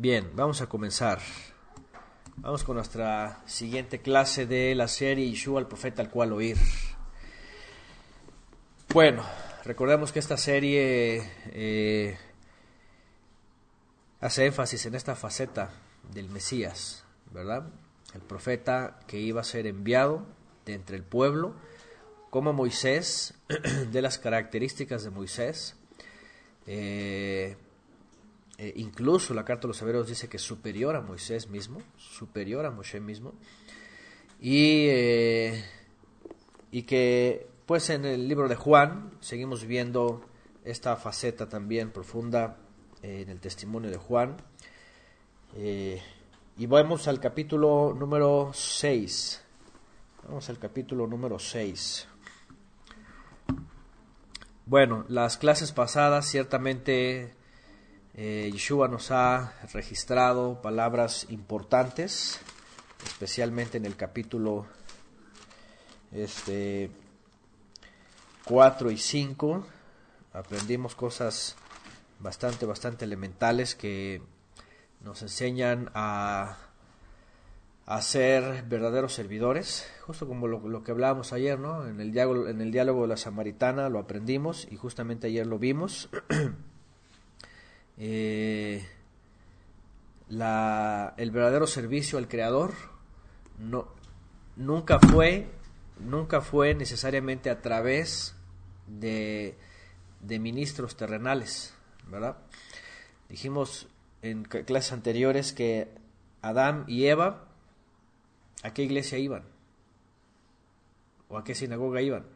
Bien, vamos a comenzar. Vamos con nuestra siguiente clase de la serie Yeshua, el profeta al cual oír. Bueno, recordemos que esta serie eh, hace énfasis en esta faceta del Mesías, ¿verdad? El profeta que iba a ser enviado de entre el pueblo, como Moisés, de las características de Moisés. Eh, eh, incluso la carta de los Hebreos dice que es superior a Moisés mismo, superior a Moisés mismo. Y, eh, y que pues en el libro de Juan seguimos viendo esta faceta también profunda en el testimonio de Juan. y vamos al capítulo número 6. Vamos al capítulo número 6. Bueno, las clases pasadas ciertamente eh, Yeshua nos ha registrado palabras importantes, especialmente en el capítulo este, 4 y 5. Aprendimos cosas bastante, bastante elementales que nos enseñan a ser verdaderos servidores, justo como lo, que hablábamos ayer, ¿no? En el, diálogo, en el diálogo de la samaritana lo aprendimos y justamente ayer lo vimos. Eh, la, el verdadero servicio al Creador no, nunca fue nunca fue necesariamente a través de, de ministros terrenales, ¿verdad? Dijimos en clases anteriores que Adán y Eva ¿A qué iglesia iban? ¿O a qué sinagoga iban?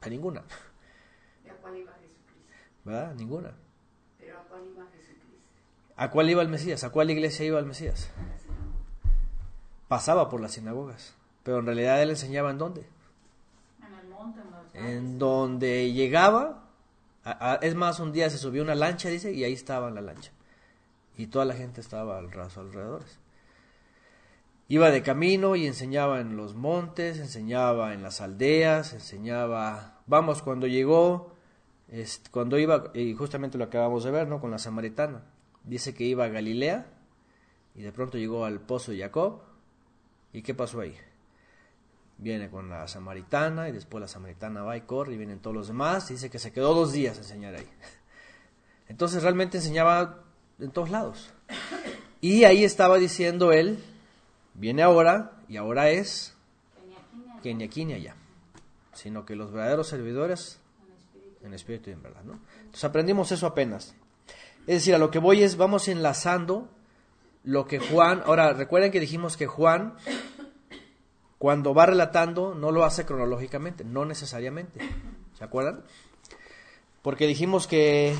A ninguna. a cuál iba Jesucristo? ¿Verdad? Ninguna. ¿Pero a cuál iba Jesucristo? ¿A cuál iba el Mesías? ¿A cuál iglesia iba el Mesías? Pasaba por las sinagogas, pero en realidad él enseñaba en dónde? En el monte, en, en donde llegaba, es más, un día se subió una lancha, dice, y ahí estaba la lancha. Y toda la gente estaba al raso alrededores. Iba de camino y enseñaba en los montes, enseñaba en las aldeas, enseñaba, vamos, cuando llegó, cuando iba, y justamente lo acabamos de ver, ¿no? Con la samaritana. Dice que iba a Galilea y de pronto llegó al pozo de Jacob. ¿Y qué pasó ahí? Viene con la samaritana y después la samaritana va y corre y vienen todos los demás. dice que se quedó dos días enseñar ahí. Entonces realmente enseñaba en todos lados. Y ahí estaba diciendo él, viene ahora y ahora es que ni aquí ni allá, sino que los verdaderos servidores en espíritu y en verdad. ¿no? Entonces aprendimos eso apenas. Es decir, a lo que voy es, vamos enlazando lo que Juan, ahora recuerden que dijimos que Juan, cuando va relatando, no lo hace cronológicamente, no necesariamente. ¿Se acuerdan? Porque dijimos que,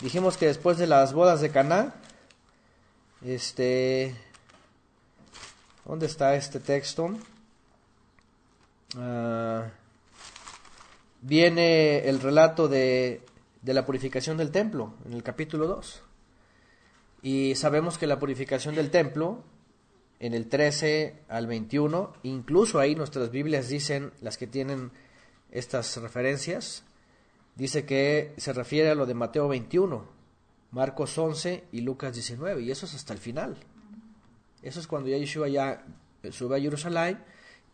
dijimos que después de las bodas de Caná, este, ¿Dónde está este texto? Ah, viene el relato de, de, la purificación del templo, en el capítulo 2. Y sabemos que la purificación del templo, en el 13 al 21, incluso ahí nuestras Biblias dicen, las que tienen estas referencias, dice que se refiere a lo de Mateo 21, Marcos 11 y Lucas 19, y eso es hasta el final. Eso es cuando ya Yeshua ya sube a Jerusalén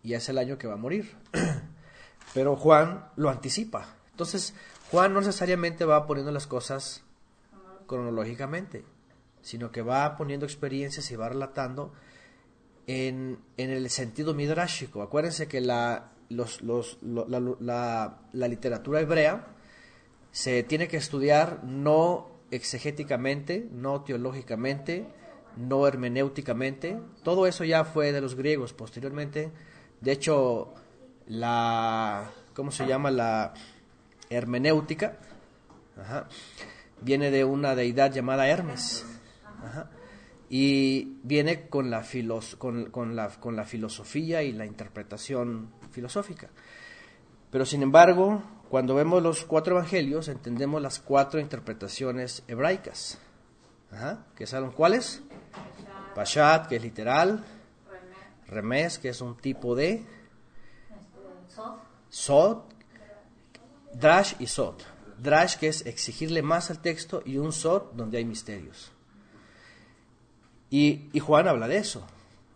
y es el año que va a morir. Pero Juan lo anticipa. Entonces, Juan no necesariamente va poniendo las cosas cronológicamente, sino que va poniendo experiencias y va relatando en, en el sentido midrashico. Acuérdense que la, los, los, la, la literatura hebrea se tiene que estudiar no exegéticamente, no teológicamente, no hermenéuticamente. Todo eso ya fue de los griegos posteriormente. De hecho, la, ¿cómo se llama? La hermenéutica viene de una deidad llamada Hermes. Y viene con la, filos, con, con, la, con la filosofía y la interpretación filosófica. Pero sin embargo, cuando vemos los cuatro evangelios, entendemos las cuatro interpretaciones hebraicas. Ajá, ¿Que son cuáles? Pashat, que es literal. Remes, que es un tipo de. Sod. Drash y Sod. Drash, que es exigirle más al texto, y un Sod, donde hay misterios. Y, y Juan habla de eso.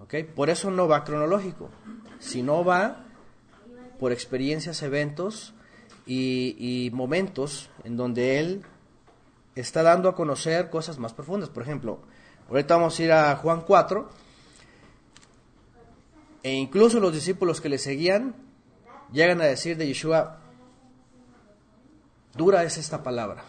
¿ok? Por eso no va cronológico, sino va por experiencias, eventos y, y momentos en donde él está dando a conocer cosas más profundas. Por ejemplo, ahorita vamos a ir a Juan 4, e incluso los discípulos que le seguían llegan a decir de Yeshua, dura es esta palabra.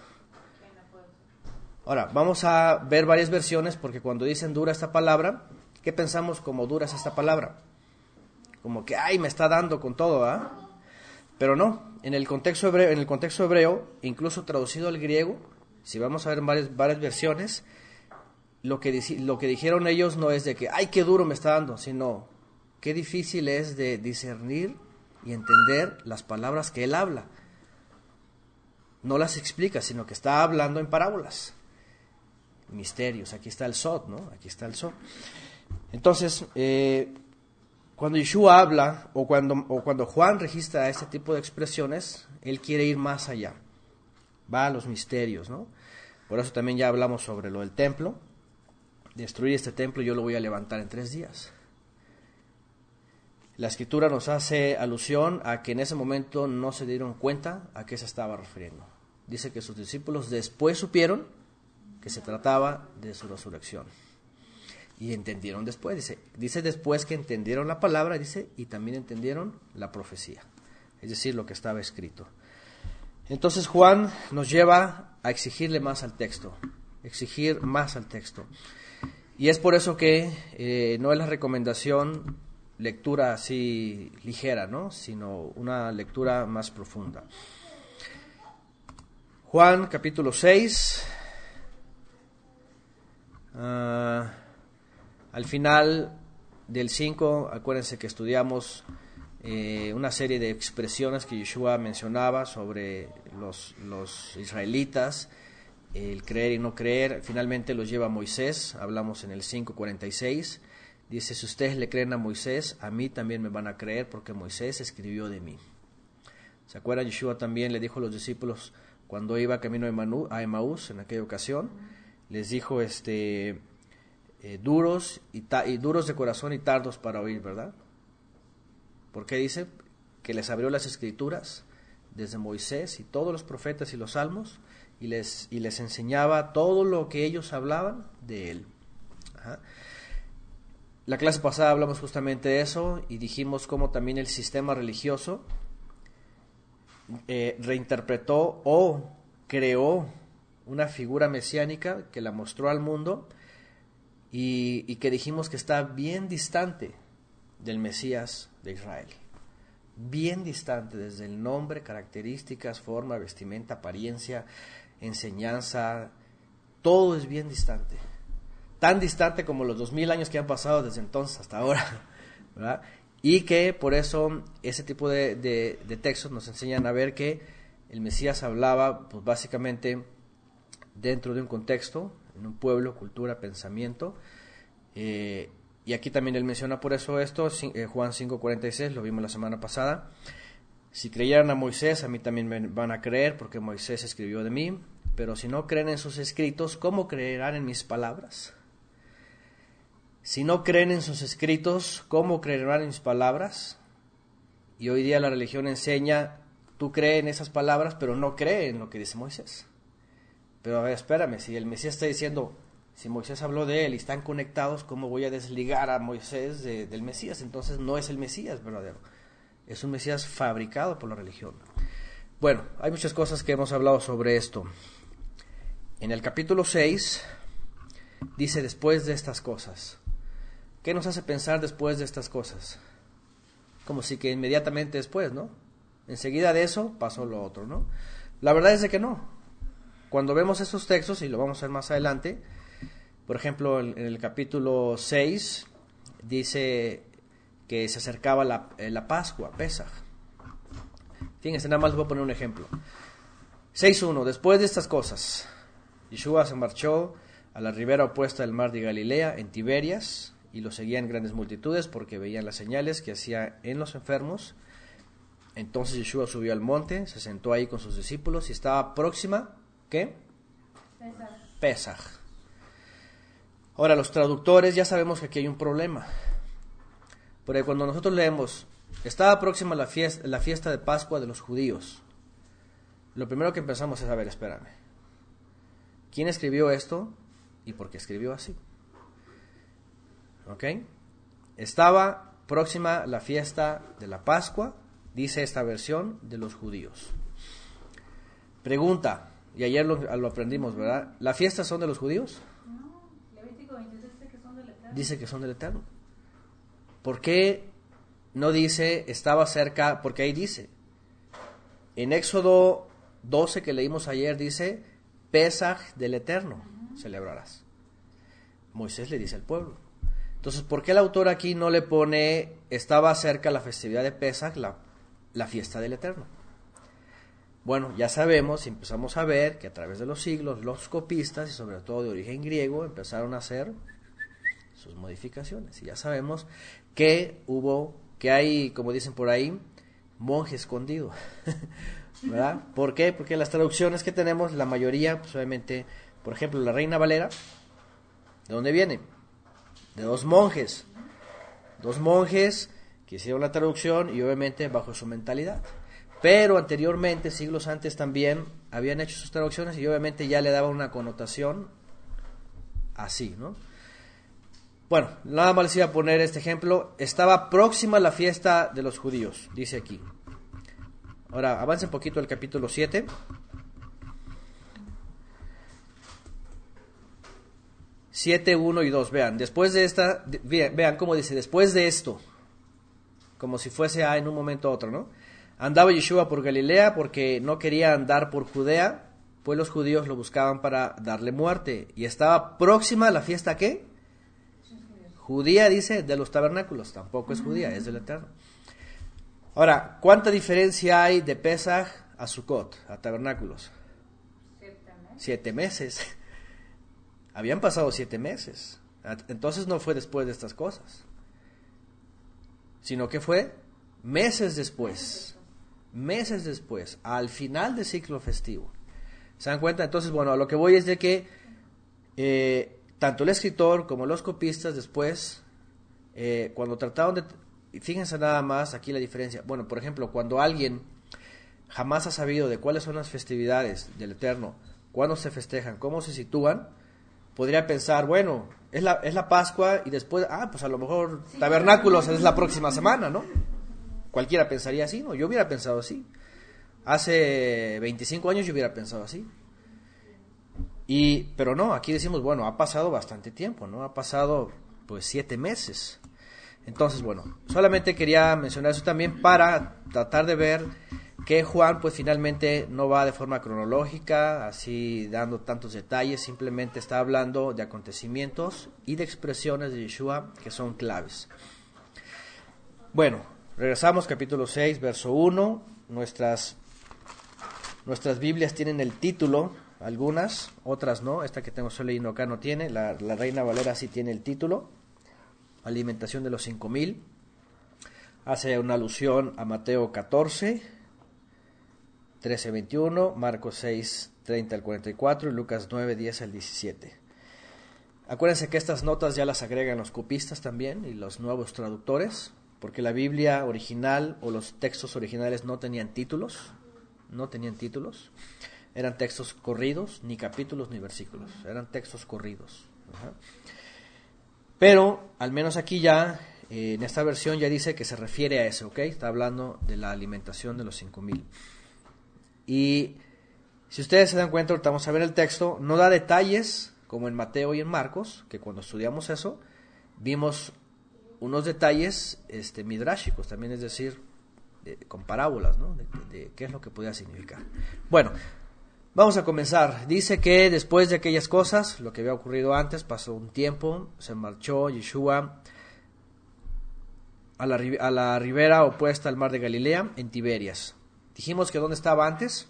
Ahora, vamos a ver varias versiones porque cuando dicen dura esta palabra, ¿qué pensamos como dura es esta palabra? Como que, ay, me está dando con todo, ¿ah? Pero no, en el contexto hebreo, en el contexto hebreo incluso traducido al griego, si vamos a ver varias, versiones, lo que, lo que dijeron ellos no es de que, ay, qué duro me está dando, sino qué difícil es de discernir y entender las palabras que él habla. No las explica, sino que está hablando en parábolas misterios. Aquí está el Sot, ¿no? Aquí está el Sot. Entonces, eh, cuando Yeshua habla o cuando, o cuando Juan registra este tipo de expresiones, él quiere ir más allá. Va a los misterios, ¿no? Por eso también ya hablamos sobre lo del templo. Destruir este templo yo lo voy a levantar en tres días. La escritura nos hace alusión a que en ese momento no se dieron cuenta a qué se estaba refiriendo. Dice que sus discípulos después supieron que se trataba de su resurrección. Y entendieron después, dice, dice después que entendieron la palabra, dice, y también entendieron la profecía, es decir, lo que estaba escrito. Entonces Juan nos lleva a exigirle más al texto, exigir más al texto. Y es por eso que eh, no es la recomendación lectura así ligera, ¿no? sino una lectura más profunda. Juan capítulo 6, Ah, al final del 5, acuérdense que estudiamos eh, una serie de expresiones que Yeshua mencionaba sobre los, los israelitas, el creer y no creer. Finalmente los lleva a Moisés, hablamos en el 5.46. Dice, si ustedes le creen a Moisés, a mí también me van a creer porque Moisés escribió de mí. ¿Se acuerdan? Yeshua también le dijo a los discípulos cuando iba camino a Emaús en aquella ocasión les dijo este eh, duros y, duros de corazón y tardos para oír, ¿verdad? Porque dice que les abrió las escrituras desde Moisés y todos los profetas y los salmos y les enseñaba todo lo que ellos hablaban de él. La clase pasada hablamos justamente de eso y dijimos cómo también el sistema religioso eh, reinterpretó o creó una figura mesiánica que la mostró al mundo y, que dijimos que está bien distante del Mesías de Israel. Bien distante desde el nombre, características, forma, vestimenta, apariencia, enseñanza, todo es bien distante. Tan distante como los dos mil años que han pasado desde entonces hasta ahora. Y que por eso ese tipo de, de textos nos enseñan a ver que el Mesías hablaba, pues básicamente, dentro de un contexto, en un pueblo, cultura, pensamiento. Eh, y aquí también él menciona por eso esto, eh, Juan 5:46, lo vimos la semana pasada. Si creyeran a Moisés, a mí también me van a creer, porque Moisés escribió de mí. Pero si no creen en sus escritos, ¿cómo creerán en mis palabras? Si no creen en sus escritos, ¿cómo creerán en mis palabras? Y hoy día la religión enseña, tú crees en esas palabras, pero no crees en lo que dice Moisés. Pero a ver, espérame, si el Mesías está diciendo, si Moisés habló de él y están conectados, ¿cómo voy a desligar a Moisés del Mesías? Entonces no es el Mesías verdadero, es un Mesías fabricado por la religión. Bueno, hay muchas cosas que hemos hablado sobre esto. En el capítulo 6 dice después de estas cosas. ¿Qué nos hace pensar después de estas cosas? Como si que inmediatamente después, ¿no? Enseguida de eso pasó lo otro, ¿no? La verdad es de que no. Cuando vemos esos textos, y lo vamos a ver más adelante, por ejemplo, en, el capítulo 6 dice que se acercaba la, eh, la Pascua, Pesach. Fíjense, nada más les voy a poner un ejemplo. 6.1. Después de estas cosas, Yeshua se marchó a la ribera opuesta del mar de Galilea, en Tiberias, y lo seguían grandes multitudes porque veían las señales que hacía en los enfermos. Entonces Yeshua subió al monte, se sentó ahí con sus discípulos y estaba próxima ¿Qué? Pesaj. Ahora, los traductores ya sabemos que aquí hay un problema. Porque cuando nosotros leemos, estaba próxima la fiesta, la fiesta de Pascua de los judíos, lo primero que empezamos es a ver, espérame. ¿Quién escribió esto y por qué escribió así? ¿Ok? Estaba próxima la fiesta de la Pascua, dice esta versión, de los judíos. Pregunta, y ayer lo, lo aprendimos, ¿verdad? ¿La fiesta son de los judíos? No, Levítico 26 dice que son del Eterno. Dice que son del Eterno. ¿Por qué no dice estaba cerca? Porque ahí dice. En Éxodo 12 que leímos ayer dice Pesaj del Eterno celebrarás. Moisés le dice al pueblo. Entonces, ¿por qué el autor aquí no le pone estaba cerca la festividad de Pesaj, la, la fiesta del Eterno? Bueno, ya sabemos y empezamos a ver que a través de los siglos los copistas, y sobre todo de origen griego, empezaron a hacer sus modificaciones. Y ya sabemos que hubo, que hay, como dicen por ahí, monje escondido. ¿Verdad? ¿Por qué? Porque las traducciones que tenemos, la mayoría, pues obviamente, por ejemplo, la Reina Valera, ¿de dónde viene? De dos monjes. Dos monjes que hicieron la traducción y obviamente bajo su mentalidad. Pero anteriormente, siglos antes también, habían hecho sus traducciones y obviamente ya le daban una connotación así, ¿no? Bueno, nada más les iba a poner este ejemplo. Estaba próxima la fiesta de los judíos, dice aquí. Ahora, avance un poquito el capítulo 7. 7, 1 y 2, vean, después de esta, vean, cómo dice, después de esto, como si fuese a en un momento a otro, ¿no? Andaba Yeshua por Galilea porque no quería andar por Judea, pues los judíos lo buscaban para darle muerte. Y estaba próxima la fiesta, ¿qué? Judía, dice, de los tabernáculos, tampoco es judía, es del Eterno. Ahora, ¿cuánta diferencia hay de Pesaj a Sukkot, a tabernáculos? Siete meses. Habían pasado siete meses. Entonces no fue después de estas cosas. Sino que fue meses después. Meses después. Al final del ciclo festivo. ¿Se dan cuenta? Entonces, bueno, a lo que voy es de que eh, tanto el escritor como los copistas después, eh, cuando trataron de... Fíjense nada más aquí la diferencia. Bueno, por ejemplo, cuando alguien jamás ha sabido de cuáles son las festividades del Eterno, cuándo se festejan, cómo se sitúan, podría pensar, bueno, es la, es la Pascua y después, ah, pues a lo mejor tabernáculos es la próxima semana, ¿no? Cualquiera pensaría así, ¿no? Yo hubiera pensado así. Hace 25 años yo hubiera pensado así. Y, pero no, aquí decimos, bueno, ha pasado bastante tiempo, ¿no? Ha pasado, pues, siete meses. Entonces, bueno, solamente quería mencionar eso también para tratar de ver que Juan, pues, finalmente no va de forma cronológica, así dando tantos detalles, simplemente está hablando de acontecimientos y de expresiones de Yeshua que son claves. Bueno, regresamos capítulo 6, verso 1. Nuestras, nuestras Biblias tienen el título, algunas, otras no. Esta que tengo solo leyendo acá no tiene. La, la Reina Valera sí tiene el título. Alimentación de los 5000. Hace una alusión a Mateo 14, 13, 21, Marcos 6, 30 al 44 y Lucas 9, 10 al 17. Acuérdense que estas notas ya las agregan los copistas también y los nuevos traductores, porque la Biblia original o los textos originales no tenían títulos, no tenían títulos, eran textos corridos, ni capítulos ni versículos, eran textos corridos. Pero al menos aquí ya, eh, en esta versión ya dice que se refiere a eso, ¿ok? Está hablando de la alimentación de los 5000. Y si ustedes se dan cuenta, ahorita vamos a ver el texto, no da detalles como en Mateo y en Marcos, que cuando estudiamos eso, vimos unos detalles este, midrashicos, también es decir, de- con parábolas, ¿no? De, qué es lo que podía significar. Bueno, vamos a comenzar. Dice que después de aquellas cosas, lo que había ocurrido antes, pasó un tiempo, se marchó Yeshua a la ribera opuesta al mar de Galilea, en Tiberias. Dijimos que dónde estaba antes.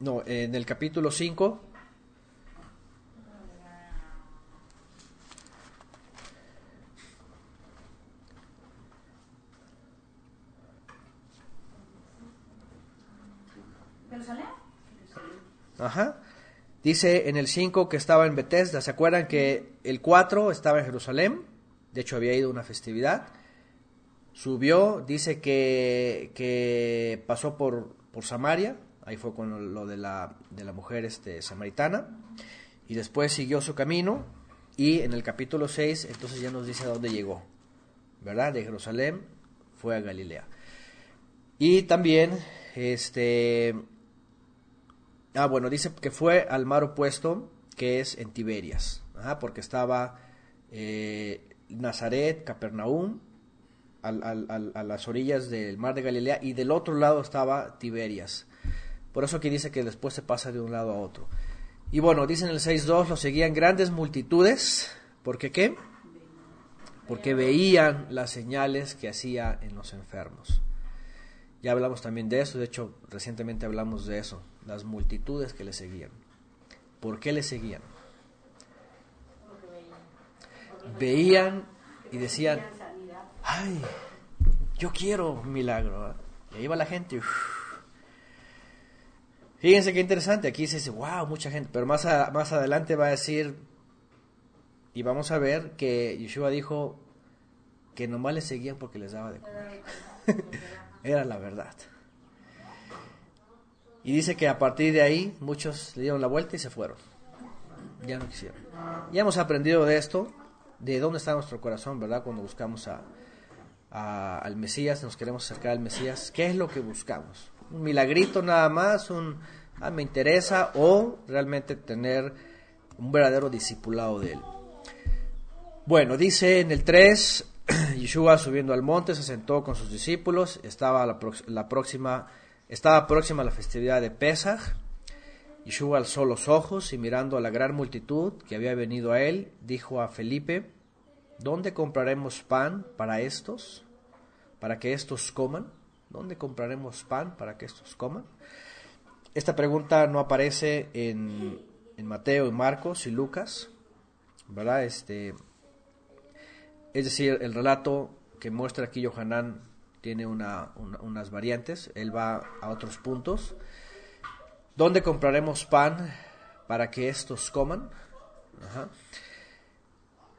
No, en el capítulo 5. ¿Jerusalén? Ajá. Dice en el 5 que estaba en Bethesda. ¿Se acuerdan que el 4 estaba en Jerusalén? De hecho, había ido a una festividad. Subió, dice que, que pasó por, por Samaria. Ahí fue con lo de la, de la mujer este, samaritana. Y después siguió su camino. Y en el capítulo 6, entonces ya nos dice a dónde llegó. ¿Verdad? De Jerusalén fue a Galilea. Y también, este, Ah, bueno, dice que fue al mar opuesto, que es en Tiberias, porque estaba eh, Nazaret, Capernaum, a las orillas del mar de Galilea, y del otro lado estaba Tiberias. Por eso que dice que después se pasa de un lado a otro. Y bueno, dice en el 6.2, lo seguían grandes multitudes, ¿por qué qué? Porque veían las señales que hacía en los enfermos. Ya hablamos también de eso, de hecho recientemente hablamos de eso, las multitudes que le seguían. ¿Por qué le seguían? Veían y decían, ay, yo quiero un milagro. Y ahí va la gente. Fíjense qué interesante, aquí se dice, wow, mucha gente, pero más, más adelante va a decir, y vamos a ver que Yeshua dijo que nomás le seguían porque les daba de comer. Era la verdad. Y dice que a partir de ahí muchos le dieron la vuelta y se fueron. Ya no quisieron. Ya hemos aprendido de esto, de dónde está nuestro corazón, ¿verdad? Cuando buscamos a, al Mesías, nos queremos acercar al Mesías. ¿Qué es lo que buscamos? ¿Un milagrito nada más? ¿Un, ah, me interesa? ¿O realmente tener un verdadero discipulado de él? Bueno, dice en el 3, Yeshua subiendo al monte se sentó con sus discípulos, estaba la, próxima, estaba próxima la festividad de Pesach. Yeshua alzó los ojos y mirando a la gran multitud que había venido a él, dijo a Felipe, ¿dónde compraremos pan para estos? Para que estos coman. ¿Dónde compraremos pan para que estos coman? Esta pregunta no aparece en, en Mateo y Marcos y Lucas, ¿verdad? Este, es decir, el relato que muestra aquí Johanán tiene unas variantes, él va a otros puntos. ¿Dónde compraremos pan para que estos coman?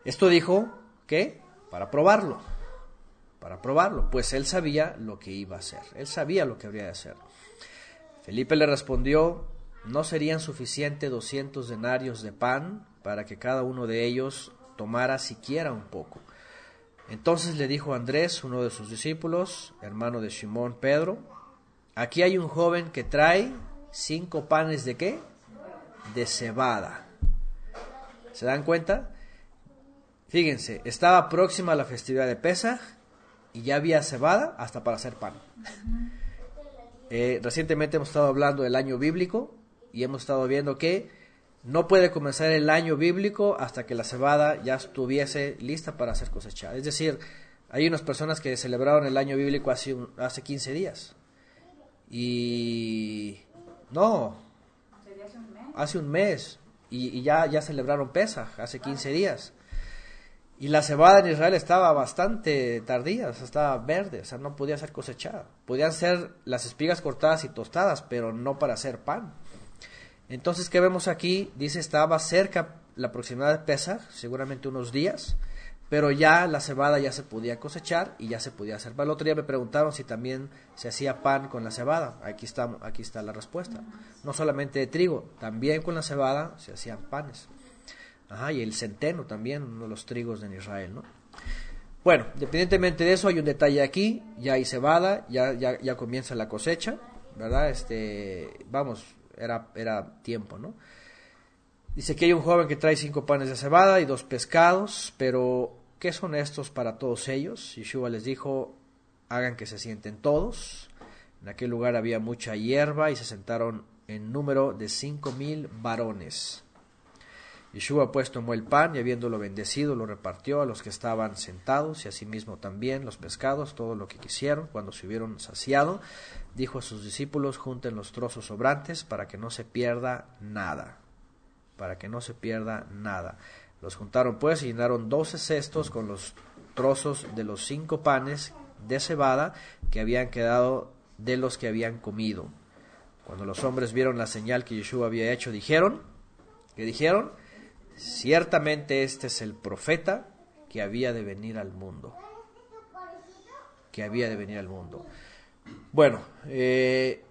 Esto dijo que para probarlo, para probarlo, pues él sabía lo que iba a hacer, él sabía lo que habría de hacer. Felipe le respondió, ¿no serían suficientes 200 denarios de pan para que cada uno de ellos tomara siquiera un poco? Entonces le dijo Andrés, uno de sus discípulos, hermano de Simón Pedro, aquí hay un joven que trae cinco panes de qué? De cebada. ¿Se dan cuenta? Fíjense, estaba próxima a la festividad de Pesach y ya había cebada hasta para hacer pan. Eh, recientemente hemos estado hablando del año bíblico y hemos estado viendo que no puede comenzar el año bíblico hasta que la cebada ya estuviese lista para ser cosechada. Es decir, hay unas personas que celebraron el año bíblico hace, hace 15 días. Y no, hace un mes. Y, ya, ya celebraron Pesaj hace 15 días. Y la cebada en Israel estaba bastante tardía, o estaba verde, o sea, no podía ser cosechada. Podían ser las espigas cortadas y tostadas, pero no para hacer pan. Entonces, ¿qué vemos aquí? Dice, estaba cerca la proximidad de Pesach, seguramente unos días, pero ya la cebada ya se podía cosechar y ya se podía hacer pan. El otro día me preguntaron si también se hacía pan con la cebada. Aquí está, aquí está la respuesta. No solamente de trigo, también con la cebada se hacían panes. Ajá, y el centeno también, uno de los trigos de Israel, ¿no? Bueno, independientemente de eso, hay un detalle aquí, ya hay cebada, ya, ya, ya comienza la cosecha, ¿verdad? Este, vamos, era, era tiempo, ¿no? Dice que hay un joven que trae cinco panes de cebada y dos pescados, pero ¿qué son estos para todos ellos? Yeshua les dijo, hagan que se sienten todos. En aquel lugar había mucha hierba y se sentaron en número de cinco mil varones. Yeshua pues tomó el pan y habiéndolo bendecido lo repartió a los que estaban sentados y asimismo también los pescados, todo lo que quisieron. Cuando se hubieron saciado, dijo a sus discípulos, junten los trozos sobrantes para que no se pierda nada, para que no se pierda nada. Los juntaron pues y llenaron doce cestos con los trozos de los cinco panes de cebada que habían quedado de los que habían comido. Cuando los hombres vieron la señal que Yeshua había hecho, dijeron, que dijeron, ciertamente este es el profeta que había de venir al mundo. Que había de venir al mundo. Bueno, eh,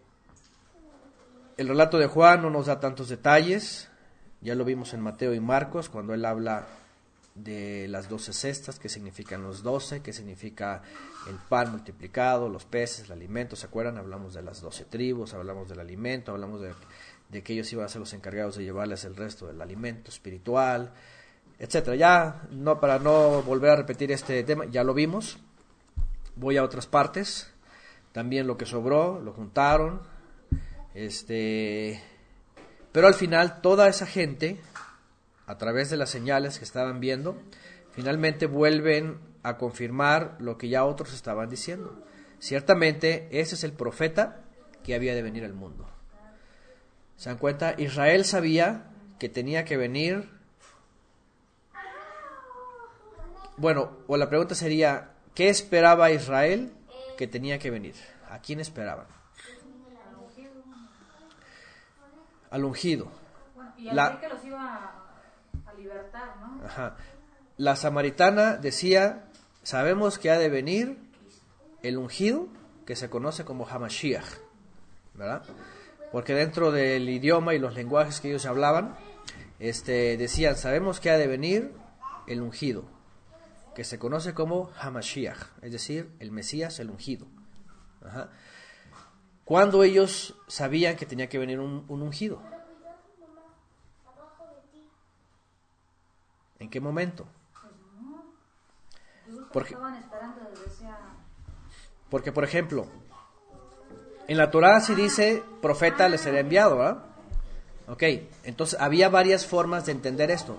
el relato de Juan no nos da tantos detalles, ya lo vimos en Mateo y Marcos cuando él habla de las doce cestas, que significan los doce, que significa el pan multiplicado, los peces, el alimento, ¿se acuerdan? Hablamos de las doce tribus, hablamos del alimento, hablamos de, de que ellos iban a ser los encargados de llevarles el resto del alimento espiritual, etcétera. Ya, no, para no volver a repetir este tema, ya lo vimos. Voy a otras partes. También lo que sobró, lo juntaron. Este, pero al final toda esa gente a través de las señales que estaban viendo, finalmente vuelven a confirmar lo que ya otros estaban diciendo. Ciertamente, ese es el profeta que había de venir al mundo. ¿Se dan cuenta? Israel sabía que tenía que venir. Bueno, o la pregunta sería, ¿qué esperaba Israel que tenía que venir? ¿A quién esperaban? Al ungido. y la... que los iba la samaritana decía, sabemos que ha de venir el ungido, que se conoce como Hamashiach, ¿verdad? Porque dentro del idioma y los lenguajes que ellos hablaban, este, decían, sabemos que ha de venir el ungido, que se conoce como Hamashiach, es decir, el Mesías, el ungido. Cuando ellos sabían que tenía que venir un ungido? ¿En qué momento? Porque, porque, por ejemplo, en la Torah sí dice, profeta les será enviado, ¿verdad? Ok, entonces había varias formas de entender esto.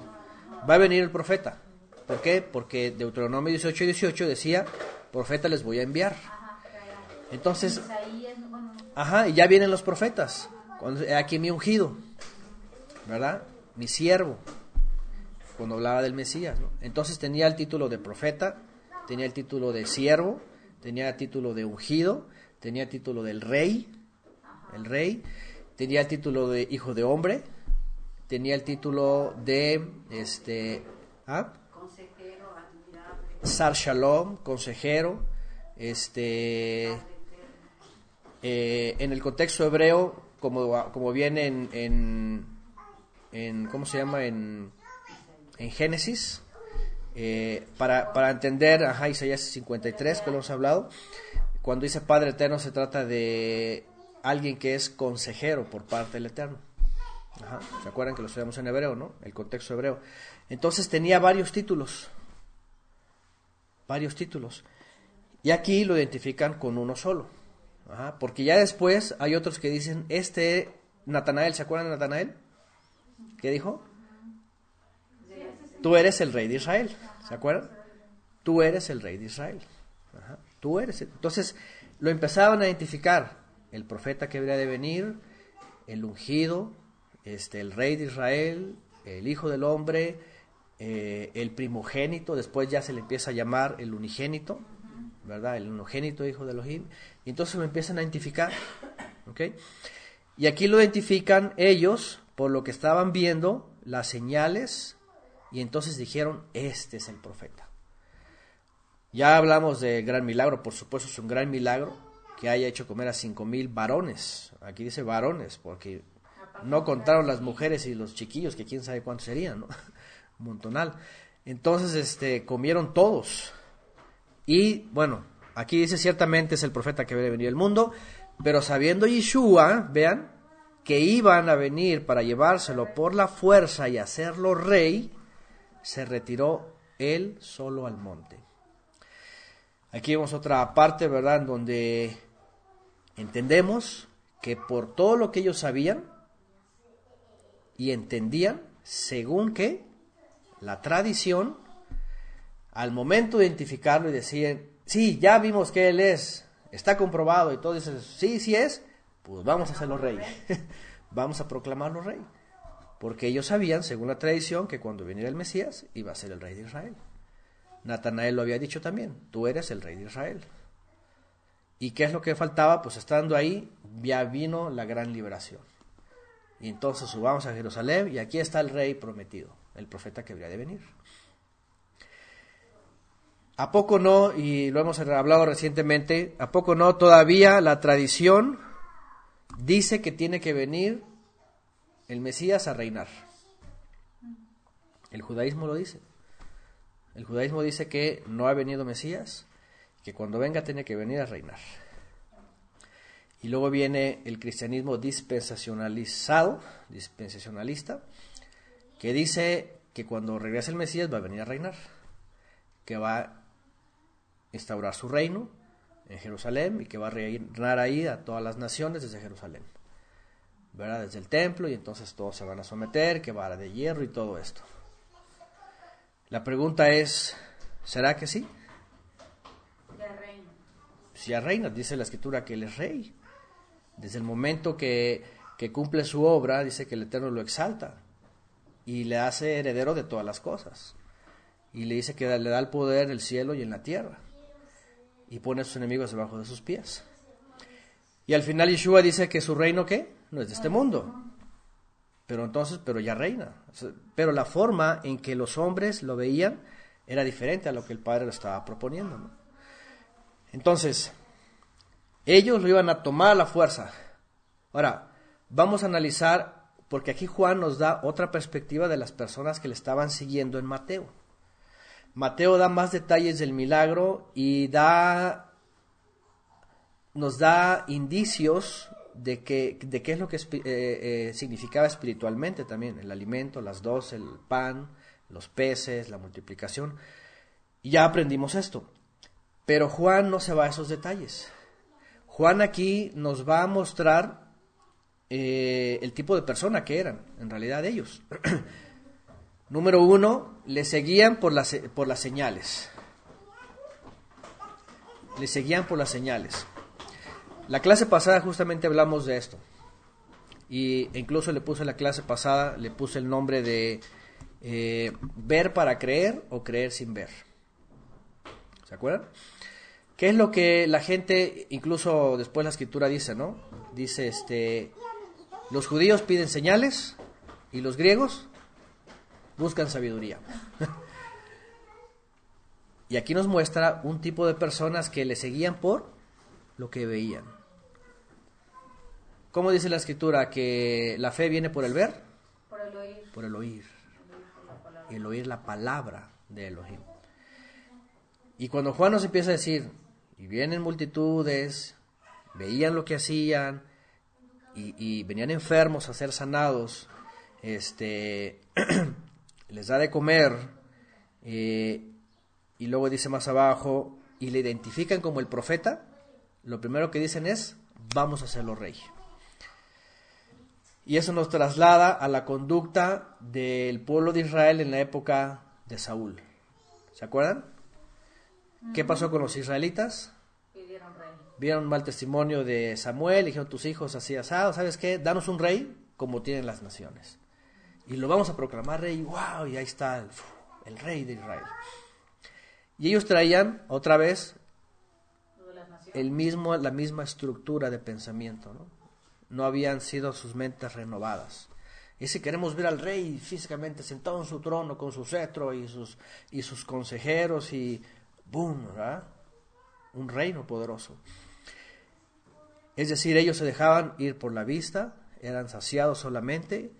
Va a venir el profeta. ¿Por qué? Porque Deuteronomio 18 y 18 decía, profeta les voy a enviar. Entonces, ajá, y ya vienen los profetas. Aquí mi ungido, ¿verdad? Mi siervo cuando hablaba del Mesías. Entonces tenía el título de profeta, tenía el título de siervo, tenía el título de ungido, tenía el título del rey, el rey, tenía el título de hijo de hombre, tenía el título de este ¿ah? consejero, Sar Shalom, consejero, este eh, en el contexto hebreo, como, como viene en, en, en ¿cómo se llama? en en Génesis, eh, para, para, entender, ajá, Isaías 53, que lo hemos hablado, cuando dice Padre Eterno se trata de alguien que es consejero por parte del Eterno. ¿Se acuerdan que lo estudiamos en hebreo, no? El contexto hebreo. Entonces tenía varios títulos. Varios títulos. Y aquí lo identifican con uno solo. porque ya después hay otros que dicen, este Natanael, ¿se acuerdan de Natanael? ¿Qué dijo? Tú eres el rey de Israel. ¿Se acuerdan? Tú eres el rey de Israel. Tú eres. Entonces lo empezaban a identificar. El profeta que habría de venir, el ungido, este, el rey de Israel, el hijo del hombre, eh, el primogénito. Después ya se le empieza a llamar el unigénito, ¿verdad? El unigénito hijo de Elohim. Y entonces lo empiezan a identificar. ¿Ok? Y aquí lo identifican ellos por lo que estaban viendo, las señales y entonces dijeron, este es el profeta. Ya hablamos de gran milagro, por supuesto es un gran milagro que haya hecho comer a cinco mil varones. Aquí dice varones, porque no contaron las mujeres y los chiquillos, que quién sabe cuántos serían, ¿no? montonal. Entonces, este, comieron todos. Y bueno, aquí dice ciertamente es el profeta que debe venir al mundo, pero sabiendo Yeshua, vean, que iban a venir para llevárselo por la fuerza y hacerlo rey, se retiró él solo al monte. Aquí vemos otra parte, ¿verdad?, en donde entendemos que por todo lo que ellos sabían y entendían, según que la tradición, al momento de identificarlo y decir, sí, ya vimos que él es, está comprobado y todo eso, sí, sí es, pues vamos a hacerlo rey, vamos a proclamarlo rey porque ellos sabían, según la tradición, que cuando viniera el Mesías iba a ser el rey de Israel. Natanael lo había dicho también, tú eres el rey de Israel. ¿Y qué es lo que faltaba? Pues estando ahí ya vino la gran liberación. y entonces subamos a Jerusalén y aquí está el rey prometido, el profeta que habría de venir. ¿A poco no, y lo hemos hablado recientemente, a poco no todavía la tradición dice que tiene que venir el Mesías a reinar? El judaísmo lo dice. El judaísmo dice que no ha venido Mesías, que cuando venga tiene que venir a reinar. Y luego viene el cristianismo dispensacionalizado, dispensacionalista, que dice que cuando regrese el Mesías va a venir a reinar, que va a instaurar su reino en Jerusalén y que va a reinar ahí a todas las naciones desde Jerusalén, ¿verdad? Desde el templo y entonces todos se van a someter, que va de hierro y todo esto. La pregunta es, ¿será que sí? Si ya reina, dice la escritura que él es rey. Desde el momento que, que cumple su obra, dice que el Eterno lo exalta y le hace heredero de todas las cosas. Y le dice que le da el poder en el cielo y en la tierra. Y pone a sus enemigos debajo de sus pies. Y al final Yeshua dice que su reino, ¿qué? No es de este mundo. Pero entonces, pero ya reina. Pero la forma en que los hombres lo veían era diferente a lo que el Padre le estaba proponiendo. Entonces, ellos lo iban a tomar a la fuerza. Ahora, vamos a analizar, porque aquí Juan nos da otra perspectiva de las personas que le estaban siguiendo en Mateo. Mateo da más detalles del milagro y da, nos da indicios de, que, de qué es lo que eh, eh, significaba espiritualmente también, el alimento, las dos, el pan, los peces, la multiplicación. Y ya aprendimos esto. Pero Juan no se va a esos detalles. Juan aquí nos va a mostrar eh, el tipo de persona que eran, en realidad ellos. Número uno, le seguían por las, por las señales. Le seguían por las señales. La clase pasada justamente hablamos de esto. Y incluso le puse la clase pasada, le puse el nombre de eh, ver para creer o creer sin ver. ¿Se acuerdan? ¿Qué es lo que la gente, incluso después la escritura dice, ¿no? Dice, este, los judíos piden señales y los griegos buscan sabiduría. y aquí nos muestra un tipo de personas que le seguían por lo que veían. ¿Cómo dice la escritura? Que la fe viene por el ver. Por el oír. Por el oír. El oír la palabra de Elohim. Y cuando Juan nos empieza a decir, y vienen multitudes, veían lo que hacían, y, venían enfermos a ser sanados, este, les da de comer, eh, y luego dice más abajo, y le identifican como el profeta, lo primero que dicen es, vamos a hacerlo rey. Y eso nos traslada a la conducta del pueblo de Israel en la época de Saúl. ¿Se acuerdan? ¿Qué pasó con los israelitas? Vieron mal testimonio de Samuel, dijeron tus hijos así asado, ¿sabes qué? Danos un rey como tienen las naciones. Y lo vamos a proclamar rey, wow, y ahí está el, el rey de Israel. Y ellos traían otra vez el mismo, la misma estructura de pensamiento, ¿no? No habían sido sus mentes renovadas. Y si queremos ver al rey físicamente sentado en su trono con su cetro y sus, y sus consejeros y ¡boom! Un reino poderoso. Es decir, ellos se dejaban ir por la vista, eran saciados solamente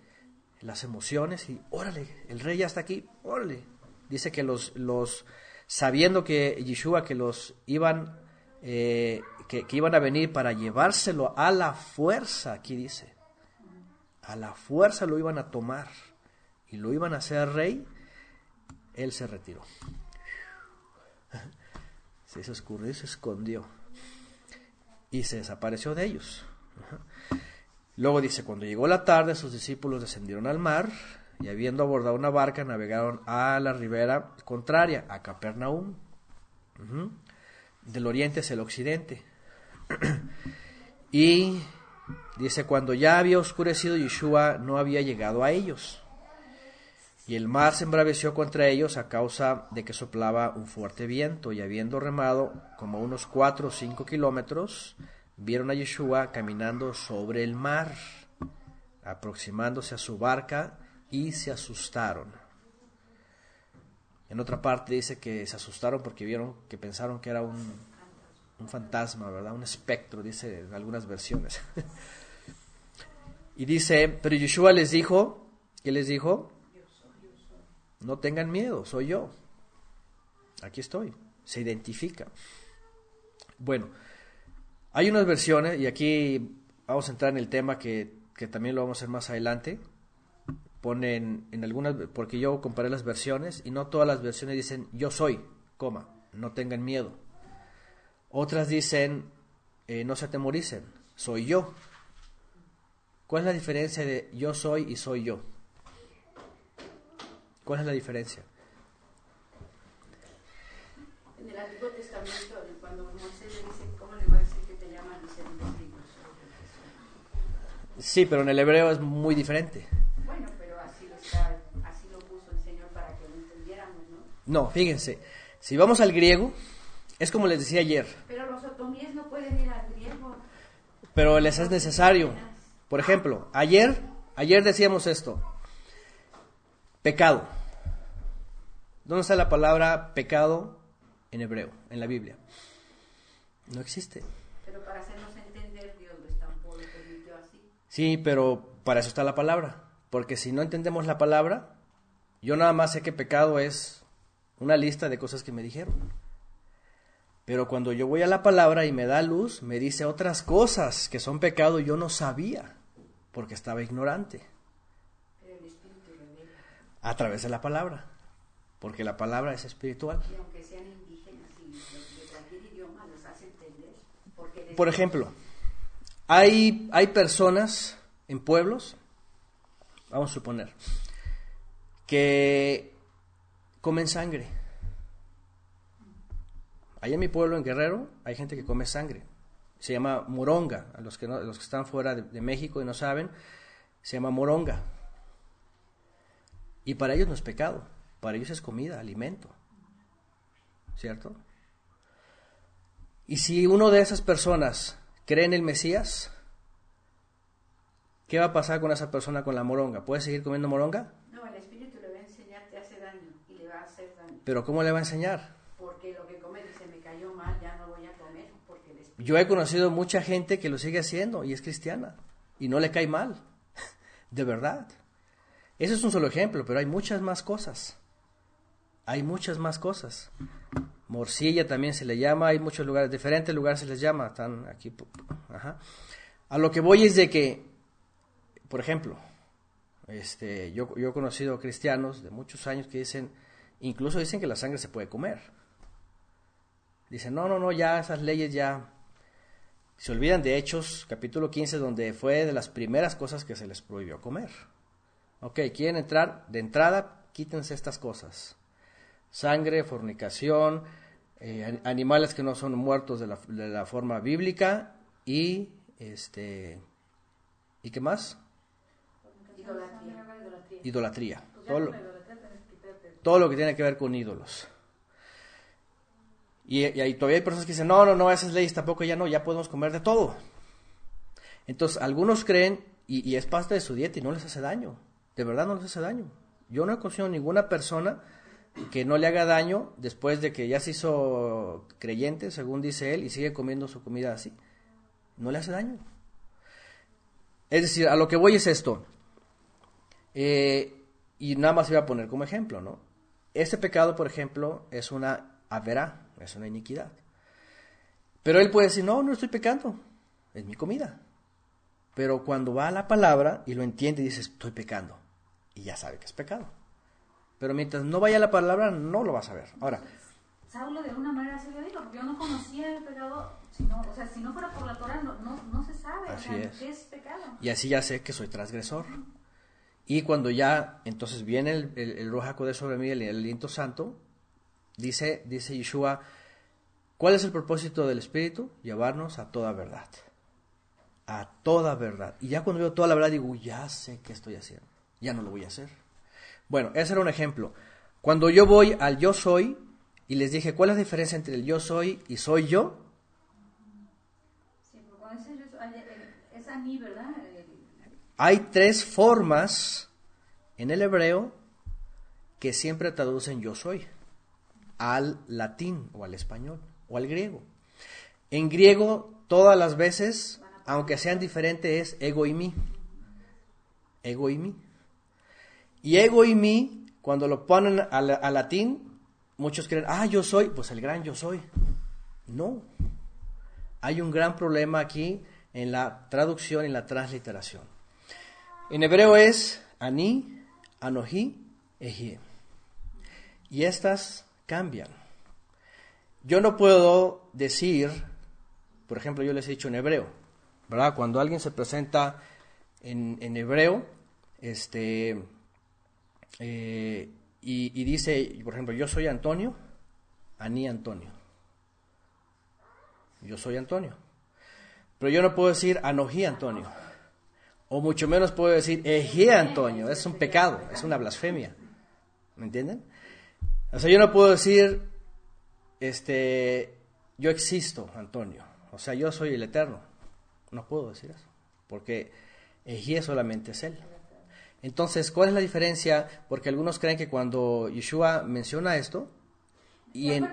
las emociones y órale, el rey ya está aquí, órale. Dice que los, los sabiendo que Yeshua que los iban eh, que, iban a venir para llevárselo a la fuerza, aquí dice. A la fuerza lo iban a tomar y lo iban a hacer rey, él se retiró. Se escurrió se escondió y se desapareció de ellos. Luego dice, cuando llegó la tarde, sus discípulos descendieron al mar y habiendo abordado una barca, navegaron a la ribera contraria, a Capernaum, del oriente hacia el occidente. y dice, cuando ya había oscurecido, Yeshua no había llegado a ellos. Y el mar se embraveció contra ellos a causa de que soplaba un fuerte viento, y habiendo remado como unos cuatro o cinco kilómetros, vieron a Yeshua caminando sobre el mar. aproximándose a su barca y se asustaron. En otra parte dice que se asustaron porque vieron que pensaron que era un, un fantasma, ¿verdad? Un espectro, dice en algunas versiones. y dice, pero Yeshua les dijo, ¿qué les dijo? No tengan miedo, soy yo. Aquí estoy. Se identifica. Bueno, hay unas versiones, y aquí vamos a entrar en el tema que, que también lo vamos a hacer más adelante, ponen en algunas, porque yo comparé las versiones y no todas las versiones dicen yo soy, coma, no tengan miedo. Otras dicen eh, no se atemoricen, soy yo. ¿Cuál es la diferencia de yo soy y soy yo? ¿Cuál es la diferencia? En el Antiguo Testamento, cuando Moisés le dice, ¿cómo le va a decir que te llaman? Dice, Sí, pero en el hebreo es muy diferente. No, fíjense, si vamos al griego, es como les decía ayer. Pero los otomíes no pueden ir al griego. Pero les es necesario. Por ejemplo, ayer, ayer decíamos esto. Pecado. ¿Dónde está la palabra pecado en hebreo, en la Biblia? No existe. Pero para hacernos entender, Dios lo permitió así. Sí, pero para eso está la palabra. Porque si no entendemos la palabra, yo nada más sé que pecado es una lista de cosas que me dijeron. Pero cuando yo voy a la palabra y me da luz, me dice otras cosas que son pecado y yo no sabía, porque estaba ignorante. A través de la palabra, porque la palabra es espiritual. Por ejemplo, hay, hay personas en pueblos, vamos a suponer, que comen sangre. Allá en mi pueblo, en Guerrero, hay gente que come sangre. Se llama moronga. A los que, no, los que están fuera de, México y no saben, se llama moronga. Y para ellos no es pecado. Para ellos es comida, alimento. ¿Cierto? Y si uno de esas personas cree en el Mesías, ¿qué va a pasar con esa persona con la moronga? ¿Puede seguir comiendo moronga? Pero ¿cómo le va a enseñar? Porque lo que come dice, me cayó mal, ya no voy a comer. Porque Yo he conocido mucha gente que lo sigue haciendo y es cristiana y no le cae mal, de verdad. Ese es un solo ejemplo, pero hay muchas más cosas. Hay muchas más cosas. Morcilla también se le llama, hay muchos lugares, diferentes lugares se les llama, están aquí. A lo que voy es de que, por ejemplo, este, yo, yo he conocido cristianos de muchos años que dicen, Incluso dicen que la sangre se puede comer. Dicen, no, no, no, ya esas leyes ya... Se olvidan de Hechos, capítulo 15, donde fue de las primeras cosas que se les prohibió comer. Ok, quieren entrar, de entrada, quítense estas cosas. Sangre, fornicación, eh, animales que no son muertos de la, de la forma bíblica y, este, ¿y qué más? Idolatría. Idolatría. Todo todo lo que tiene que ver con ídolos. Y, y, todavía hay personas que dicen, no, no, no, esas leyes tampoco ya no, ya podemos comer de todo. Entonces, algunos creen, y, es parte de su dieta y no les hace daño, de verdad no les hace daño. Yo no he conocido ninguna persona que no le haga daño después de que ya se hizo creyente, según dice él, y sigue comiendo su comida así. No le hace daño. Es decir, a lo que voy es esto. Eh, y nada más iba a poner como ejemplo, ¿no? Este pecado, por ejemplo, es una avera, es una iniquidad. Pero él puede decir, no, no estoy pecando, es mi comida. Pero cuando va a la palabra y lo entiende, dice, estoy pecando. Y ya sabe que es pecado. Pero mientras no vaya a la palabra, no lo va a saber. Ahora. Saulo de alguna manera se lo dijo, porque yo no conocía el pecado. Si no, o sea, si no fuera por la Torah, no, no, se sabe qué es pecado. Y así ya sé que soy transgresor. Y cuando ya entonces viene el, el, el sobre mí, el, aliento santo, dice, dice Yeshua, ¿cuál es el propósito del Espíritu? Llevarnos a toda verdad. A toda verdad. Y ya cuando veo toda la verdad digo, ya sé qué estoy haciendo. Ya no lo voy a hacer. Bueno, ese era un ejemplo. Cuando yo voy al yo soy y les dije, ¿cuál es la diferencia entre el yo soy y soy yo? Sí, porque ese, es a mí, ¿verdad? hay tres formas en el hebreo que siempre traducen yo soy al latín o al español o al griego. En griego todas las veces, aunque sean diferentes, es ego y mí. Ego y mí. Y ego y mí, cuando lo ponen al, latín, muchos creen, ah, yo soy, pues el gran yo soy. No. Hay un gran problema aquí en la traducción y en la transliteración. En hebreo es ani, anoji, ejie. Y estas cambian. Yo no puedo decir, por ejemplo, yo les he dicho en hebreo, ¿verdad? Cuando alguien se presenta en, en hebreo, este, eh, y, dice, por ejemplo, yo soy Antonio, Ani Antonio. Yo soy Antonio. Pero yo no puedo decir Anojí Antonio. O mucho menos puedo decir Ejí Antonio. Es un pecado, es una blasfemia. ¿Me entienden? O sea, yo no puedo decir, este, yo existo, Antonio. O sea, yo soy el eterno. No puedo decir eso. Porque Ejí solamente es él. Entonces, ¿cuál es la diferencia? Porque algunos creen que cuando Yeshua menciona esto, y, en...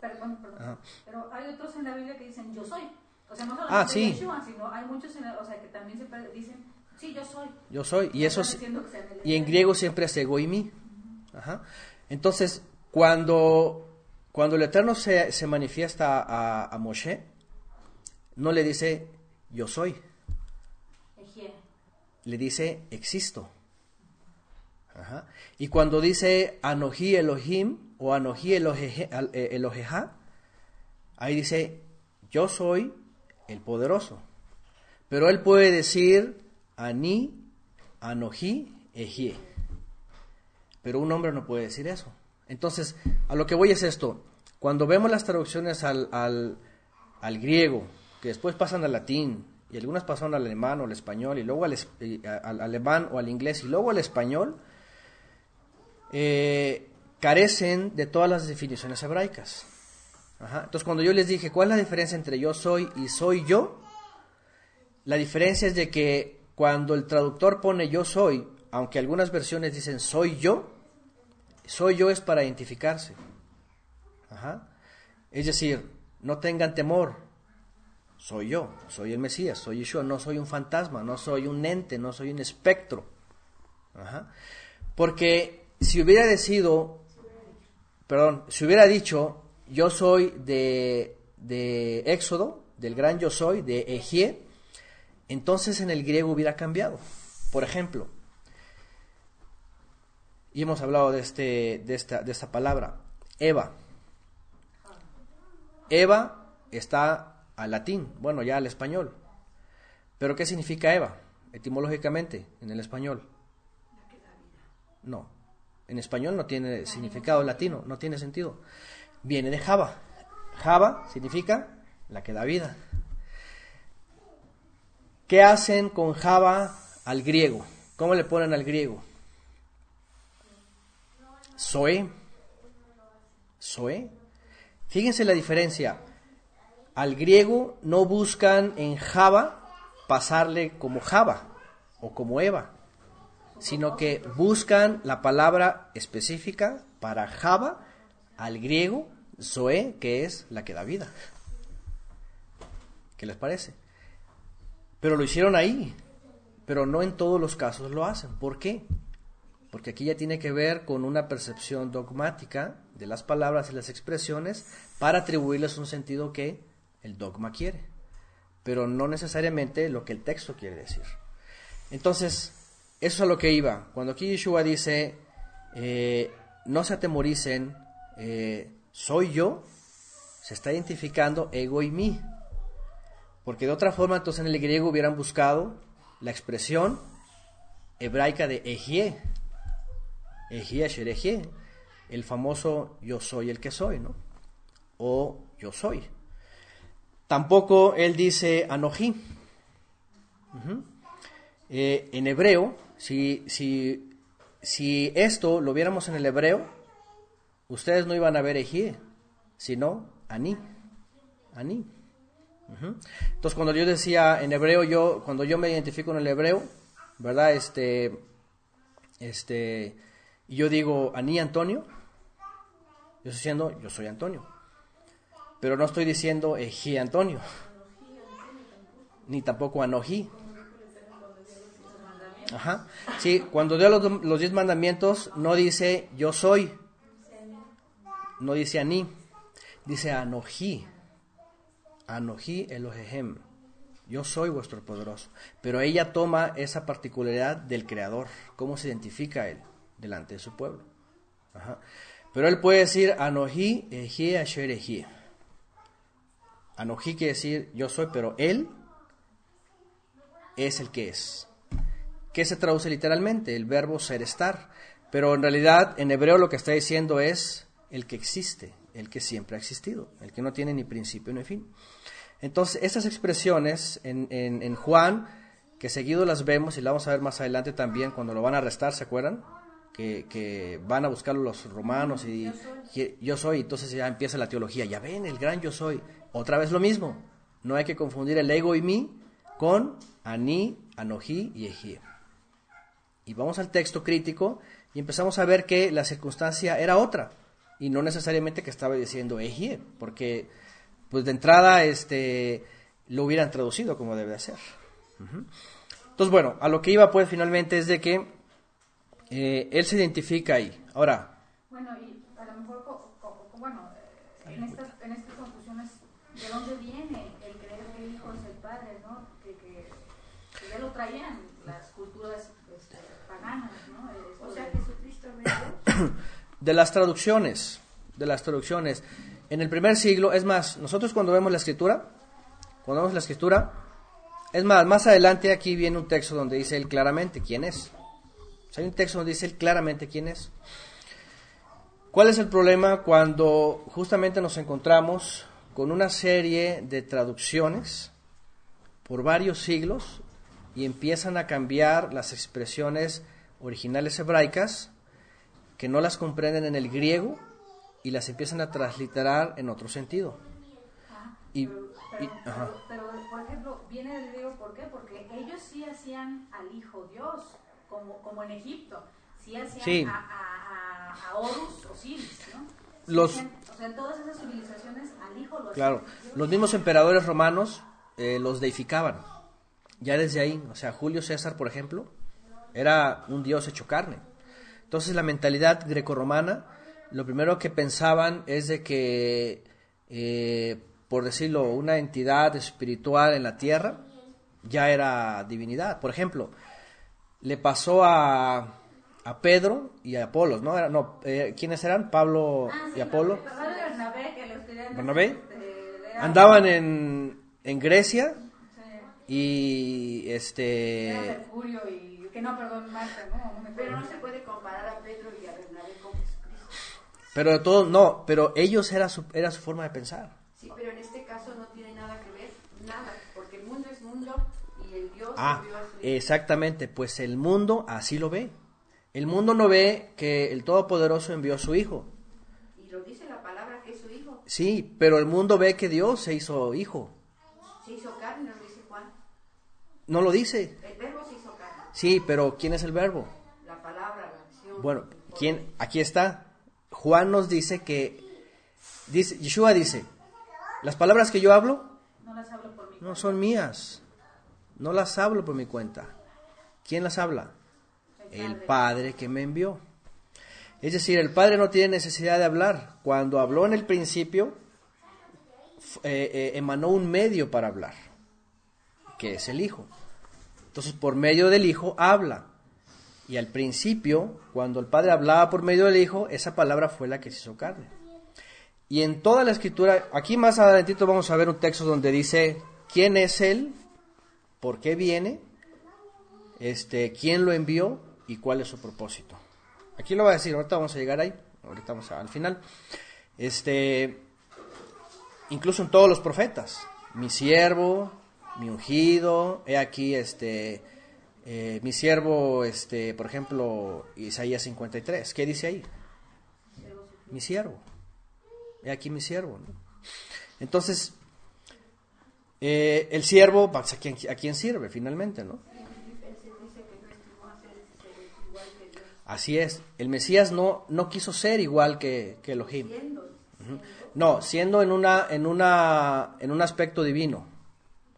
perdón, perdón, pero hay otros en la Biblia que dicen yo soy. O sea, no solamente ah, sí. Yeshua, sino hay muchos en la, o sea, que también se dicen sí, yo soy. Yo soy. Y, eso y en griego siempre es ego y mí. Ajá. Entonces, cuando, cuando el Eterno se, se manifiesta a, a Moshe, no le dice yo soy. Le dice existo. Y cuando dice Anoji Elohim o Anoji eh, Eloheja, ahí dice yo soy el poderoso. Pero él puede decir Ani, Anoji, Ejie. Pero un hombre no puede decir eso. Entonces, a lo que voy es esto. Cuando vemos las traducciones al, al, al griego, que después pasan al latín, y algunas pasan al alemán o al español, y luego al, al alemán o al inglés, y luego al español, eh, carecen de todas las definiciones hebraicas. Entonces, cuando yo les dije, ¿cuál es la diferencia entre yo soy y soy yo? La diferencia es de que cuando el traductor pone yo soy, aunque algunas versiones dicen soy yo, soy yo es para identificarse. Es decir, no tengan temor, soy yo, soy el Mesías, soy yo, no soy un fantasma, no soy un ente, no soy un espectro. Porque si hubiera decido, perdón, si hubiera dicho, yo soy de, de Éxodo, del gran yo soy, de Egie, entonces en el griego hubiera cambiado. Por ejemplo, y hemos hablado de, este, de, esta, de esta palabra, Eva. Eva está al latín, bueno, ya al español. Pero ¿qué significa Eva? Etimológicamente, en el español. No, en español no tiene significado latino, no tiene sentido. Viene de Java. Java significa la que da vida. ¿Qué hacen con Java al griego? ¿Cómo le ponen al griego? Zoe. Zoe. Fíjense la diferencia. Al griego no buscan en Java pasarle como Java o como Eva sino que buscan la palabra específica para Java al griego Zoe, que es la que da vida. ¿Qué les parece? Pero lo hicieron ahí, pero no en todos los casos lo hacen. ¿Por qué? Porque aquí ya tiene que ver con una percepción dogmática de las palabras y las expresiones para atribuirles un sentido que el dogma quiere, pero no necesariamente lo que el texto quiere decir. Entonces, eso es a lo que iba. Cuando aquí Yeshua dice, eh, no se atemoricen, eh, soy yo, se está identificando ego y mí. Porque de otra forma, entonces en el griego hubieran buscado la expresión hebraica de ejie, sherejie, el famoso yo soy el que soy, ¿no? O yo soy. Tampoco él dice anojí. Eh, en hebreo, si, si, si esto lo viéramos en el hebreo, ustedes no iban a ver Ejie, sino Ani. Ani. Entonces, cuando yo decía en hebreo, yo, cuando yo me identifico en el hebreo, ¿verdad? Este, este, y yo digo, Aní Antonio, yo estoy diciendo, yo soy Antonio. Pero no estoy diciendo Eji Antonio, ni tampoco Anoji. Ajá. Sí, cuando dio los, los, diez mandamientos, no dice yo soy, no dice Aní, dice Anoji. Anoji Elohehem. Yo soy vuestro poderoso. Pero ella toma esa particularidad del Creador. ¿Cómo se identifica él delante de su pueblo? Pero él puede decir Anoji Eji Asher Eji. Anoji quiere decir yo soy, pero él es el que es. ¿Qué se traduce literalmente? El verbo ser estar. Pero en realidad en hebreo lo que está diciendo es el que existe, el que siempre ha existido, el que no tiene ni principio ni fin. Entonces, esas expresiones en, en, Juan, que seguido las vemos y las vamos a ver más adelante también cuando lo van a arrestar, ¿se acuerdan? Que, que van a buscarlo los romanos y yo soy. entonces ya empieza la teología, ya ven, el gran yo soy. Otra vez lo mismo, no hay que confundir el ego y mí con Aní, Anojí y Ejí. Y vamos al texto crítico y empezamos a ver que la circunstancia era otra y no necesariamente que estaba diciendo Ejí, porque pues de entrada este, lo hubieran traducido como debe ser. Entonces, bueno, a lo que iba pues finalmente es de que eh, él se identifica ahí. Ahora. Bueno, y a lo mejor, bueno, eh, en estas, en estas conclusiones, ¿de dónde viene el creer que el Hijo es el Padre, no? Que, que, ya lo traían las culturas este, paganas, ¿no? O sea, Jesucristo De las traducciones, de las traducciones. En el primer siglo, es más, nosotros cuando vemos la escritura, cuando vemos la escritura, es más, más adelante aquí viene un texto donde dice él claramente quién es. Hay un texto donde dice él claramente quién es. ¿Cuál es el problema cuando justamente nos encontramos con una serie de traducciones por varios siglos y empiezan a cambiar las expresiones originales hebraicas que no las comprenden en el griego y las empiezan a transliterar en otro sentido. y, pero, por ejemplo, viene del griego, ¿por qué? Porque ellos sí hacían al Hijo Dios, como, como en Egipto. Sí hacían A, a, a, Horus, Osiris, ¿no? los, o sea, todas esas civilizaciones al Hijo lo Claro, los mismos emperadores romanos eh, los deificaban. Ya desde ahí, o sea, Julio César, por ejemplo, era un dios hecho carne. Entonces la mentalidad grecorromana lo primero que pensaban es de que, eh, por decirlo, una entidad espiritual en la tierra ya era divinidad. Por ejemplo, le pasó a, a Pedro y a Apolos, ¿no? Era, no eh, ¿Quiénes eran? Pablo ah, y Apolo. Bernabé, Andaban en, en Grecia y este... y... Que no, perdón, Marta, ¿no? Pero no se puede comparar a Pedro y a Bernabé con pero de todo, no, pero ellos era su, era su forma de pensar. Sí, pero en este caso no tiene nada que ver, nada, porque el mundo es mundo y el Dios ah, Exactamente, pues el mundo así lo ve. El mundo no ve que el Todopoderoso envió a su Hijo. Y lo dice la palabra que es su Hijo. Sí, pero el mundo ve que Dios se hizo Hijo. Se hizo carne, lo dice Juan. No lo dice. El verbo se hizo carne. Sí, pero ¿quién es el verbo? La palabra, la acción. Bueno, ¿quién? Aquí está. Juan nos dice que, dice, Yeshua dice, las palabras que yo hablo no, las hablo por mi no son mías, no las hablo por mi cuenta. ¿Quién las habla? El Padre que me envió. Es decir, el Padre no tiene necesidad de hablar. Cuando habló en el principio, eh, eh, emanó un medio para hablar, que es el Hijo. Entonces, por medio del Hijo habla. Y al principio, cuando el Padre hablaba por medio del Hijo, esa palabra fue la que se hizo carne. Y en toda la escritura, aquí más adelantito vamos a ver un texto donde dice quién es Él, por qué viene, este, quién lo envió y cuál es su propósito. Aquí lo va a decir, ahorita vamos a llegar ahí, ahorita vamos al final. Este, incluso en todos los profetas, mi siervo, mi ungido, he aquí este eh, mi siervo, este, por ejemplo, Isaías 53, ¿qué dice ahí? Mi siervo. He aquí mi siervo. Entonces, eh, el siervo, ¿a quién, ¿a quién sirve finalmente? ¿no? Así es, el Mesías no, no quiso ser igual que, que Elohim. No, siendo en, una, en, una, en un aspecto divino,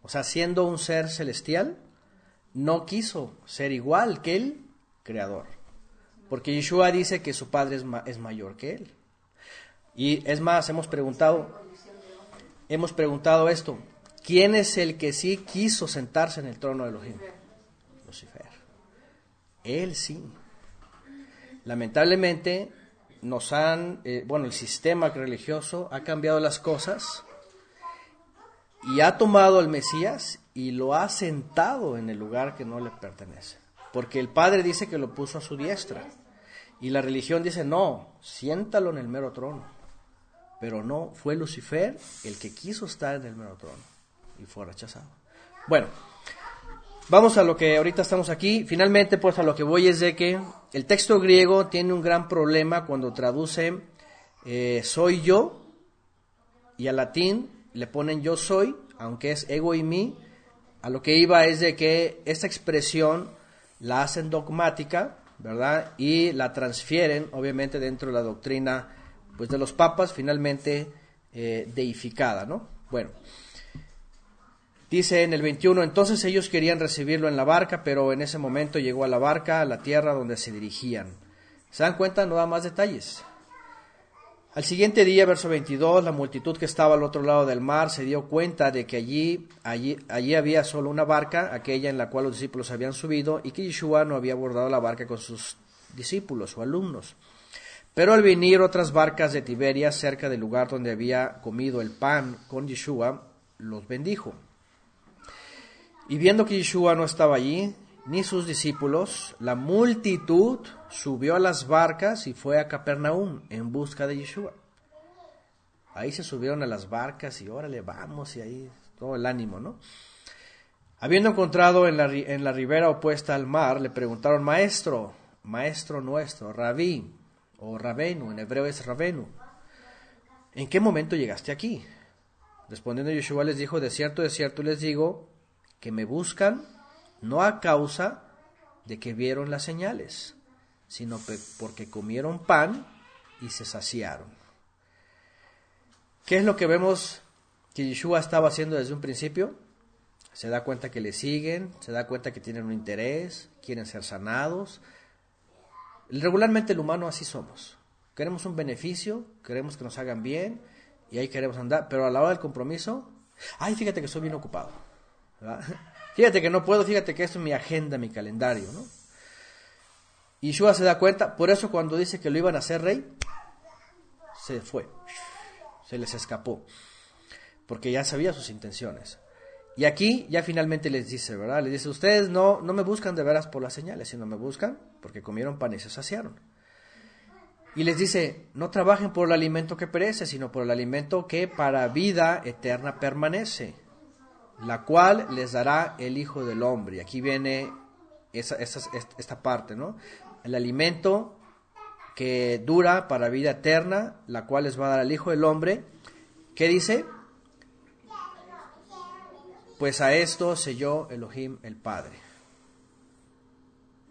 o sea, siendo un ser celestial, no quiso ser igual que el Creador. Porque Yeshua dice que su Padre es, es mayor que él. Y es más, hemos preguntado, hemos preguntado esto, ¿quién es el que sí quiso sentarse en el trono de Elohim? Lucifer. Él sí. Lamentablemente nos han, eh, bueno, el sistema religioso ha cambiado las cosas y ha tomado al Mesías y lo ha sentado en el lugar que no le pertenece. Porque el Padre dice que lo puso a su diestra. Y la religión dice, no, siéntalo en el mero trono. Pero no, fue Lucifer el que quiso estar en el mero trono y fue rechazado. Bueno, vamos a lo que ahorita estamos aquí. Finalmente, pues a lo que voy es de que el texto griego tiene un gran problema cuando traduce eh, soy yo y al latín le ponen yo soy, aunque es ego y mí. A lo que iba es de que esta expresión la hacen dogmática, ¿verdad? Y la transfieren, obviamente, dentro de la doctrina pues, de los papas, finalmente eh, deificada, ¿no? Bueno, dice en el 21, entonces ellos querían recibirlo en la barca, pero en ese momento llegó a la barca, a la tierra donde se dirigían. ¿Se dan cuenta? No da más detalles. Al siguiente día, verso 22, la multitud que estaba al otro lado del mar se dio cuenta de que allí, allí, allí había solo una barca, aquella en la cual los discípulos habían subido, y que Yeshua no había abordado la barca con sus discípulos o alumnos. Pero al venir otras barcas de Tiberias cerca del lugar donde había comido el pan con Yeshua, los bendijo. Y viendo que Yeshua no estaba allí, ni sus discípulos, la multitud subió a las barcas y fue a Capernaum en busca de Yeshua. Ahí se subieron a las barcas y órale, vamos, y ahí todo el ánimo, ¿no? Habiendo encontrado en la, en la ribera opuesta al mar, le preguntaron, maestro, maestro nuestro, rabí, o rabenu, en hebreo es rabenu, ¿en qué momento llegaste aquí? Respondiendo Yeshua les dijo, de cierto, de cierto les digo, que me buscan no a causa de que vieron las señales, sino porque comieron pan y se saciaron. ¿Qué es lo que vemos que Yeshua estaba haciendo desde un principio? Se da cuenta que le siguen, se da cuenta que tienen un interés, quieren ser sanados. Regularmente el humano así somos. Queremos un beneficio, queremos que nos hagan bien y ahí queremos andar, pero a la hora del compromiso, ay, fíjate que estoy bien ocupado. Fíjate que no puedo, fíjate que esto es mi agenda, mi calendario, ¿no? Y Yeshua se da cuenta, por eso cuando dice que lo iban a hacer rey, se fue, se les escapó, porque ya sabía sus intenciones. Y aquí ya finalmente les dice, ¿verdad? Les dice, ustedes no, no me buscan de veras por las señales, sino me buscan porque comieron pan y se saciaron. Y les dice, no trabajen por el alimento que perece, sino por el alimento que para vida eterna permanece, la cual les dará el Hijo del Hombre. Y aquí viene esa, esa- esta parte, ¿no? El alimento que dura para vida eterna, la cual les va a dar el Hijo del Hombre. ¿Qué dice? Pues a esto selló Elohim el Padre.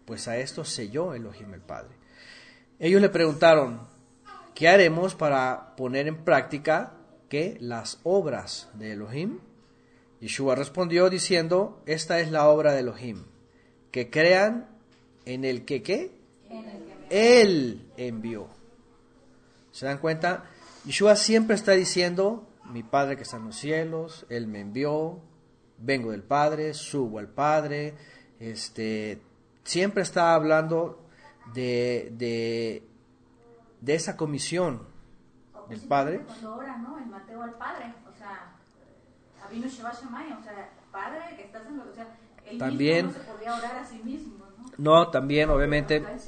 Pues a esto selló Elohim el Padre. Ellos le preguntaron, ¿qué haremos para poner en práctica que las obras de Elohim? Yeshua respondió diciendo, esta es la obra de Elohim, que crean en el que qué? Él envió. ¿Se dan cuenta? Yeshua siempre está diciendo, mi Padre que está en los cielos, Él me envió, vengo del Padre, subo al Padre, este, siempre está hablando de, de, de esa comisión del Padre. Cuando ora, ¿no? Mateo al Padre, o sea, Abinu Sheba Shammai, o sea, Padre que estás en lo, o sea, él También- mismo no se podía orar a sí mismo, ¿no? No, también obviamente... Cómo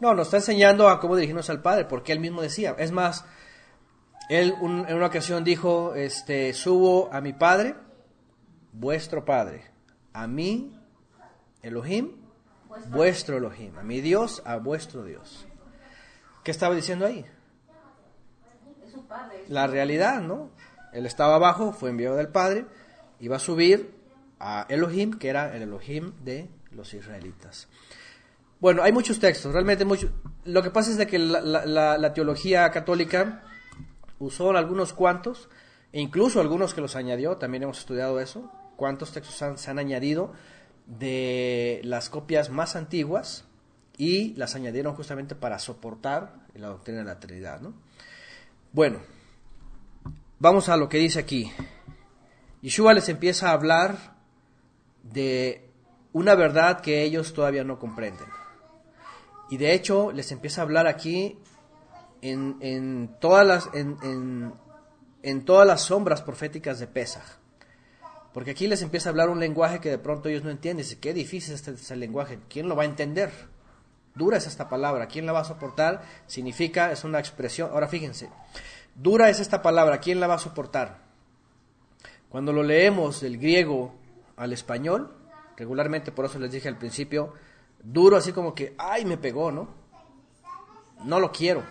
No, nos está enseñando a cómo dirigirnos al Padre, porque él mismo decía. Es más, él un- en una ocasión dijo, este, subo a mi Padre, vuestro Padre, a mí, Elohim, vuestro Elohim, a mi Dios, a vuestro Dios. ¿Qué estaba diciendo ahí? La realidad, ¿no? Él estaba abajo, fue enviado del Padre, iba a subir a Elohim, que era el Elohim de los israelitas. Bueno, hay muchos textos, realmente mucho. Lo que pasa es de que la, teología católica usó algunos cuantos, e incluso algunos que los añadió, también hemos estudiado eso, cuántos textos se han añadido de las copias más antiguas y las añadieron justamente para soportar la doctrina de la Trinidad. ¿no? Bueno, vamos a lo que dice aquí. Yeshua les empieza a hablar de una verdad que ellos todavía no comprenden. Y de hecho les empieza a hablar aquí en, en todas, las, en, en- en todas las sombras proféticas de Pesaj. Porque aquí les empieza a hablar un lenguaje que de pronto ellos no entienden. Dice, qué difícil es este, este lenguaje. ¿Quién lo va a entender? Dura es esta palabra. ¿Quién la va a soportar? Significa, es una expresión. Ahora fíjense, dura es esta palabra. ¿Quién la va a soportar? Cuando lo leemos del griego al español, regularmente, por eso les dije al principio, duro así como que, ay, me pegó, ¿no? No lo quiero.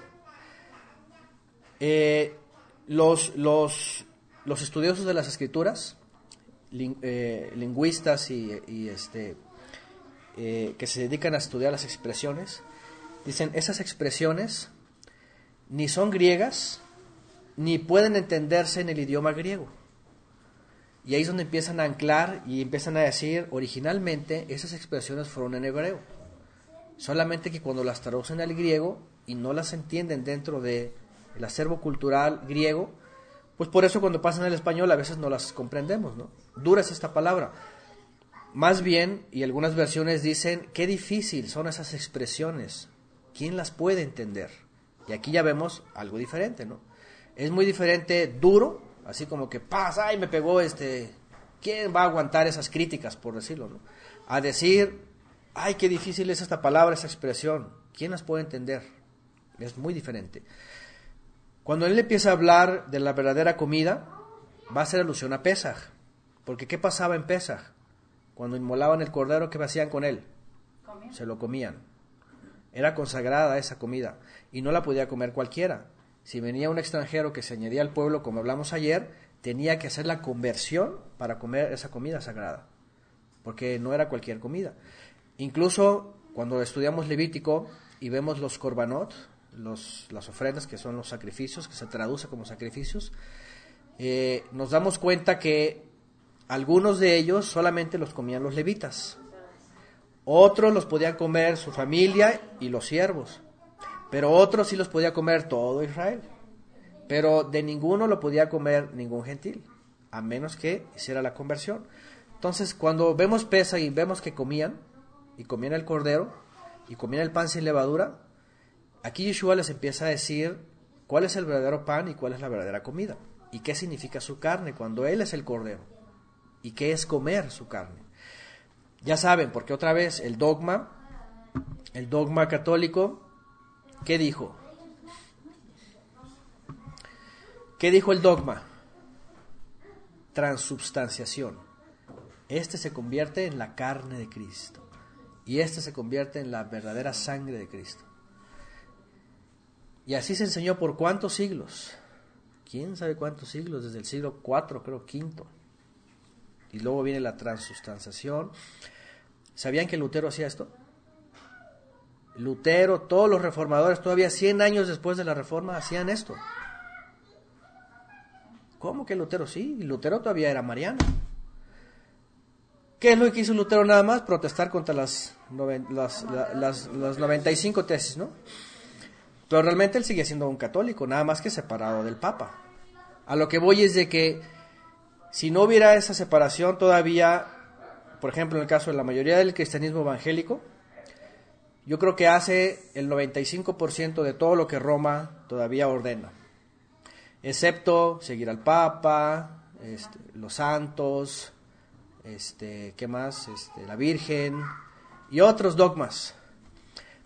Eh, los, los, los estudiosos de las escrituras, eh, lingüistas y, y, este, eh, que se dedican a estudiar las expresiones, dicen, esas expresiones ni son griegas, ni pueden entenderse en el idioma griego. Y ahí es donde empiezan a anclar y empiezan a decir, originalmente esas expresiones fueron en hebreo. Solamente que cuando las traducen al griego y no las entienden dentro del acervo cultural griego, pues por eso cuando pasan al español a veces no las comprendemos, ¿no? Dura es esta palabra. Más bien, y algunas versiones dicen, qué difícil son esas expresiones. ¿Quién las puede entender? Y aquí ya vemos algo diferente, ¿no? Es muy diferente duro, así como que pasa, ay, me pegó este. ¿Quién va a aguantar esas críticas, por decirlo, no? A decir, ay, qué difícil es esta palabra, esa expresión. ¿Quién las puede entender? Es muy diferente. Cuando él empieza a hablar de la verdadera comida, va a hacer alusión a Pesaj. Porque ¿qué pasaba en Pesaj? Cuando inmolaban el cordero, ¿qué hacían con él? ¿Comían? Se lo comían. Era consagrada esa comida y no la podía comer cualquiera. Si venía un extranjero que se añadía al pueblo, como hablamos ayer, tenía que hacer la conversión para comer esa comida sagrada, porque no era cualquier comida. Incluso cuando estudiamos Levítico y vemos los korbanot, los, las ofrendas que son los sacrificios, que se traduce como sacrificios, eh, nos damos cuenta que algunos de ellos solamente los comían los levitas. Otros los podían comer su familia y los siervos. Pero otros sí los podía comer todo Israel. Pero de ninguno lo podía comer ningún gentil, a menos que hiciera la conversión. Entonces, cuando vemos pesa y vemos que comían, y comían el cordero, y comían el pan sin levadura, aquí Yeshua les empieza a decir cuál es el verdadero pan y cuál es la verdadera comida, y qué significa su carne cuando Él es el cordero, y qué es comer su carne. Ya saben, porque otra vez el dogma, el dogma católico, ¿qué dijo? ¿Qué dijo el dogma? Transubstanciación. Este se convierte en la carne de Cristo y este se convierte en la verdadera sangre de Cristo. Y así se enseñó por cuántos siglos. ¿Quién sabe cuántos siglos? Desde el siglo IV, creo, quinto. Y luego viene la transubstanciación. ¿Sabían que Lutero hacía esto? Lutero, todos los reformadores, todavía 100 años después de la reforma, hacían esto. ¿Cómo que Lutero? Sí, Lutero todavía era mariano. ¿Qué es lo que hizo Lutero nada más? Protestar contra las, noven- las, la- las, las 95 tesis, ¿no? Pero realmente él sigue siendo un católico, nada más que separado del Papa. A lo que voy es de que si no hubiera esa separación todavía, por ejemplo, en el caso de la mayoría del cristianismo evangélico, yo creo que hace el 95% de todo lo que Roma todavía ordena, excepto seguir al Papa, este, los santos, este, ¿qué más? Este, la Virgen y otros dogmas.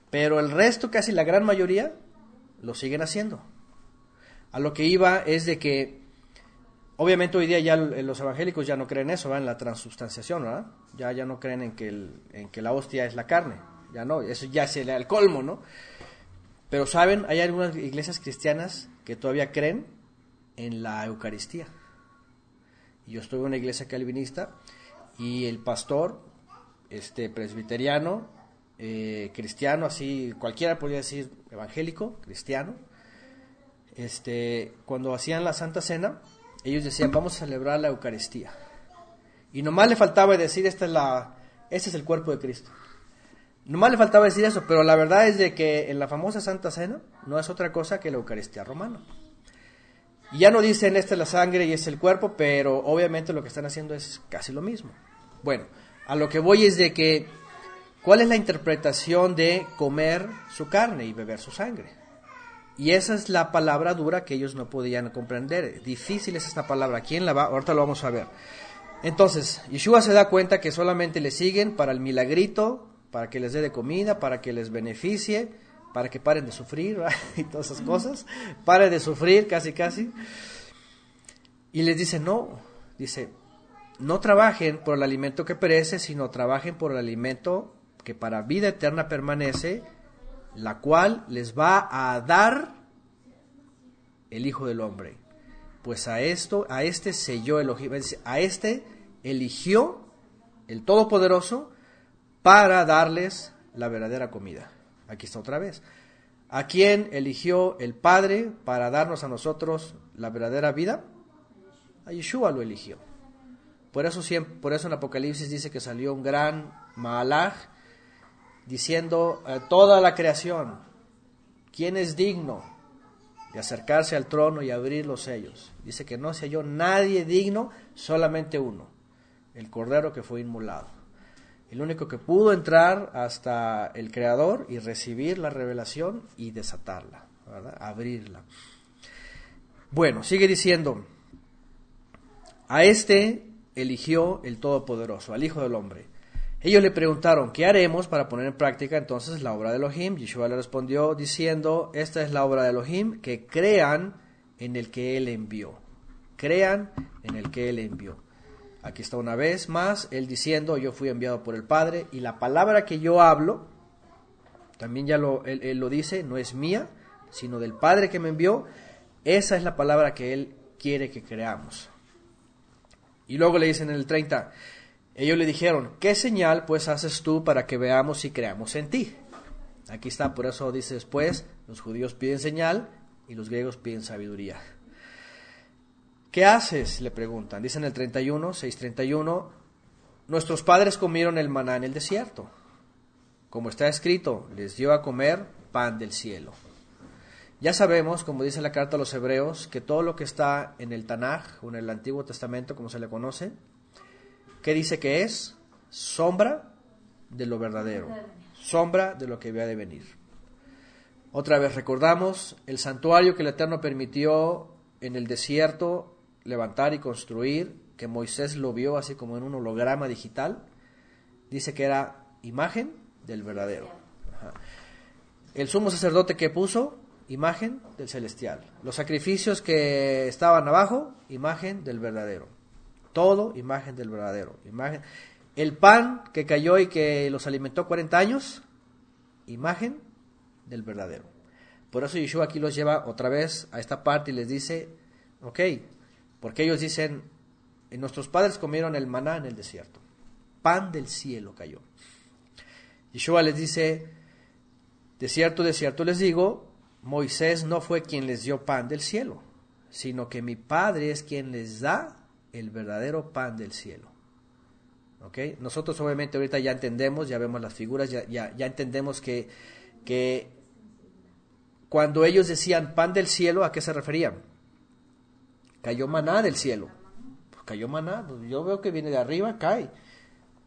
Pero el resto, casi la gran mayoría, lo siguen haciendo. A lo que iba es de que, obviamente hoy día ya los evangélicos ya no creen eso, ¿va? en la transubstanciación, ¿verdad? Ya, ya no creen en que, en que la hostia es la carne, ya no, eso ya es el, el colmo, ¿no? Pero saben, hay algunas iglesias cristianas que todavía creen en la Eucaristía. Yo estuve en una iglesia calvinista y el pastor este, presbiteriano, eh, cristiano, así, cualquiera podría decir evangélico, cristiano, este, cuando hacían la Santa Cena, ellos decían, vamos a celebrar la Eucaristía. Y nomás le faltaba decir, esta es la, este es el cuerpo de Cristo. Nomás le faltaba decir eso, pero la verdad es de que en la famosa Santa Cena no es otra cosa que la Eucaristía romana. Y ya no dicen esta es la sangre y es el cuerpo, pero obviamente lo que están haciendo es casi lo mismo. Bueno, a lo que voy es de que, ¿cuál es la interpretación de comer su carne y beber su sangre? Y esa es la palabra dura que ellos no podían comprender. Difícil es esta palabra. ¿Quién la va? Ahorita lo vamos a ver. Entonces, Yeshua se da cuenta que solamente le siguen para el milagrito, para que les dé de comida, para que les beneficie, para que paren de sufrir y todas esas cosas. Paren de sufrir casi, casi. Y les dice, no, dice, no trabajen por el alimento que perece, sino trabajen por el alimento que para vida eterna permanece, la cual les va a dar el Hijo del Hombre. Pues a esto, a este selló Elohim, a este eligió el Todopoderoso para darles la verdadera comida. Aquí está otra vez. ¿A quién eligió el Padre para darnos a nosotros la verdadera vida? A Yeshua lo eligió. Por eso, por eso en Apocalipsis dice que salió un gran Maalaj diciendo a toda la creación, ¿quién es digno de acercarse al trono y abrir los sellos? Dice que no se halló nadie digno, solamente uno, el Cordero que fue inmolado. El único que pudo entrar hasta el Creador y recibir la revelación y desatarla, abrirla. Bueno, sigue diciendo, a este eligió el Todopoderoso, al Hijo del Hombre. Ellos le preguntaron, ¿qué haremos para poner en práctica entonces la obra de Elohim? Yeshua le respondió diciendo, esta es la obra de Elohim, que crean en el que Él envió. Crean en el que Él envió. Aquí está una vez más, Él diciendo, yo fui enviado por el Padre, y la palabra que yo hablo, también ya lo, él, él lo dice, no es mía, sino del Padre que me envió, esa es la palabra que Él quiere que creamos. Y luego le dicen en el 30, ellos le dijeron, ¿qué señal pues haces tú para que veamos y creamos en ti? Aquí está, por eso dice después, los judíos piden señal y los griegos piden sabiduría. ¿Qué haces? le preguntan. Dicen el 31, 631, nuestros padres comieron el maná en el desierto. Como está escrito, les dio a comer pan del cielo. Ya sabemos, como dice la carta a los hebreos, que todo lo que está en el Tanaj o en el Antiguo Testamento, como se le conoce, ¿qué dice que es? Sombra de lo verdadero, sombra de lo que había de venir. Otra vez recordamos el santuario que el Eterno permitió en el desierto levantar y construir, que Moisés lo vio así como en un holograma digital, dice que era imagen del verdadero. El sumo sacerdote que puso imagen del celestial. Los sacrificios que estaban abajo, imagen del verdadero. Todo imagen del verdadero. Imagen. El pan que cayó y que los alimentó 40 años, imagen del verdadero. Por eso Yeshua aquí los lleva otra vez a esta parte y les dice, ok, porque ellos dicen, nuestros padres comieron el maná en el desierto. Pan del cielo cayó. Yeshua les dice, de cierto, de cierto les digo, Moisés no fue quien les dio pan del cielo, sino que mi Padre es quien les da el verdadero pan del cielo. Nosotros obviamente ahorita ya entendemos, ya vemos las figuras, ya, ya, ya entendemos que, que cuando ellos decían pan del cielo, ¿a qué se referían? Cayó maná del cielo. Pues cayó maná, pues yo veo que viene de arriba, cae.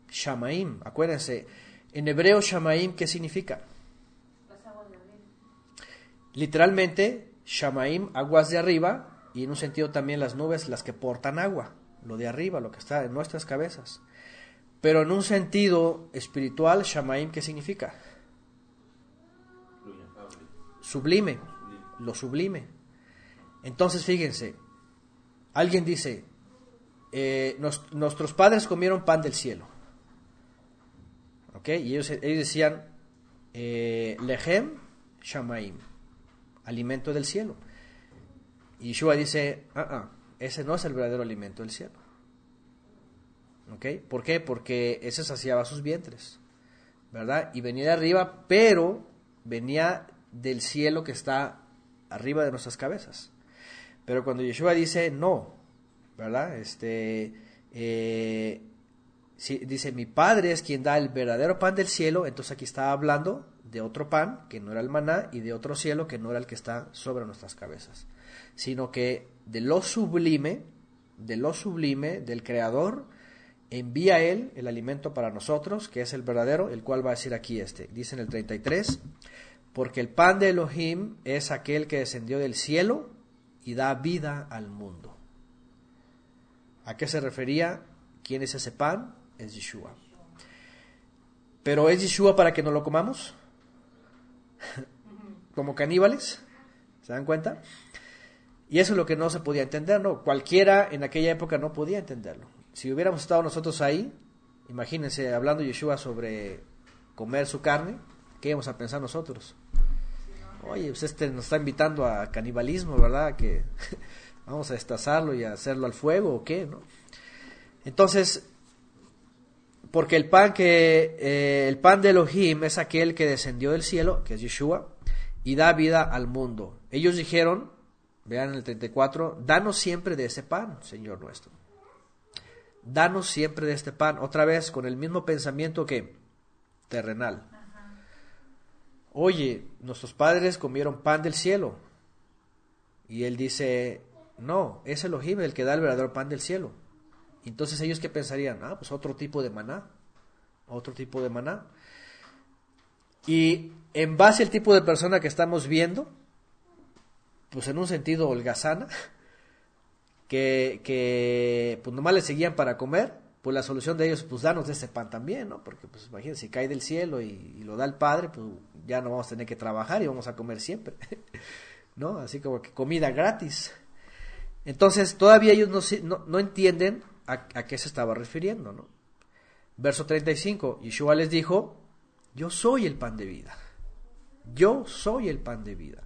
Shamaim, acuérdense, en hebreo Shamaim, ¿qué significa? Literalmente, Shamaim, aguas de arriba, y en un sentido también las nubes, las que portan agua, lo de arriba, lo que está en nuestras cabezas. Pero en un sentido espiritual, Shamaim, ¿qué significa? Sublime, lo sublime. Entonces, fíjense, alguien dice, eh, nuestros padres comieron pan del cielo. ¿Ok? Y ellos, ellos decían, eh, Lehem Shamaim alimento del cielo. Y Yeshua dice, ah, ah, ese no es el verdadero alimento del cielo. ¿Ok? ¿Por qué? Porque ese saciaba sus vientres, ¿verdad? Y venía de arriba, pero venía del cielo que está arriba de nuestras cabezas. Pero cuando Yeshua dice no, ¿verdad? Este, eh, si, dice, mi Padre es quien da el verdadero pan del cielo, entonces aquí está hablando de otro pan, que no era el maná, y de otro cielo, que no era el que está sobre nuestras cabezas, sino que de lo sublime, de lo sublime del Creador, envía Él el alimento para nosotros, que es el verdadero, el cual va a decir aquí este. Dice en el 33, porque el pan de Elohim es aquel que descendió del cielo y da vida al mundo. ¿A qué se refería? ¿Quién es ese pan? Es Yeshua. Pero ¿es Yeshua para que no lo comamos? ¿Como caníbales? ¿Se dan cuenta? Y eso es lo que no se podía entender, ¿no? Cualquiera en aquella época no podía entenderlo. Si hubiéramos estado nosotros ahí, imagínense hablando Yeshua sobre comer su carne, ¿qué íbamos a pensar nosotros? Oye, pues este nos está invitando a canibalismo, ¿verdad? Que vamos a destazarlo y a hacerlo al fuego o qué, ¿no? Entonces, porque el pan que eh, el pan de Elohim es aquel que descendió del cielo, que es Yeshua, y da vida al mundo. Ellos dijeron, vean el 34, danos siempre de ese pan, Señor nuestro. Danos siempre de este pan, otra vez con el mismo pensamiento que terrenal. Oye, nuestros padres comieron pan del cielo. Y él dice, no, es Elohim el que da el verdadero pan del cielo. Entonces ellos qué pensarían, ah, pues otro tipo de maná, otro tipo de maná. Y en base al tipo de persona que estamos viendo, pues en un sentido holgazana, que, que pues nomás le seguían para comer, pues la solución de ellos, pues danos de ese pan también, ¿no? Porque pues imagínense, si cae del cielo y, lo da el Padre, pues ya no vamos a tener que trabajar y vamos a comer siempre, ¿no? Así como que comida gratis. Entonces todavía ellos no, no entienden a, qué se estaba refiriendo, ¿no? Verso 35, Yeshua les dijo, yo soy el pan de vida, yo soy el pan de vida.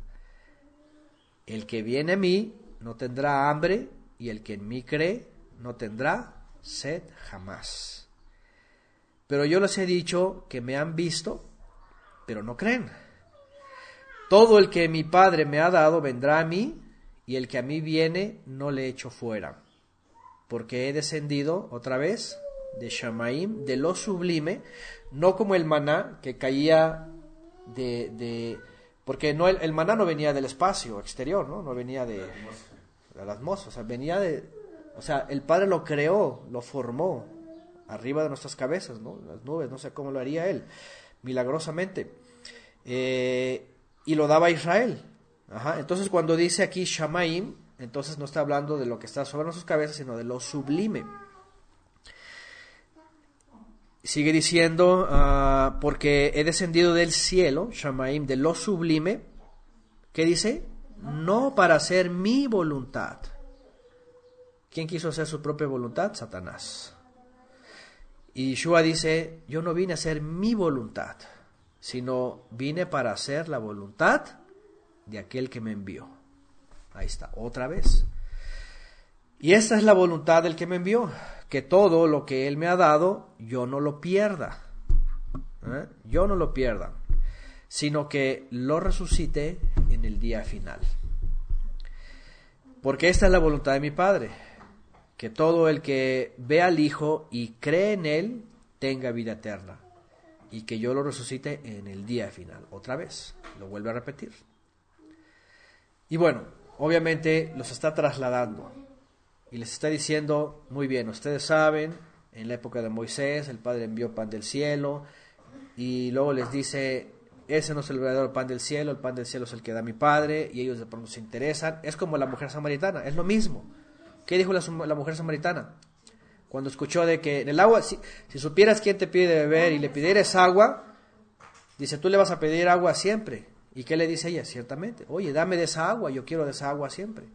El que viene a mí no tendrá hambre y el que en mí cree no tendrá sed jamás. Pero yo les he dicho que me han visto, pero no creen. Todo el que mi Padre me ha dado vendrá a mí, y el que a mí viene no le echo fuera porque he descendido otra vez de Shamaim, de lo sublime, no como el maná que caía de... de porque no el, maná no venía del espacio exterior, ¿no? No venía de, de la atmósfera, o sea, venía de... O sea, el Padre lo creó, lo formó arriba de nuestras cabezas, ¿no? Las nubes, no sé cómo lo haría Él, milagrosamente. Eh, y lo daba a Israel. Ajá. Entonces cuando dice aquí Shamaim, entonces no está hablando de lo que está sobre nuestras cabezas, sino de lo sublime. Sigue diciendo, ah, porque he descendido del cielo, Shamaim, de lo sublime, ¿qué dice? No para hacer mi voluntad. ¿Quién quiso hacer su propia voluntad? Satanás. Y Shua dice, yo no vine a hacer mi voluntad, sino vine para hacer la voluntad de aquel que me envió. Ahí está, otra vez. Y esta es la voluntad del que me envió, que todo lo que Él me ha dado, yo no lo pierda. ¿eh? Yo no lo pierda, sino que lo resucite en el día final. Porque esta es la voluntad de mi Padre, que todo el que ve al Hijo y cree en Él tenga vida eterna, y que yo lo resucite en el día final. Otra vez, lo vuelve a repetir. Y bueno, obviamente los está trasladando y les está diciendo, muy bien, ustedes saben, en la época de Moisés el Padre envió pan del cielo y luego les dice, ese no es el verdadero pan del cielo, el pan del cielo es el que da mi Padre y ellos de pronto se interesan. Es como la mujer samaritana, es lo mismo. ¿Qué dijo la, mujer samaritana? Cuando escuchó de que en el agua, si, si supieras quién te pide beber y le pidieras agua, dice, tú le vas a pedir agua siempre. ¿Y qué le dice ella? Ciertamente, oye, dame de esa agua, yo quiero de esa agua siempre.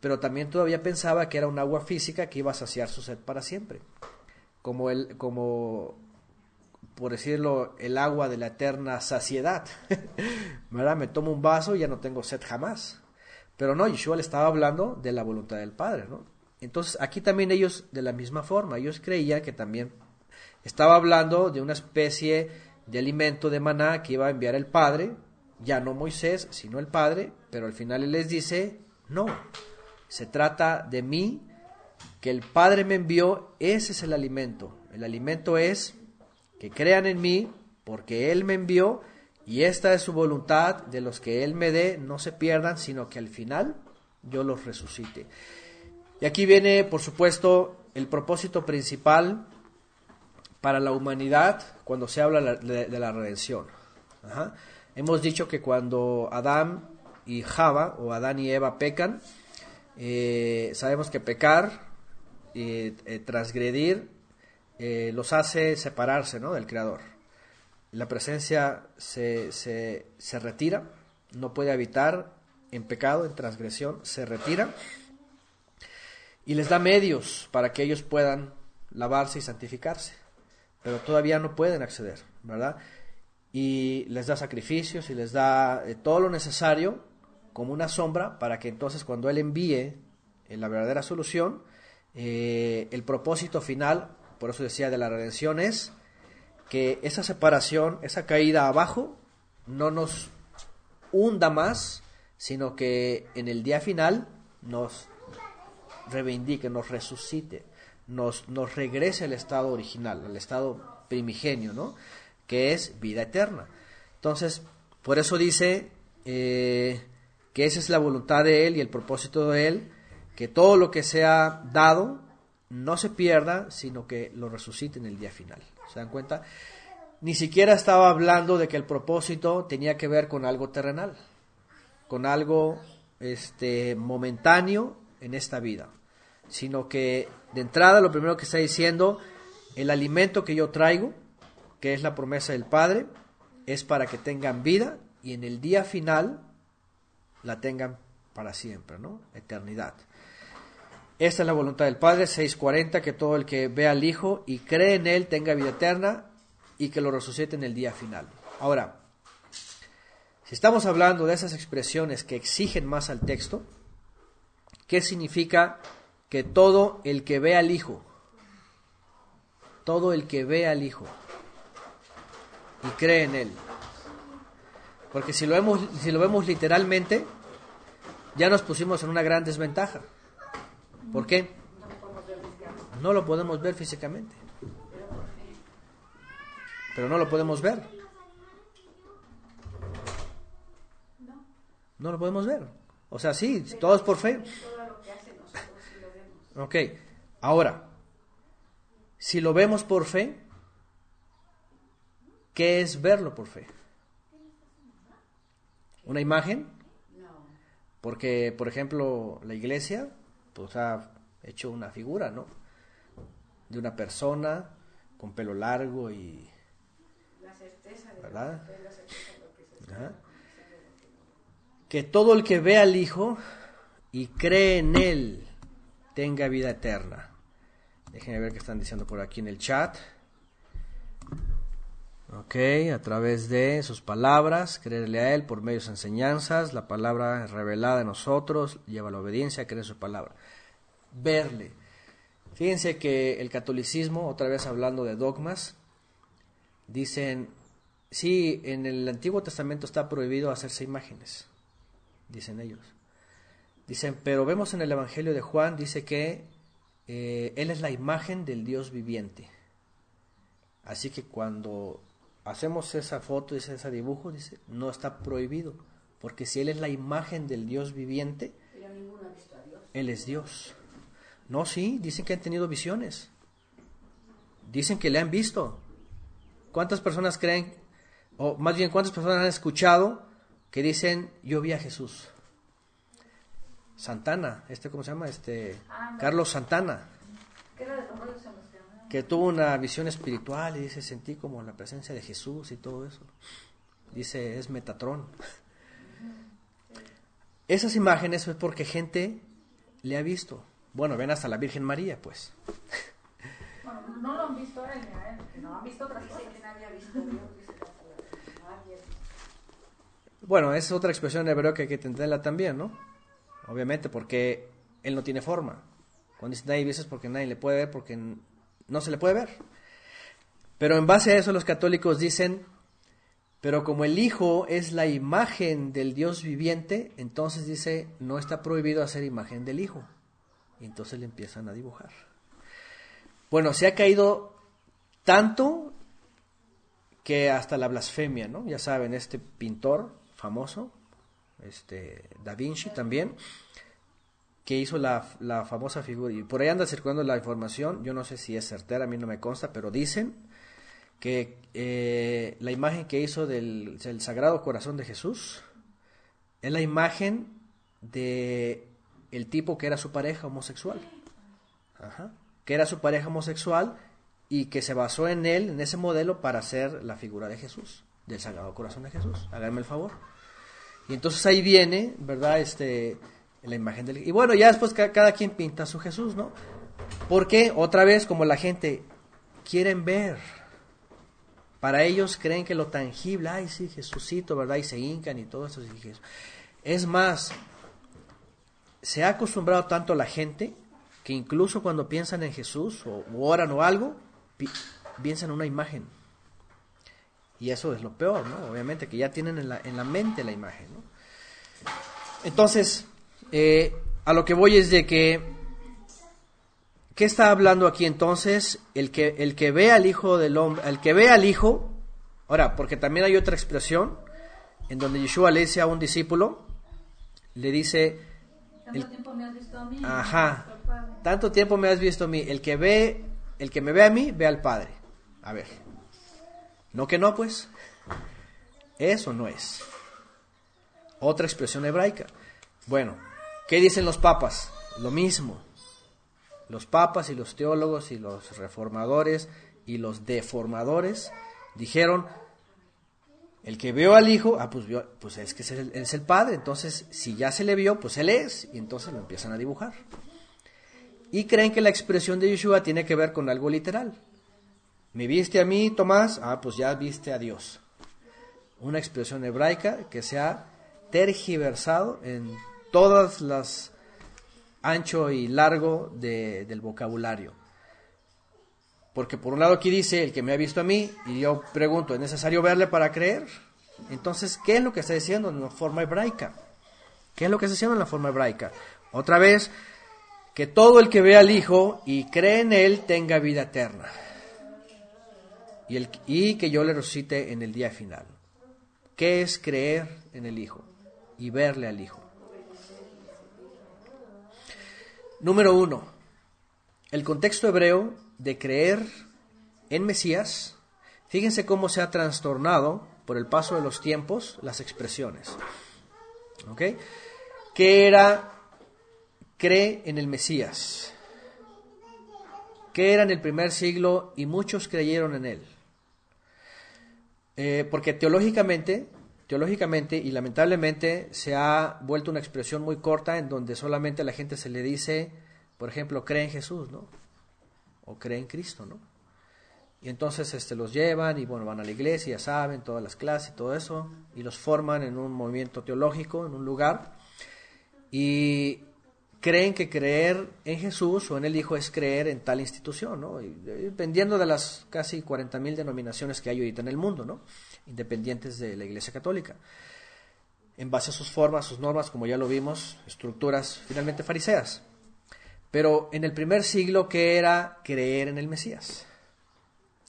Pero también todavía pensaba que era un agua física que iba a saciar su sed para siempre. Como, el, como por decirlo, el agua de la eterna saciedad. ¿Verdad? Me tomo un vaso y ya no tengo sed jamás. Pero no, Yeshua le estaba hablando de la voluntad del Padre. Entonces aquí también ellos de la misma forma, ellos creían que también estaba hablando de una especie de alimento de maná que iba a enviar el Padre, ya no Moisés, sino el Padre, pero al final él les dice, no, se trata de mí, que el Padre me envió, ese es el alimento. El alimento es que crean en mí, porque Él me envió, y esta es su voluntad, de los que Él me dé, no se pierdan, sino que al final yo los resucite. Y aquí viene, por supuesto, el propósito principal para la humanidad cuando se habla de, la redención. Hemos dicho que cuando Adán y Java, o Adán y Eva pecan, eh, sabemos que pecar, y eh, transgredir, eh, los hace separarse del Creador. La presencia se, se, se retira, no puede habitar en pecado, en transgresión, se retira y les da medios para que ellos puedan lavarse y santificarse, pero todavía no pueden acceder, ¿verdad? Y les da sacrificios y les da todo lo necesario como una sombra para que entonces cuando Él envíe en eh, la verdadera solución, eh, el propósito final, por eso decía de la redención, es que esa separación, esa caída abajo, no nos hunda más, sino que en el día final nos reivindique, nos resucite, nos, nos regrese al estado original, al estado primigenio, ¿no? Que es vida eterna. Entonces, por eso dice eh, que esa es la voluntad de Él y el propósito de Él, que todo lo que sea dado no se pierda, sino que lo resucite en el día final. ¿Se dan cuenta? Ni siquiera estaba hablando de que el propósito tenía que ver con algo terrenal, con algo este, momentáneo en esta vida sino que de entrada lo primero que está diciendo, el alimento que yo traigo, que es la promesa del Padre, es para que tengan vida y en el día final la tengan para siempre, ¿no? Eternidad. Esta es la voluntad del Padre, 6.40, que todo el que vea al Hijo y cree en Él tenga vida eterna y que lo resucite en el día final. Ahora, si estamos hablando de esas expresiones que exigen más al texto, ¿qué significa que todo el que ve al Hijo, todo el que ve al Hijo y cree en Él. Porque si lo si lo vemos literalmente, ya nos pusimos en una gran desventaja. ¿Por qué? No lo podemos ver físicamente. Pero no lo podemos ver. No lo podemos ver. O sea, sí, todo es por fe. Ok, ahora, si lo vemos por fe, ¿qué es verlo por fe? ¿Una imagen? Porque, por ejemplo, la iglesia pues, ha hecho una figura, ¿no? De una persona con pelo largo y... La certeza de ¿verdad? Que todo el que ve al Hijo y cree en Él tenga vida eterna. Déjenme ver qué están diciendo por aquí en el chat. Ok, a través de sus palabras, creerle a Él por medio de enseñanzas, la palabra revelada en nosotros lleva la obediencia, creer su palabra. Verle. Fíjense que el catolicismo, otra vez hablando de dogmas, dicen, sí, en el Antiguo Testamento está prohibido hacerse imágenes, dicen ellos. Dicen, pero vemos en el Evangelio de Juan, dice que eh, Él es la imagen del Dios viviente. Así que cuando hacemos esa foto, ese, ese dibujo, dice, no está prohibido, porque si Él es la imagen del Dios viviente, Él es Dios. No, sí, dicen que han tenido visiones. Dicen que le han visto. ¿Cuántas personas creen, o más bien cuántas personas han escuchado que dicen, yo vi a Jesús? Santana, este cómo se llama, este ah, Carlos Santana, que tuvo una visión espiritual y dice sentí como la presencia de Jesús y todo eso. Dice es Metatrón. Esas imágenes es porque gente le ha visto. Bueno, ven hasta la Virgen María, pues. Bueno, no lo han visto él, no han visto otras cosas que nadie ha visto. Bueno, esa es otra expresión de hebreo que hay que entenderla también, ¿no? obviamente, porque Él no tiene forma. Cuando dice nadie vio es porque nadie le puede ver, porque no se le puede ver. Pero en base a eso los católicos dicen, pero como el Hijo es la imagen del Dios viviente, entonces dice, no está prohibido hacer imagen del Hijo. Y entonces le empiezan a dibujar. Bueno, se ha caído tanto que hasta la blasfemia, ¿no? Ya saben, este pintor famoso, este Da Vinci también, que hizo la, la famosa figura, y por ahí anda circulando la información, yo no sé si es certera, a mí no me consta, pero dicen que eh, la imagen que hizo del, Sagrado Corazón de Jesús es la imagen de el tipo que era su pareja homosexual. Que era su pareja homosexual y que se basó en él, en ese modelo, para hacer la figura de Jesús, del Sagrado Corazón de Jesús. Háganme el favor. Y entonces ahí viene, ¿verdad? Este, la imagen del... Y bueno, ya después cada quien pinta su Jesús, ¿no? Porque otra vez, como la gente quieren ver, para ellos creen que lo tangible, ay, sí, Jesucito, ¿verdad? Y se hincan y todo eso. Es más, se ha acostumbrado tanto la gente que incluso cuando piensan en Jesús o oran o algo, piensan en una imagen. Y eso es lo peor, ¿no? Obviamente, que ya tienen en la, en la mente la imagen, ¿no? Entonces, eh, a lo que voy es de que ¿Qué está hablando aquí entonces? El que, el que ve al Hijo del Hombre, el que ve al Hijo, ahora, porque también hay otra expresión en donde Yeshua le dice a un discípulo, le dice, tanto tiempo me has visto a mí. Ajá, tanto tiempo me has visto a mí, el que ve, el que me ve a mí, ve al Padre. A ver, no que no, pues, eso no es. Otra expresión hebraica. Bueno, ¿qué dicen los papas? Lo mismo los papas y los teólogos y los reformadores y los deformadores dijeron, el que vio al hijo, ah, pues, pues es que es el, es el padre, entonces si ya se le vio, pues él es, y entonces lo empiezan a dibujar. Y creen que la expresión de Yeshua tiene que ver con algo literal. ¿Me viste a mí, Tomás? Ah, pues ya viste a Dios. Una expresión hebraica que se ha tergiversado en todas las ancho y largo del vocabulario. Porque por un lado aquí dice el que me ha visto a mí, y yo pregunto, ¿es necesario verle para creer? Entonces, ¿qué es lo que está diciendo en la forma hebraica? ¿Qué es lo que está diciendo en la forma hebraica? Otra vez, que todo el que ve al Hijo y cree en Él tenga vida eterna. Y, el, y que yo le resucite en el día final. ¿Qué es creer en el Hijo y verle al Hijo? Número uno, el contexto hebreo de creer en Mesías, fíjense cómo se ha trastornado por el paso de los tiempos las expresiones. ¿Ok? ¿Qué era cree en el Mesías? ¿Qué era en el primer siglo y muchos creyeron en él? Eh, porque teológicamente teológicamente y lamentablemente se ha vuelto una expresión muy corta en donde solamente a la gente se le dice, por ejemplo, cree en Jesús, ¿no? O cree en Cristo, ¿no? Y entonces este, los llevan y bueno, van a la iglesia, ya saben, todas las clases y todo eso, y los forman en un movimiento teológico, en un lugar, y creen que creer en Jesús o en el Hijo es creer en tal institución, ¿no? dependiendo de las casi 40.000 denominaciones que hay ahorita en el mundo, ¿no? Independientes de la Iglesia Católica. En base a sus formas, sus normas, como ya lo vimos, estructuras finalmente fariseas. Pero en el primer siglo, ¿qué era creer en el Mesías?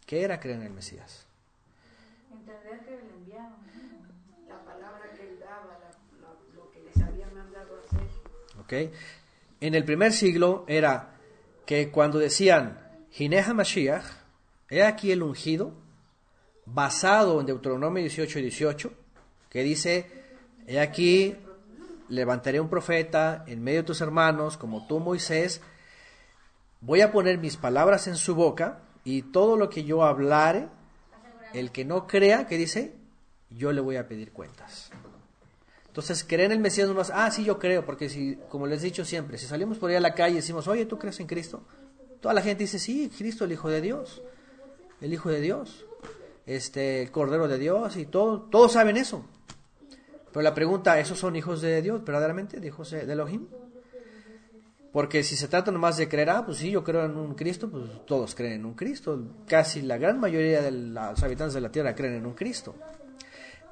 ¿Qué era creer en el Mesías? Entender que le enviaban. La palabra que él daba, lo que les había mandado hacer. ¿Ok? En el primer siglo era que cuando decían, Jineja Mashiach, he aquí el ungido, basado en Deuteronomio 18 y 18, que dice, he aquí, levantaré un profeta en medio de tus hermanos, como tú, Moisés, voy a poner mis palabras en su boca, y todo lo que yo hablare, el que no crea, que dice, yo le voy a pedir cuentas. Entonces, creer en el Mesías no más, ah, sí, yo creo, porque si, como les he dicho siempre, si salimos por ahí a la calle y decimos, oye, ¿tú crees en Cristo? Toda la gente dice, sí, Cristo, el Hijo de Dios, el Hijo de Dios este, el Cordero de Dios y todo, todos saben eso. Pero la pregunta, ¿esos son hijos de Dios verdaderamente? ¿De hijos de Elohim? Porque si se trata nomás de creer, ah, pues sí, yo creo en un Cristo, pues todos creen en un Cristo. Casi la gran mayoría de los habitantes de la tierra creen en un Cristo.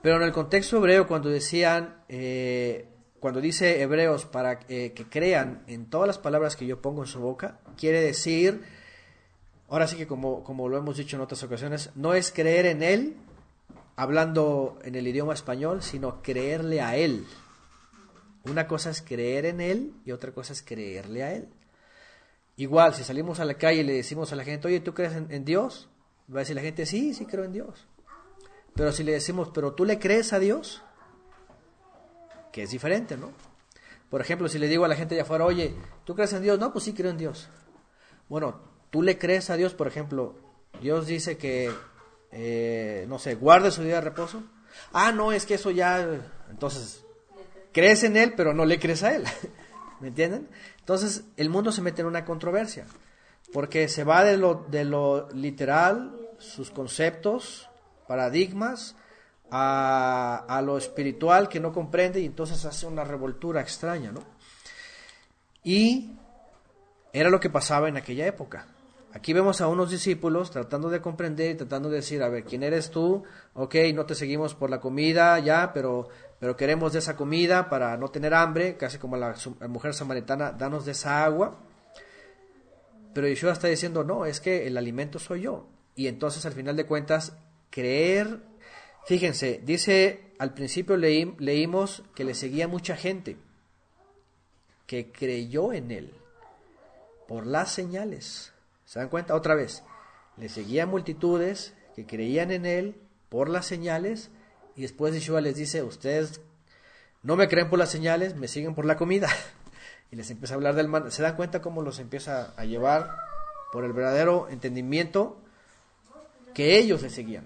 Pero en el contexto hebreo, cuando decían, eh, cuando dice hebreos para eh, que crean en todas las palabras que yo pongo en su boca, quiere decir, ahora sí que como, como lo hemos dicho en otras ocasiones, no es creer en Él, hablando en el idioma español, sino creerle a Él. Una cosa es creer en Él y otra cosa es creerle a Él. Igual, si salimos a la calle y le decimos a la gente, oye, ¿tú crees en, Dios? Va a decir la gente, sí, sí creo en Dios. Pero si le decimos, ¿pero tú le crees a Dios? Que es diferente, ¿no? Por ejemplo, si le digo a la gente de afuera, oye, ¿tú crees en Dios? No, pues sí creo en Dios. Bueno, ¿tú le crees a Dios? Por ejemplo, Dios dice que, eh, no sé, guarde su día de reposo. Ah, no, es que eso ya, entonces, crees en Él, pero no le crees a Él. ¿Me entienden? Entonces el mundo se mete en una controversia, porque se va de lo, de lo literal, sus conceptos, paradigmas, a, a, lo espiritual que no comprende y entonces hace una revoltura extraña, ¿no? Y era lo que pasaba en aquella época. Aquí vemos a unos discípulos tratando de comprender y tratando de decir, a ver, ¿quién eres tú? Ok, no te seguimos por la comida ya, pero pero queremos de esa comida para no tener hambre, casi como la, mujer samaritana, danos de esa agua. Pero Yeshua está diciendo, no, es que el alimento soy yo. Y entonces al final de cuentas, creer, fíjense, dice, al principio leí, leímos que le seguía mucha gente, que creyó en él, por las señales. ¿Se dan cuenta? Otra vez, le seguían multitudes que creían en él por las señales y después Yeshua les dice, ustedes no me creen por las señales, me siguen por la comida. Y les empieza a hablar del man. ¿Se dan cuenta cómo los empieza a llevar por el verdadero entendimiento que ellos le seguían?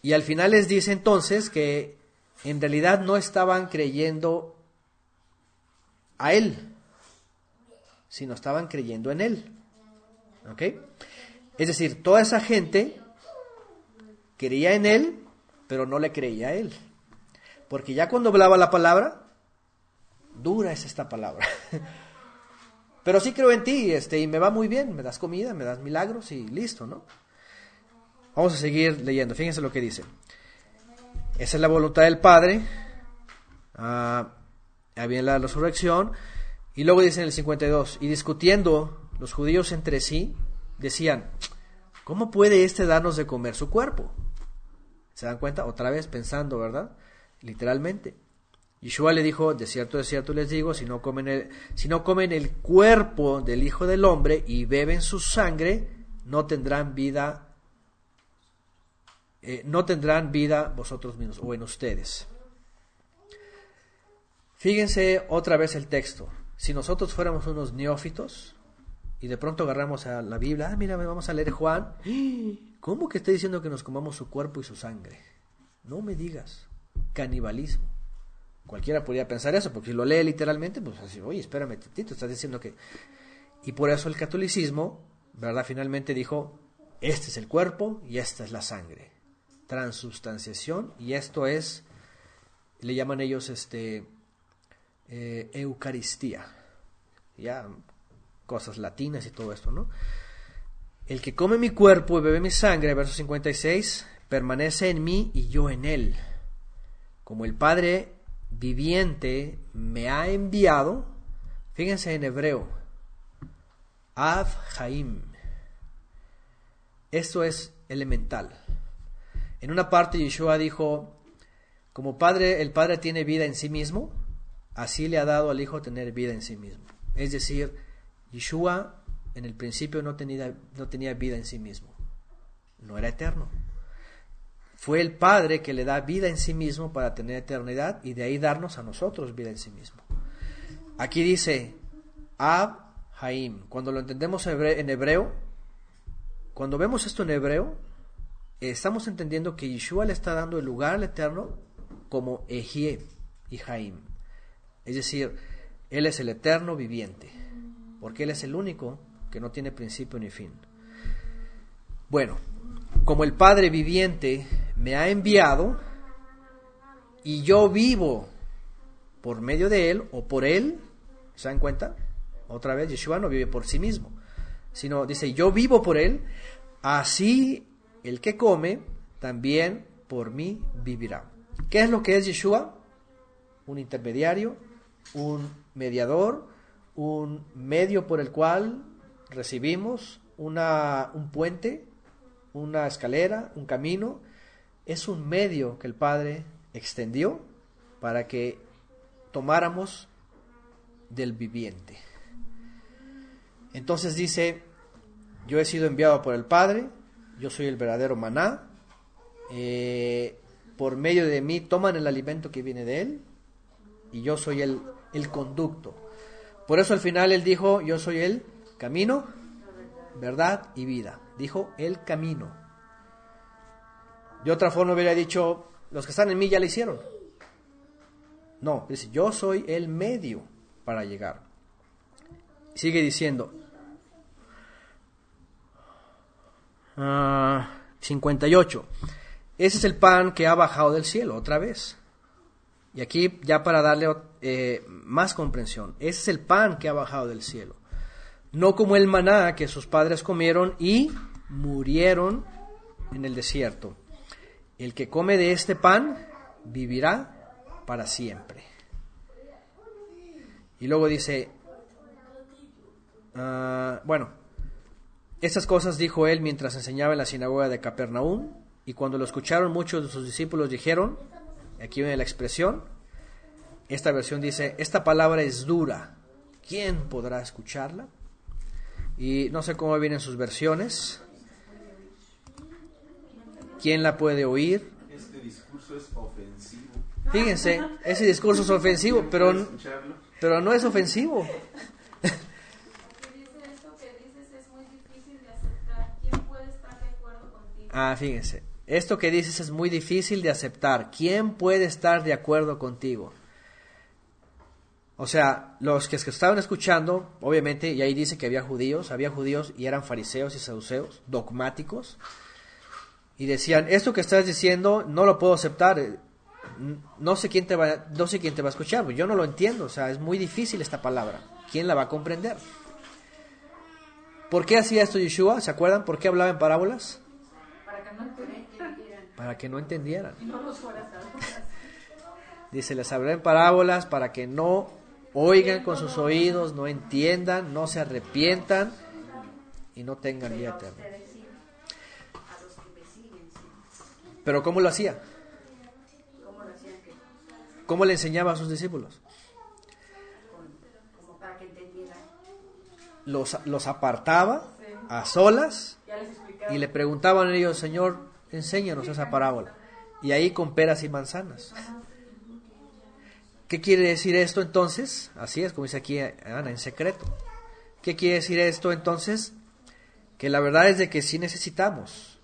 Y al final les dice entonces que en realidad no estaban creyendo a Él, sino estaban creyendo en Él. ¿Ok? Es decir, toda esa gente creía en Él, pero no le creía a él. Porque ya cuando hablaba la palabra, dura es esta palabra. pero sí creo en ti, este, y me va muy bien, me das comida, me das milagros y listo, ¿no? Vamos a seguir leyendo, fíjense lo que dice. Esa es la voluntad del Padre, ah, había la resurrección, y luego dice en el 52, y discutiendo los judíos entre sí, decían, ¿cómo puede éste darnos de comer su cuerpo? ¿Se dan cuenta? Otra vez pensando, ¿verdad? Literalmente. Yeshua le dijo, de cierto, de cierto les digo, si no comen el, si no comen el cuerpo del Hijo del Hombre y beben su sangre, no tendrán vida, eh, no tendrán vida vosotros mismos o en ustedes. Fíjense otra vez el texto. Si nosotros fuéramos unos neófitos y de pronto agarramos a la Biblia, ah, mira, vamos a leer Juan, ¿Cómo que está diciendo que nos comamos su cuerpo y su sangre? No me digas. Canibalismo. Cualquiera podría pensar eso, porque si lo lee literalmente, pues así, oye, espérame, tito, estás diciendo que... Y por eso el catolicismo, ¿verdad? Finalmente dijo, este es el cuerpo y esta es la sangre. Transubstanciación, y esto es, le llaman ellos este, eh, Eucaristía. Ya, cosas latinas y todo esto, ¿no? El que come mi cuerpo y bebe mi sangre, verso 56, permanece en mí y yo en él. Como el Padre viviente me ha enviado, fíjense en hebreo, Av Haim. Esto es elemental. En una parte Yeshua dijo, como padre, el Padre tiene vida en sí mismo, así le ha dado al Hijo tener vida en sí mismo. Es decir, Yeshua en el principio no tenía, no tenía vida en sí mismo, no era eterno. Fue el Padre que le da vida en sí mismo para tener eternidad y de ahí darnos a nosotros vida en sí mismo. Aquí dice Ab Haim. Cuando lo entendemos en hebreo, cuando vemos esto en hebreo, estamos entendiendo que Yeshua le está dando el lugar al eterno como Ejie y Jaim. Es decir, Él es el eterno viviente, porque Él es el único que no tiene principio ni fin. Bueno, como el Padre viviente me ha enviado y yo vivo por medio de Él o por Él, ¿se dan cuenta? Otra vez, Yeshua no vive por sí mismo, sino dice, yo vivo por él, así el que come también por mí vivirá. ¿Qué es lo que es Yeshua? Un intermediario, un mediador, un medio por el cual recibimos una, un puente, una escalera, un camino. Es un medio que el Padre extendió para que tomáramos del viviente. Entonces dice, yo he sido enviado por el Padre, yo soy el verdadero maná, eh, por medio de mí toman el alimento que viene de Él y yo soy el, el conducto. Por eso al final Él dijo, yo soy el camino, verdad y vida. Dijo el camino. De otra forma hubiera dicho, los que están en mí ya lo hicieron. No, dice, yo soy el medio para llegar. Sigue diciendo, 58. Ah, Ese es el pan que ha bajado del cielo otra vez. Y aquí ya para darle eh, más comprensión, es el pan que ha bajado del cielo. No como el maná que sus padres comieron y murieron en el desierto. El que come de este pan vivirá para siempre. Y luego dice, ah, bueno, estas cosas dijo él mientras enseñaba en la sinagoga de Capernaum, y cuando lo escucharon muchos de sus discípulos dijeron, aquí viene la expresión, esta versión dice, esta palabra es dura, ¿quién podrá escucharla? Y no sé cómo vienen sus versiones. ¿Quién la puede oír? Este discurso es ofensivo. Fíjense, ese discurso es ofensivo, pero, pero no es ofensivo. Ah, fíjense. Esto que dices es muy difícil de aceptar. ¿Quién puede estar de acuerdo contigo? O sea, los que estaban escuchando, obviamente, y ahí dice que había judíos, había judíos y eran fariseos y saduceos, dogmáticos, y decían, esto que estás diciendo no lo puedo aceptar, no sé quién te va, no sé quién te va a escuchar, yo no lo entiendo, o sea, es muy difícil esta palabra, ¿quién la va a comprender? ¿Por qué hacía esto Yeshua? ¿Se acuerdan? ¿Por qué hablaba en parábolas? Para que no entendieran. Dice, les hablé en parábolas para que no oigan con sus oídos, no entiendan, no se arrepientan y no tengan vida eterna. Pero ¿cómo lo hacía? ¿Cómo le enseñaba a sus discípulos? Los, los apartaba a solas y le preguntaban a ellos, Señor, enséñanos esa parábola. Y ahí con peras y manzanas. ¿Qué quiere decir esto entonces? Así es, como dice aquí Ana, en secreto. ¿Qué quiere decir esto entonces? Que la verdad es de que sí necesitamos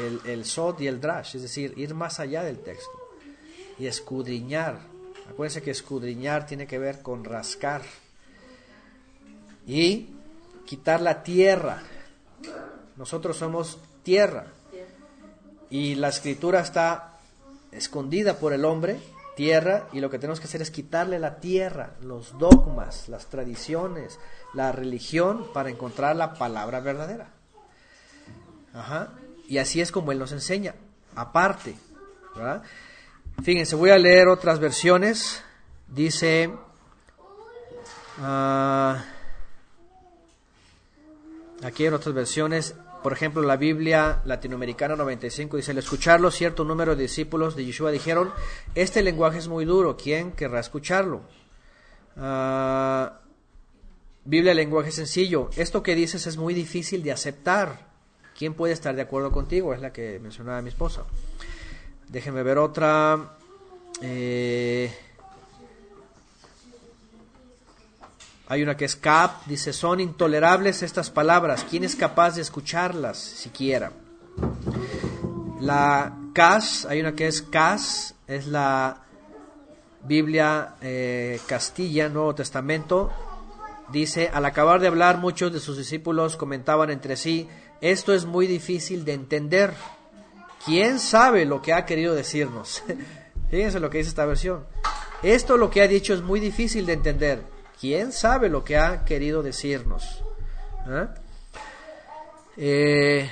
el, el sod y el drash, es decir, ir más allá del texto y escudriñar. Acuérdense que escudriñar tiene que ver con rascar y quitar la tierra. Nosotros somos tierra y la escritura está escondida por el hombre, tierra, y lo que tenemos que hacer es quitarle la tierra, los dogmas, las tradiciones, la religión para encontrar la palabra verdadera. Ajá. Y así es como Él nos enseña, aparte. Fíjense, voy a leer otras versiones. Dice, ah, aquí en otras versiones, por ejemplo, la Biblia latinoamericana 95 dice, al escucharlo, cierto número de discípulos de Yeshua dijeron, este lenguaje es muy duro, ¿quién querrá escucharlo? Ah, Biblia lenguaje sencillo, esto que dices es muy difícil de aceptar. ¿Quién puede estar de acuerdo contigo? Es la que mencionaba mi esposa. Déjenme ver otra. Eh, hay una que es Cap, dice, son intolerables estas palabras. ¿Quién es capaz de escucharlas siquiera? La Cas, hay una que es Cas, es la Biblia eh, Castilla, Nuevo Testamento. Dice, al acabar de hablar, muchos de sus discípulos comentaban entre sí, esto es muy difícil de entender. ¿Quién sabe lo que ha querido decirnos? Fíjense lo que dice esta versión. Esto lo que ha dicho es muy difícil de entender. ¿Quién sabe lo que ha querido decirnos? ¿Ah? Eh,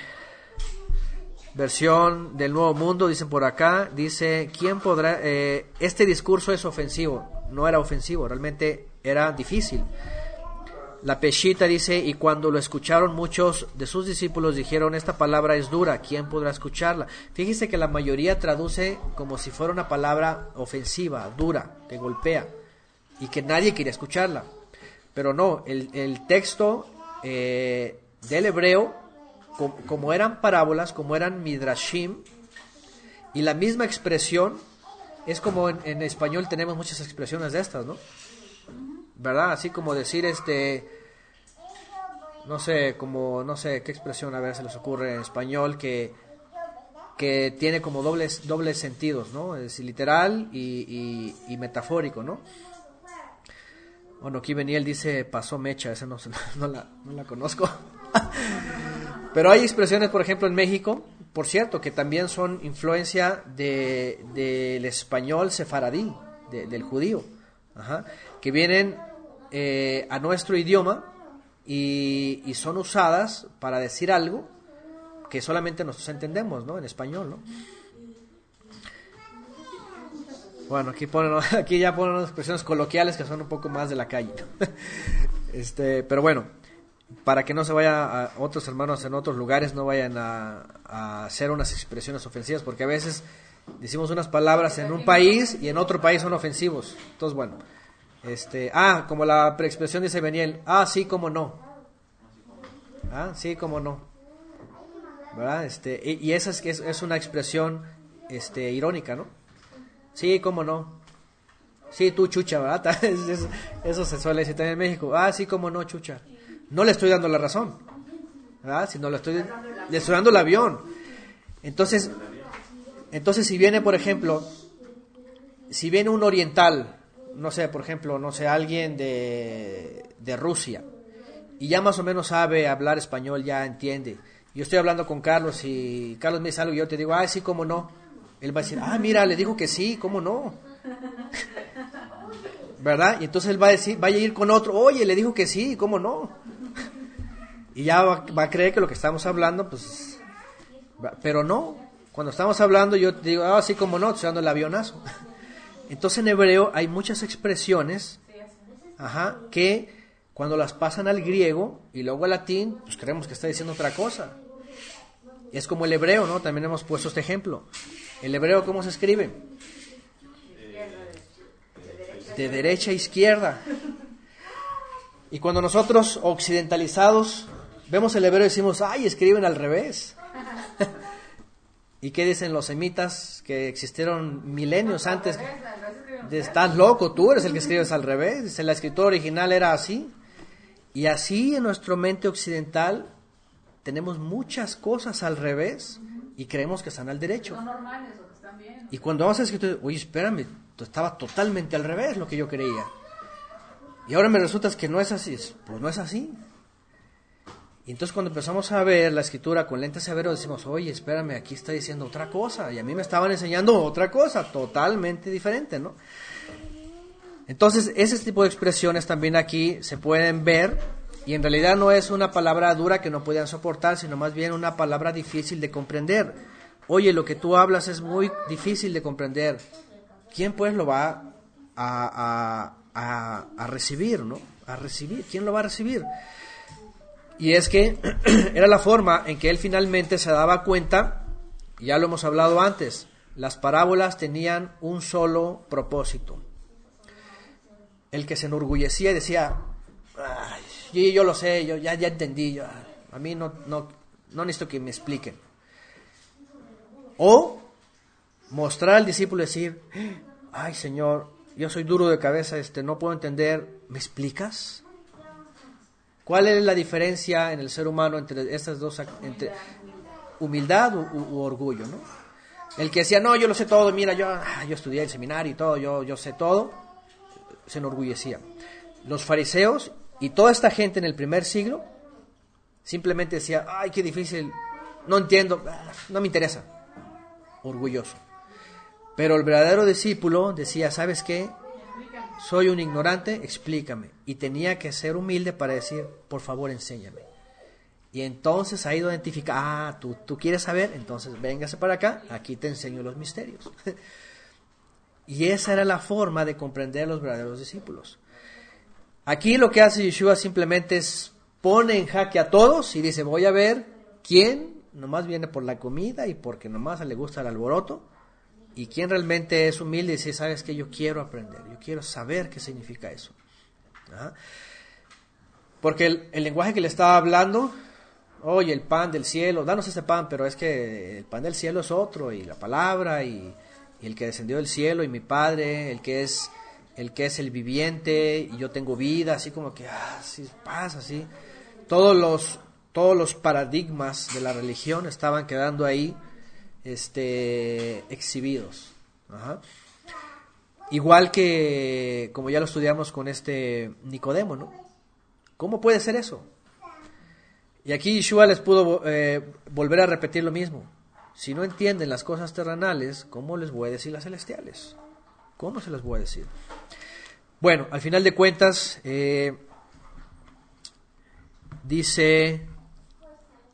versión del Nuevo Mundo, dicen por acá, dice, ¿quién podrá? eh, este discurso es ofensivo, no era ofensivo, realmente era difícil. La Peshita dice, y cuando lo escucharon muchos de sus discípulos dijeron, esta palabra es dura, ¿quién podrá escucharla? Fíjese que la mayoría traduce como si fuera una palabra ofensiva, dura, que golpea, y que nadie quería escucharla. Pero no, el, el texto eh, del hebreo, com- como eran parábolas, como eran midrashim, y la misma expresión, es como en, español tenemos muchas expresiones de estas, ¿no? ¿verdad? Así como decir este, no sé, como, no sé, qué expresión a ver se les ocurre en español que, que tiene como dobles, dobles sentidos, ¿no? Es literal y, y, y metafórico, ¿no? Bueno, aquí Beniel dice pasó mecha, esa no, no, la, no la conozco. Pero hay expresiones, por ejemplo, en México, por cierto, que también son influencia de- del español sefaradí, de- del judío, ajá, que vienen eh, a nuestro idioma y, y son usadas para decir algo que solamente nosotros entendemos, ¿no? En español, ¿no? Bueno, aquí ponen, aquí ya ponen unas expresiones coloquiales que son un poco más de la calle. Este, pero bueno, para que no se vaya a otros hermanos en otros lugares no vayan a, a hacer unas expresiones ofensivas, porque a veces decimos unas palabras en un país y en otro país son ofensivos. Entonces, bueno, este, ah, como la preexpresión dice Beniel, ah, sí, como no. Ah, sí, como no. ¿Verdad? Este, y, esa es, es, es una expresión este, irónica, ¿no? Sí, cómo no. Sí, tú chucha, ¿verdad? Eso, se suele decir también en México. Ah, sí, cómo no, chucha. No le estoy dando la razón, ¿verdad? Sino le estoy, le estoy dando el avión. Entonces, entonces si viene, por ejemplo, si viene un oriental, no sé, por ejemplo, no sé, alguien de, de Rusia, y ya más o menos sabe hablar español, ya entiende. Yo estoy hablando con Carlos y Carlos me dice algo y yo te digo, ah, sí, cómo no. Él va a decir, ah, mira, le dijo que sí, cómo no. ¿Verdad? Y entonces él va a decir, vaya a ir con otro, oye, le dijo que sí, cómo no. Y ya va, a creer que lo que estamos hablando, pues, pero no. Cuando estamos hablando, yo digo, ah, sí, cómo no, estoy dando el avionazo. Entonces en hebreo hay muchas expresiones, ajá, que cuando las pasan al griego y luego al latín, pues creemos que está diciendo otra cosa. Es como el hebreo, ¿no? También hemos puesto este ejemplo. ¿El hebreo cómo se escribe? De derecha a izquierda. Y cuando nosotros occidentalizados vemos el hebreo y decimos, ay, escriben al revés. ¿Y qué dicen los semitas que existieron milenios antes? De, Estás loco, tú eres el que escribes al revés. Dice, la escritura original era así. Y así en nuestro mente occidental tenemos muchas cosas al revés y creemos que están al derecho. Son normales o que están bien. Y cuando vamos a escritura, oye, espérame, estaba totalmente al revés lo que yo creía. Y ahora me resulta que no es así. Pues no es así. Y entonces cuando empezamos a ver la escritura con lentes severos decimos, oye, espérame, aquí está diciendo otra cosa. Y a mí me estaban enseñando otra cosa, totalmente diferente, ¿no? Entonces, ese tipo de expresiones también aquí se pueden ver y en realidad no es una palabra dura que no puedan soportar, sino más bien una palabra difícil de comprender. Oye, lo que tú hablas es muy difícil de comprender. ¿Quién pues lo va a, a, a, a recibir, no? A recibir. ¿Quién lo va a recibir? Y es que era la forma en que él finalmente se daba cuenta, ya lo hemos hablado antes, las parábolas tenían un solo propósito. El que se enorgullecía decía, "Ay, yo, yo lo sé, yo ya, ya entendí, yo, a mí no, no, no necesito que me expliquen. O mostrar al discípulo y decir, ay Señor, yo soy duro de cabeza, este, no puedo entender, ¿me explicas? ¿Cuál es la diferencia en el ser humano entre estas dos, entre humildad u orgullo, no? El que decía, no, yo lo sé todo, mira, yo, ah, yo estudié el seminario y todo, yo, yo sé todo, se enorgullecía. Los fariseos y toda esta gente en el primer siglo simplemente decía, ay, qué difícil, no entiendo, ah, no me interesa, orgulloso. Pero el verdadero discípulo decía, ¿sabes qué? soy un ignorante, explícame. Y tenía que ser humilde para decir, por favor, enséñame. Y entonces ha ido a identificar, ah, tú, tú quieres saber, entonces véngase para acá, aquí te enseño los misterios. y esa era la forma de comprender a los verdaderos discípulos. Aquí lo que hace Yeshua simplemente es pone en jaque a todos y dice, voy a ver quién nomás viene por la comida y porque nomás le gusta el alboroto y quién realmente es humilde y dice, sabes que yo quiero aprender, yo quiero saber qué significa eso. ¿Ah? Porque el, lenguaje que le estaba hablando oye, el pan del cielo, danos este pan, pero es que el pan del cielo es otro, y la palabra, y, el que descendió del cielo, y mi Padre, el que es el que es el viviente, y yo tengo vida, así como que, ah, sí pasa, así. Todos los, todos los paradigmas de la religión estaban quedando ahí, este, exhibidos. Igual que, como ya lo estudiamos con este Nicodemo, ¿no? ¿Cómo puede ser eso? Y aquí Yeshua les pudo eh, volver a repetir lo mismo. Si no entienden las cosas terrenales, ¿cómo les voy a decir las celestiales? ¿Cómo se las voy a decir? Bueno, al final de cuentas, eh, dice,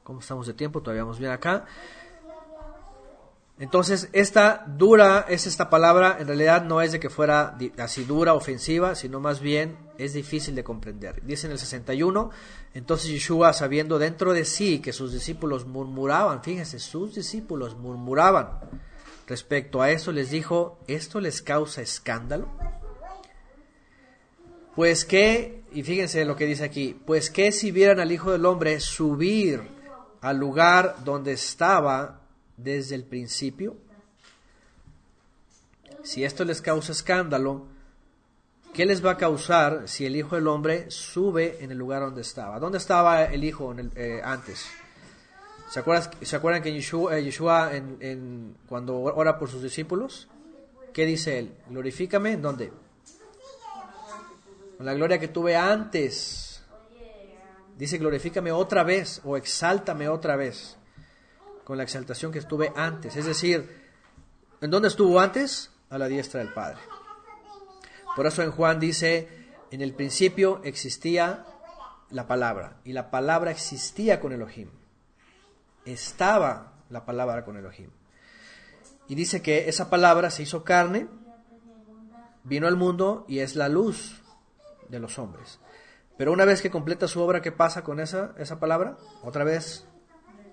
¿cómo estamos de tiempo? Todavía vamos bien acá. Entonces, esta dura es esta palabra, en realidad no es de que fuera así dura, ofensiva, sino más bien es difícil de comprender. Dice en el 61, entonces Yeshua, sabiendo dentro de sí que sus discípulos murmuraban, fíjense, sus discípulos murmuraban respecto a eso, les dijo, ¿esto les causa escándalo? Pues que, y fíjense lo que dice aquí, pues que si vieran al Hijo del Hombre subir al lugar donde estaba desde el principio? Si esto les causa escándalo, ¿qué les va a causar si el Hijo del Hombre sube en el lugar donde estaba? ¿Dónde estaba el Hijo eh, antes? ¿Se acuerdan, ¿Se acuerdan que Yeshua, eh, cuando ora por sus discípulos? ¿Qué dice él? Glorifícame dónde? Con la gloria que tuve antes. Dice glorifícame otra vez o exáltame otra vez con la exaltación que estuve antes. Es decir, ¿en dónde estuvo antes? A la diestra del Padre. Por eso en Juan dice, en el principio existía la palabra y la palabra existía con Elohim. Estaba la palabra con Elohim. Y dice que esa palabra se hizo carne, vino al mundo y es la luz de los hombres. Pero una vez que completa su obra, ¿qué pasa con esa, esa palabra? Otra vez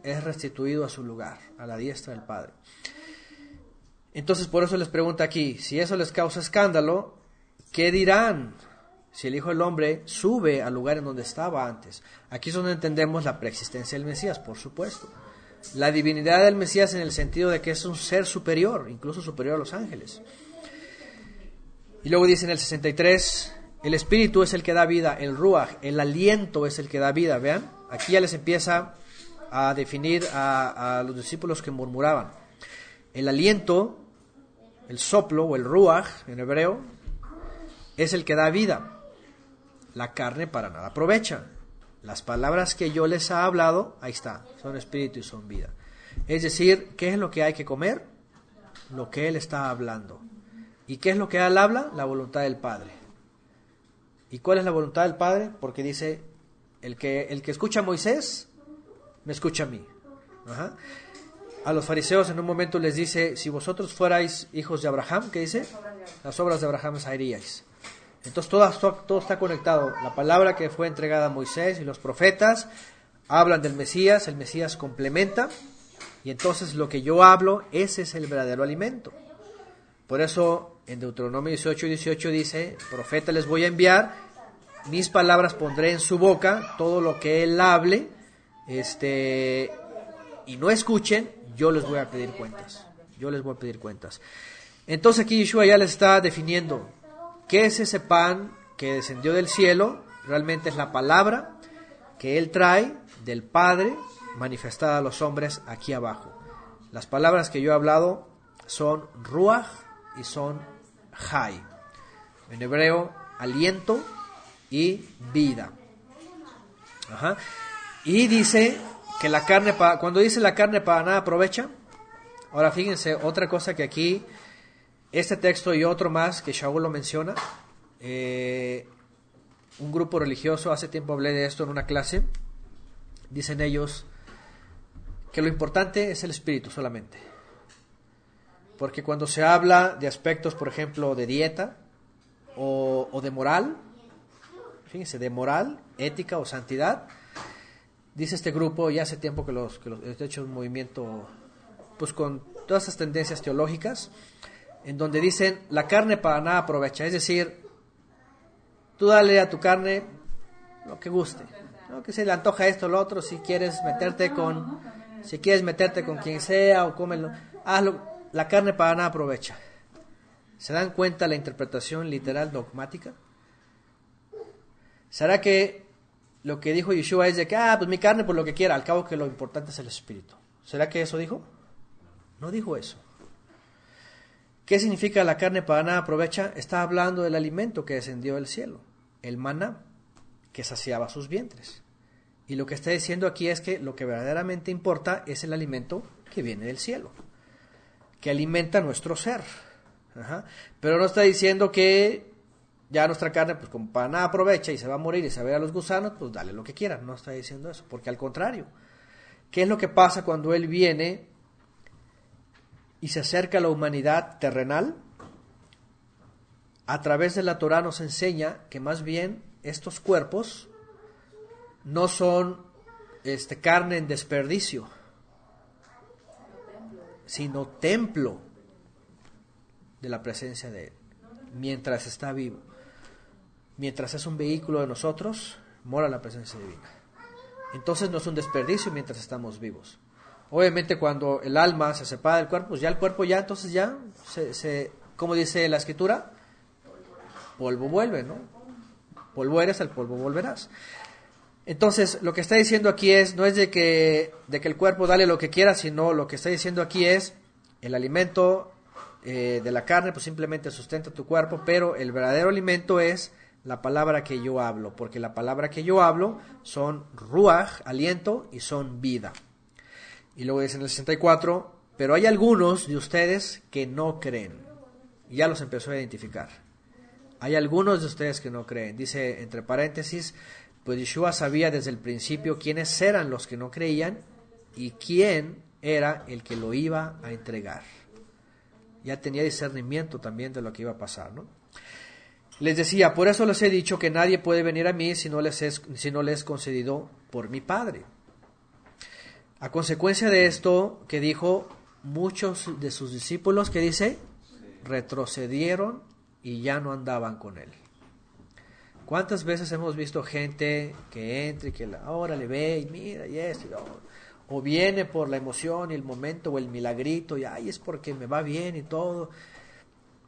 es restituido a su lugar, a la diestra del Padre. Entonces por eso les pregunta aquí, si eso les causa escándalo, ¿qué dirán si el Hijo del Hombre sube al lugar en donde estaba antes? Aquí es donde entendemos la preexistencia del Mesías, por supuesto. La divinidad del Mesías en el sentido de que es un ser superior, incluso superior a los ángeles. Y luego dice en el 63, el espíritu es el que da vida, el ruach, el aliento es el que da vida, vean. Aquí ya les empieza a definir a, los discípulos que murmuraban. El aliento, el soplo o el ruach en hebreo, es el que da vida. La carne para nada aprovecha. Las palabras que yo les he hablado, ahí está, son espíritu y son vida. Es decir, ¿qué es lo que hay que comer? Lo que Él está hablando. ¿Y qué es lo que Él habla? La voluntad del Padre. ¿Y cuál es la voluntad del Padre? Porque dice, el que, el que escucha a Moisés me escucha a mí. A los fariseos en un momento les dice, si vosotros fuerais hijos de Abraham, ¿qué dice? Las obras de Abraham haríais. Entonces todo, está conectado. La palabra que fue entregada a Moisés y los profetas hablan del Mesías, el Mesías complementa, y entonces lo que yo hablo, ese es el verdadero alimento. Por eso en Deuteronomio 18 y 18 dice, profeta les voy a enviar, mis palabras pondré en su boca, todo lo que él hable, este, y no escuchen, yo les voy a pedir cuentas. Yo les voy a pedir cuentas. Entonces aquí Yeshua ya les está definiendo qué es ese pan que descendió del cielo. Realmente es la palabra que Él trae del Padre manifestada a los hombres aquí abajo. Las palabras que yo he hablado son ruach y son jai. En hebreo, aliento y vida. Ajá. Y dice que la carne, cuando dice la carne para nada aprovecha, ahora fíjense, otra cosa que aquí, este texto y otro más que Shaul lo menciona, eh, un grupo religioso, hace tiempo hablé de esto en una clase, dicen ellos que lo importante es el espíritu solamente. Porque cuando se habla de aspectos, por ejemplo, de dieta o, o de moral, fíjense, de moral, ética o santidad, dice este grupo, ya hace tiempo que los, que los he hecho un movimiento, pues con todas esas tendencias teológicas, en donde dicen, la carne para nada aprovecha, es decir, tú dale a tu carne lo que guste, ¿no? que se le antoja esto o lo otro, si quieres meterte con, si quieres meterte con quien sea o cómelo, hazlo, la carne para nada aprovecha. ¿Se dan cuenta la interpretación literal dogmática? ¿Será que lo que dijo Yeshua es de que, ah, pues mi carne por lo que quiera, al cabo que lo importante es el espíritu? ¿Será que eso dijo? No dijo eso. ¿Qué significa la carne para nada aprovecha? Está hablando del alimento que descendió del cielo, el maná, que saciaba sus vientres. Y lo que está diciendo aquí es que lo que verdaderamente importa es el alimento que viene del cielo, que alimenta nuestro ser. Pero no está diciendo que ya nuestra carne, pues como para nada aprovecha y se va a morir y se va a ver a los gusanos, pues dale lo que quiera. No está diciendo eso, porque al contrario, ¿qué es lo que pasa cuando Él viene y se acerca a la humanidad terrenal? A través de la Torah nos enseña que más bien estos cuerpos no son este, carne en desperdicio, sino templo de la presencia de Él, mientras está vivo. Mientras es un vehículo de nosotros, mora la presencia divina. Entonces no es un desperdicio mientras estamos vivos. Obviamente cuando el alma se separa del cuerpo, pues ya el cuerpo ya, entonces ya, se, se, como dice la escritura, polvo vuelve, ¿no? Polvo eres, al polvo volverás. Entonces, lo que está diciendo aquí es, no es de que, de que el cuerpo dale lo que quiera, sino lo que está diciendo aquí es, el alimento eh, de la carne, pues simplemente sustenta tu cuerpo, pero el verdadero alimento es la palabra que yo hablo, porque la palabra que yo hablo son ruach, aliento, y son vida. Y luego dice en el 64, pero hay algunos de ustedes que no creen. Ya los empezó a identificar. Hay algunos de ustedes que no creen. Dice entre paréntesis, pues Yeshua sabía desde el principio quiénes eran los que no creían y quién era el que lo iba a entregar. Ya tenía discernimiento también de lo que iba a pasar, ¿no? Les decía, por eso les he dicho que nadie puede venir a mí si no les es, si no les es concedido por mi Padre. A consecuencia de esto que dijo, muchos de sus discípulos, que dice, retrocedieron y ya no andaban con él. ¿Cuántas veces hemos visto gente que entra y que ahora le ve y mira y esto O viene por la emoción y el momento o el milagrito y ay, es porque me va bien y todo.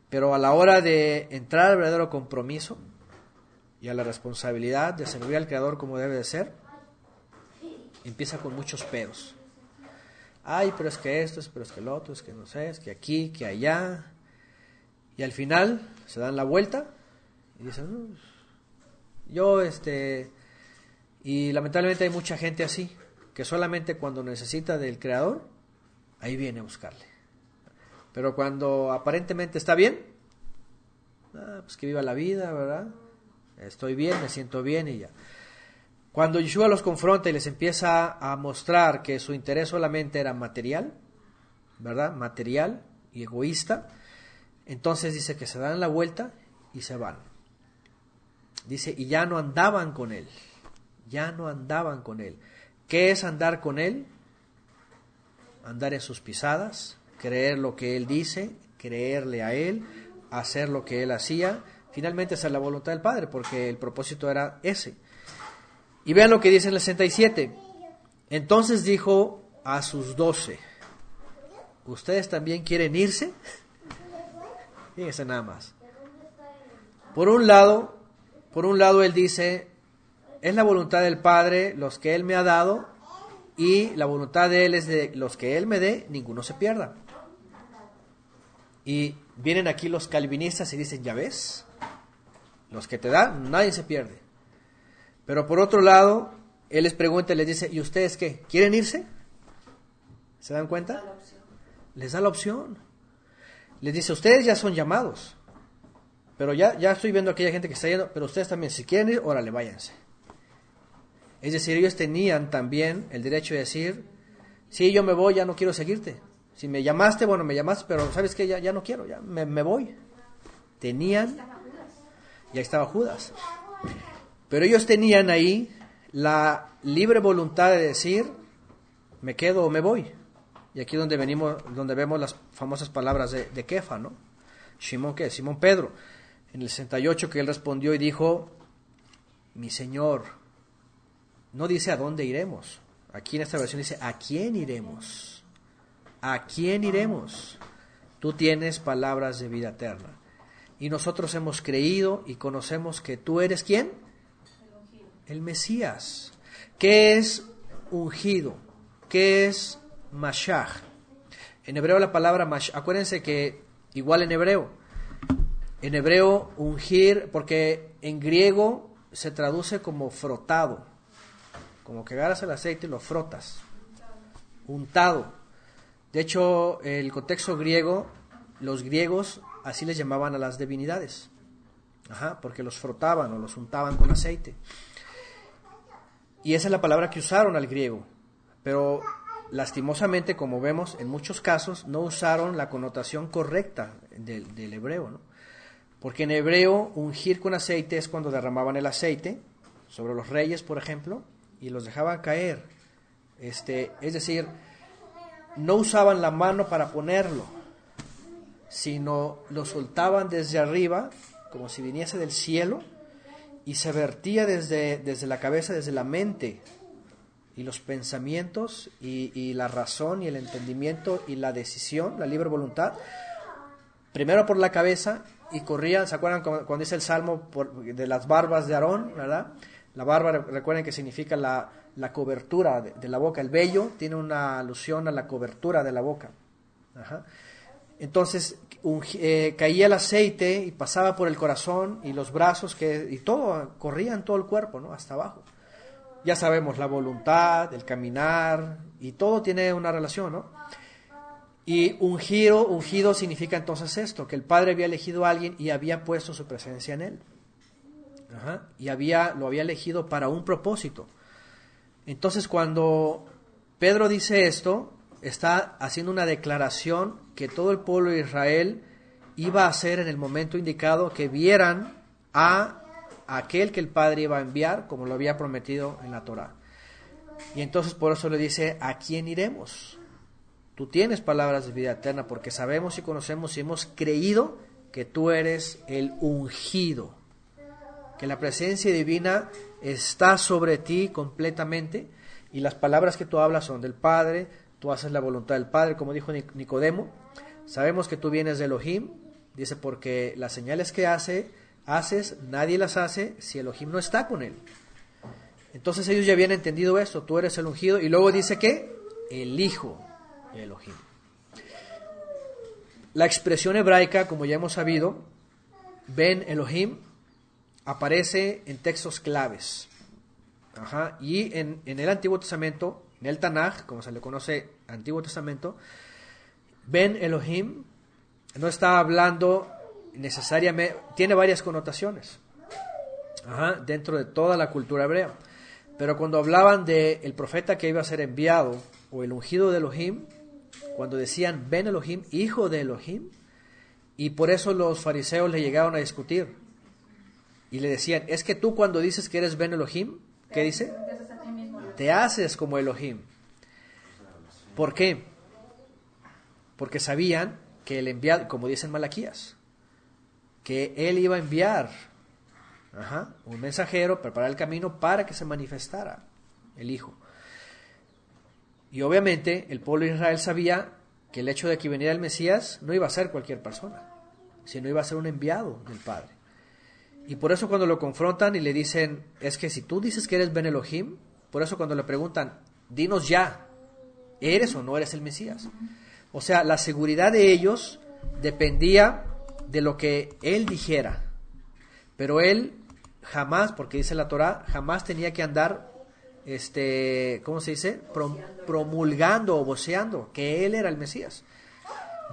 Pero a la hora de entrar al verdadero compromiso y a la responsabilidad de servir al Creador como debe de ser, empieza con muchos peros. Ay, pero es que esto, es, pero es que lo otro, es que no sé, es que aquí, que allá. Y al final se dan la vuelta y dicen, no, yo, este, y lamentablemente hay mucha gente así, que solamente cuando necesita del Creador, ahí viene a buscarle. Pero cuando aparentemente está bien, ah, pues que viva la vida, ¿verdad? Estoy bien, me siento bien y ya. Cuando Yeshua los confronta y les empieza a mostrar que su interés solamente era material, ¿verdad? Material y egoísta, entonces dice que se dan la vuelta y se van. Dice, y ya no andaban con él, ya no andaban con él. ¿Qué es andar con él? Andar en sus pisadas, creer lo que él dice, creerle a él, hacer lo que él hacía. Finalmente es la voluntad del Padre, porque el propósito era ese. Y vean lo que dice el 67. Entonces dijo a sus doce, ¿ustedes también quieren irse? Fíjense nada más. Por un lado, por un lado él dice, es la voluntad del Padre los que él me ha dado y la voluntad de él es de los que él me dé, ninguno se pierda. Y vienen aquí los calvinistas y dicen, ya ves, los que te dan, nadie se pierde. Pero por otro lado, él les pregunta y les dice, ¿y ustedes qué? ¿Quieren irse? ¿Se dan cuenta? Les da la opción. Les dice, ustedes ya son llamados, pero ya, ya estoy viendo a aquella gente que está yendo, pero ustedes también, si quieren ir, órale, váyanse. Es decir, ellos tenían también el derecho de decir, sí, yo me voy, ya no quiero seguirte. Si me llamaste, bueno, me llamaste, pero sabes que ya, ya no quiero, ya me, me voy. Tenían, ya estaba Judas. Pero ellos tenían ahí la libre voluntad de decir, me quedo o me voy. Y aquí donde venimos, donde vemos las famosas palabras de, de Kefa, ¿no? Simón, ¿qué? Simón Pedro. En el 68 que él respondió y dijo, mi Señor, no dice a dónde iremos. Aquí en esta versión dice, ¿a quién iremos? ¿A quién iremos? Tú tienes palabras de vida eterna. Y nosotros hemos creído y conocemos que tú eres quién? El Mesías. ¿Qué es ungido? ¿Qué es Mashach? En hebreo la palabra Mashach, acuérdense que igual en hebreo, en hebreo ungir, porque en griego se traduce como frotado, como que agarras el aceite y lo frotas, untado. De hecho, el contexto griego, los griegos así les llamaban a las divinidades, Ajá, porque los frotaban o los untaban con aceite. Y esa es la palabra que usaron al griego, pero lastimosamente, como vemos, en muchos casos no usaron la connotación correcta del, del hebreo, ¿no? Porque en hebreo ungir con aceite es cuando derramaban el aceite sobre los reyes, por ejemplo, y los dejaban caer. Este, es decir, no usaban la mano para ponerlo, sino lo soltaban desde arriba, como si viniese del cielo, y se vertía desde, desde la cabeza, desde la mente, y los pensamientos, y, la razón, y el entendimiento, y la decisión, la libre voluntad, primero por la cabeza, y corrían, ¿se acuerdan cuando, dice el Salmo de las barbas de Aarón? La barba, re- recuerden que significa la, la cobertura de, de la boca. El vello tiene una alusión a la cobertura de la boca. Ajá. Entonces eh, caía el aceite y pasaba por el corazón y los brazos y todo, corría en todo el cuerpo, ¿no? Hasta abajo. Ya sabemos, la voluntad, el caminar, y todo tiene una relación, ¿no? Y ungido, ungido significa entonces esto, que el Padre había elegido a alguien y había puesto su presencia en él. Y había, lo había elegido para un propósito. Entonces cuando Pedro dice esto, está haciendo una declaración que todo el pueblo de Israel iba a hacer en el momento indicado que vieran a aquel que el Padre iba a enviar, como lo había prometido en la Torá. Y entonces por eso le dice, ¿a quién iremos? Tú tienes palabras de vida eterna porque sabemos y conocemos y hemos creído que tú eres el ungido, que la presencia divina está sobre ti completamente y las palabras que tú hablas son del Padre, tú haces la voluntad del Padre, como dijo Nic- Nicodemo. Sabemos que tú vienes de Elohim, dice porque las señales que hace, haces, nadie las hace si Elohim no está con él. Entonces ellos ya habían entendido esto, tú eres el ungido y luego dice que el Hijo de Elohim. La expresión hebraica, como ya hemos sabido, Ben Elohim, aparece en textos claves. Y en, en el Antiguo Testamento, en el Tanaj, como se le conoce Antiguo Testamento, Ben Elohim no está hablando necesariamente, tiene varias connotaciones ajá, dentro de toda la cultura hebrea. Pero cuando hablaban de el profeta que iba a ser enviado o el ungido de Elohim, cuando decían Ben Elohim, hijo de Elohim, y por eso los fariseos le llegaron a discutir y le decían, es que tú cuando dices que eres Ben Elohim, ¿qué dice? Te haces como Elohim. ¿Por qué? Porque sabían que el enviado, como dice en Malaquías, que él iba a enviar un mensajero, preparar el camino para que se manifestara el Hijo. Y obviamente el pueblo de Israel sabía que el hecho de que viniera el Mesías no iba a ser cualquier persona, sino iba a ser un enviado del Padre. Y por eso cuando lo confrontan y le dicen, es que si tú dices que eres Ben Elohim, por eso cuando le preguntan, dinos ya, ¿eres o no eres el Mesías? O sea, la seguridad de ellos dependía de lo que él dijera. Pero él jamás, porque dice la Torah, jamás tenía que andar, este, ¿cómo se dice? Pro- promulgando o voceando que él era el Mesías.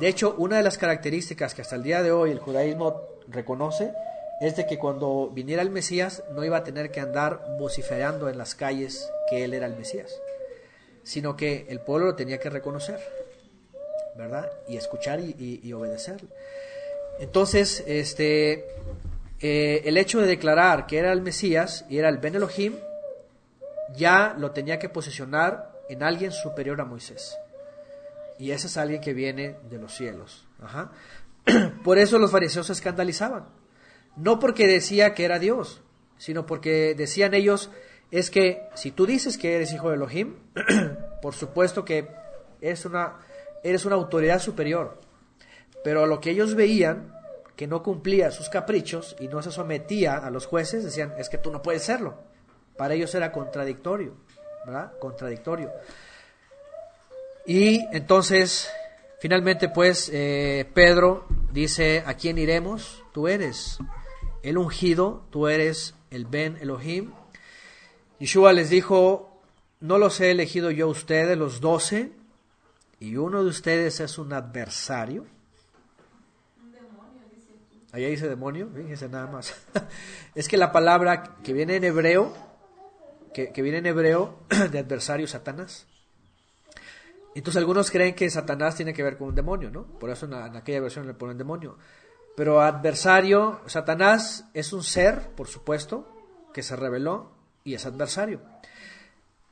De hecho, una de las características que hasta el día de hoy el judaísmo reconoce es de que cuando viniera el Mesías no iba a tener que andar vociferando en las calles que él era el Mesías, sino que el pueblo lo tenía que reconocer, ¿verdad? Y escuchar y, y, y obedecerle. Entonces, este, eh, el hecho de declarar que era el Mesías y era el Ben Elohim, ya lo tenía que posicionar en alguien superior a Moisés. Y ese es alguien que viene de los cielos. Por eso los fariseos se escandalizaban. No porque decía que era Dios, sino porque decían ellos, es que si tú dices que eres hijo de Elohim, por supuesto que eres una, eres una autoridad superior. Pero lo que ellos veían, que no cumplía sus caprichos y no se sometía a los jueces, decían, es que tú no puedes serlo. Para ellos era contradictorio, ¿verdad? Contradictorio. Y entonces, finalmente, pues, eh, Pedro dice, ¿a quién iremos? Tú eres el ungido, tú eres el Ben Elohim. Yeshua les dijo, no los he elegido yo a ustedes, los doce, y uno de ustedes es un adversario. Allá dice demonio, fíjense nada más. es que la palabra que viene en hebreo, que, viene en hebreo de adversario, Satanás. Entonces algunos creen que Satanás tiene que ver con un demonio, ¿no? Por eso en, en aquella versión le ponen demonio. Pero adversario, Satanás es un ser, por supuesto, que se reveló y es adversario.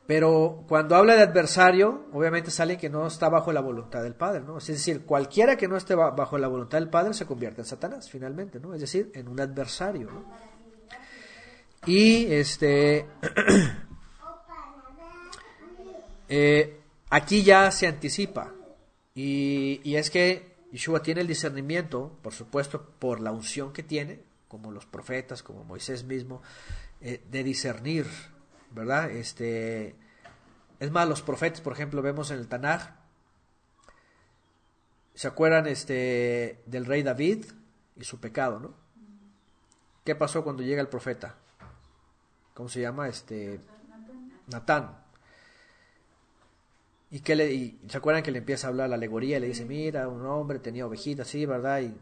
Pero cuando habla de adversario, obviamente sale que no está bajo la voluntad del Padre, ¿no? Es decir, cualquiera que no esté ba- bajo la voluntad del Padre se convierte en Satanás, finalmente, ¿no? Es decir, en un adversario, ¿no? Y este eh, aquí ya se anticipa. Y, y es que Yeshua tiene el discernimiento, por supuesto, por la unción que tiene, como los profetas, como Moisés mismo, eh, de discernir, ¿verdad? Este, es más, los profetas, por ejemplo, vemos en el Tanaj, ¿se acuerdan este, del rey David y su pecado, no? ¿Qué pasó cuando llega el profeta? ¿Cómo se llama? Este, Natán. ¿Y, qué le, y se acuerdan que le empieza a hablar la alegoría? Le dice, mira, un hombre tenía ovejitas, sí, ¿verdad? Y,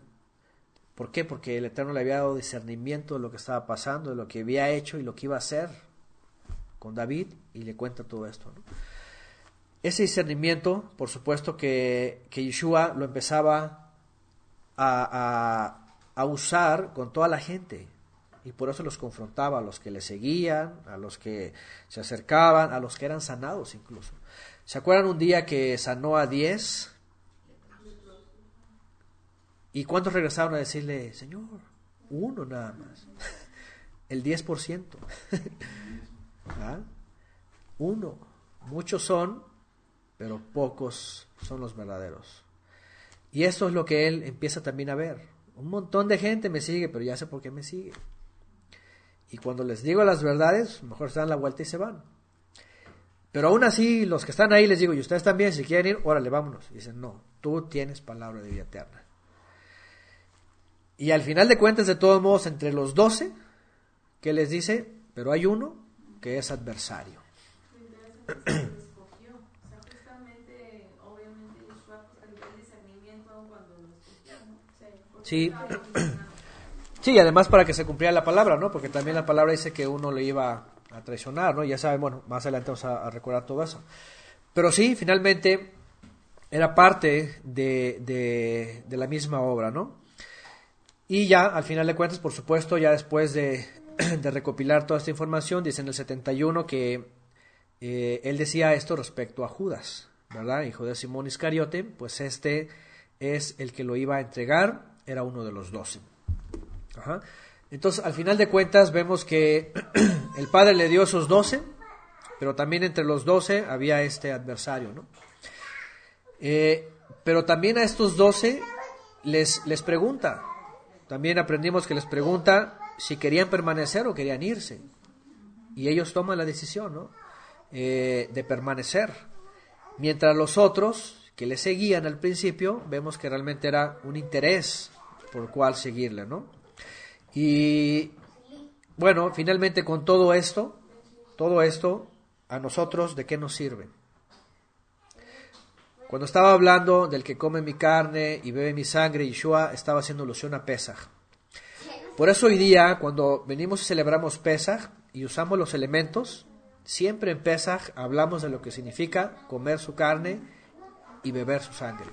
¿Por qué? Porque el Eterno le había dado discernimiento de lo que estaba pasando, de lo que había hecho y lo que iba a hacer con David, y le cuenta todo esto. Ese discernimiento, por supuesto que, que Yeshua lo empezaba a, a, a usar con toda la gente, y por eso los confrontaba a los que le seguían, a los que se acercaban, a los que eran sanados incluso. ¿Se acuerdan un día que sanó a 10? ¿Y cuántos regresaron a decirle, Señor? Uno nada más. El 10%. ¿Ah? Uno. Muchos son, pero pocos son los verdaderos. Y esto es lo que él empieza también a ver. Un montón de gente me sigue, pero ya sé por qué me sigue. Y cuando les digo las verdades, mejor se dan la vuelta y se van. Pero aún así, los que están ahí les digo, y ustedes también, si quieren ir, órale, vámonos. Dicen, no, tú tienes palabra de vida eterna. Y al final de cuentas, de todos modos, entre los doce, ¿qué les dice? Pero hay uno que es adversario. Sí. Sí, y además para que se cumpliera la palabra, ¿no? Porque también la palabra dice que uno le iba a traicionar, ¿no? Ya saben, bueno, más adelante vamos a, a recordar todo eso. Pero sí, finalmente era parte de, de, de la misma obra, ¿no? Y ya, al final de cuentas, por supuesto, ya después de, de recopilar toda esta información, dice en el 71 que eh, él decía esto respecto a Judas, ¿verdad? Hijo de Simón Iscariote, pues este es el que lo iba a entregar, era uno de los doce. Entonces, al final de cuentas, vemos que el Padre le dio esos doce, pero también entre los doce había este adversario, ¿no? Eh, pero también a estos doce les, les pregunta, también aprendimos que les pregunta si querían permanecer o querían irse. Y ellos toman la decisión, ¿no? Eh, de permanecer. Mientras los otros, que le seguían al principio, vemos que realmente era un interés por cual seguirle, ¿no? Y bueno, finalmente con todo esto, todo esto, a nosotros, ¿de qué nos sirve? Cuando estaba hablando del que come mi carne y bebe mi sangre, Yeshua estaba haciendo alusión a Pesach. Por eso hoy día, cuando venimos y celebramos Pesach y usamos los elementos, siempre en Pesach hablamos de lo que significa comer su carne y beber su sangre.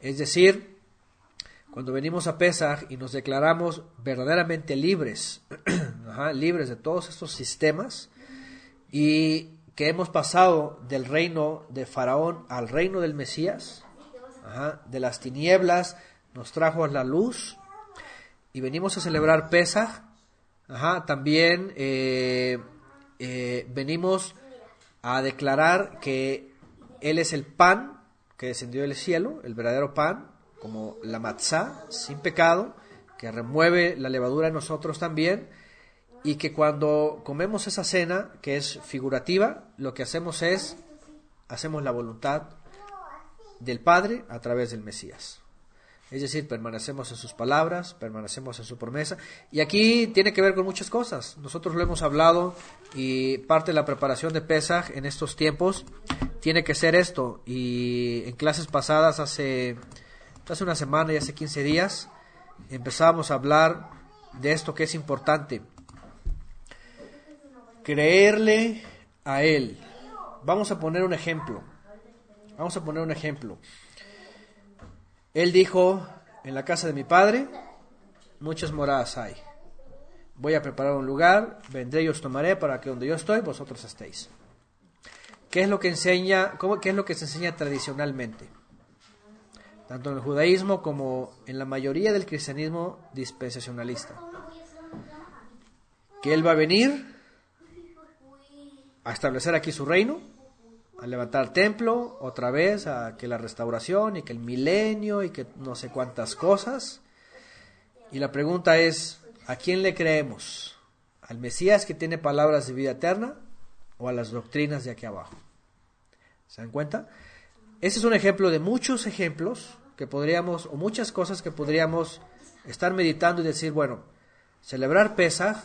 Es decir, cuando venimos a Pesach y nos declaramos verdaderamente libres, libres de todos estos sistemas y que hemos pasado del reino de Faraón al reino del Mesías, de las tinieblas nos trajo la luz y venimos a celebrar Pesach, ajá, también eh, eh, venimos a declarar que Él es el pan que descendió del cielo, el verdadero pan, como la matzá, sin pecado, que remueve la levadura en nosotros también, y que cuando comemos esa cena, que es figurativa, lo que hacemos es, hacemos la voluntad del Padre a través del Mesías. Es decir, permanecemos en sus palabras, permanecemos en su promesa. Y aquí tiene que ver con muchas cosas. Nosotros lo hemos hablado y parte de la preparación de Pesaj en estos tiempos tiene que ser esto. Y en clases pasadas, hace, hace una semana y hace 15 días, empezamos a hablar de esto que es importante. Creerle a Él. Vamos a poner un ejemplo. Vamos a poner un ejemplo. Él dijo, en la casa de mi padre muchas moradas hay. Voy a preparar un lugar, vendré y os tomaré para que donde yo estoy vosotros estéis. ¿Qué es lo que enseña, cómo, qué es lo que se enseña tradicionalmente? Tanto en el judaísmo como en la mayoría del cristianismo dispensacionalista. Que Él va a venir a establecer aquí su reino, a levantar templo otra vez, a que la restauración y que el milenio y que no sé cuántas cosas. Y la pregunta es, ¿a quién le creemos? ¿Al Mesías que tiene palabras de vida eterna o a las doctrinas de aquí abajo? ¿Se dan cuenta? Ese es un ejemplo de muchos ejemplos que podríamos, o muchas cosas que podríamos estar meditando y decir, bueno, celebrar Pesaj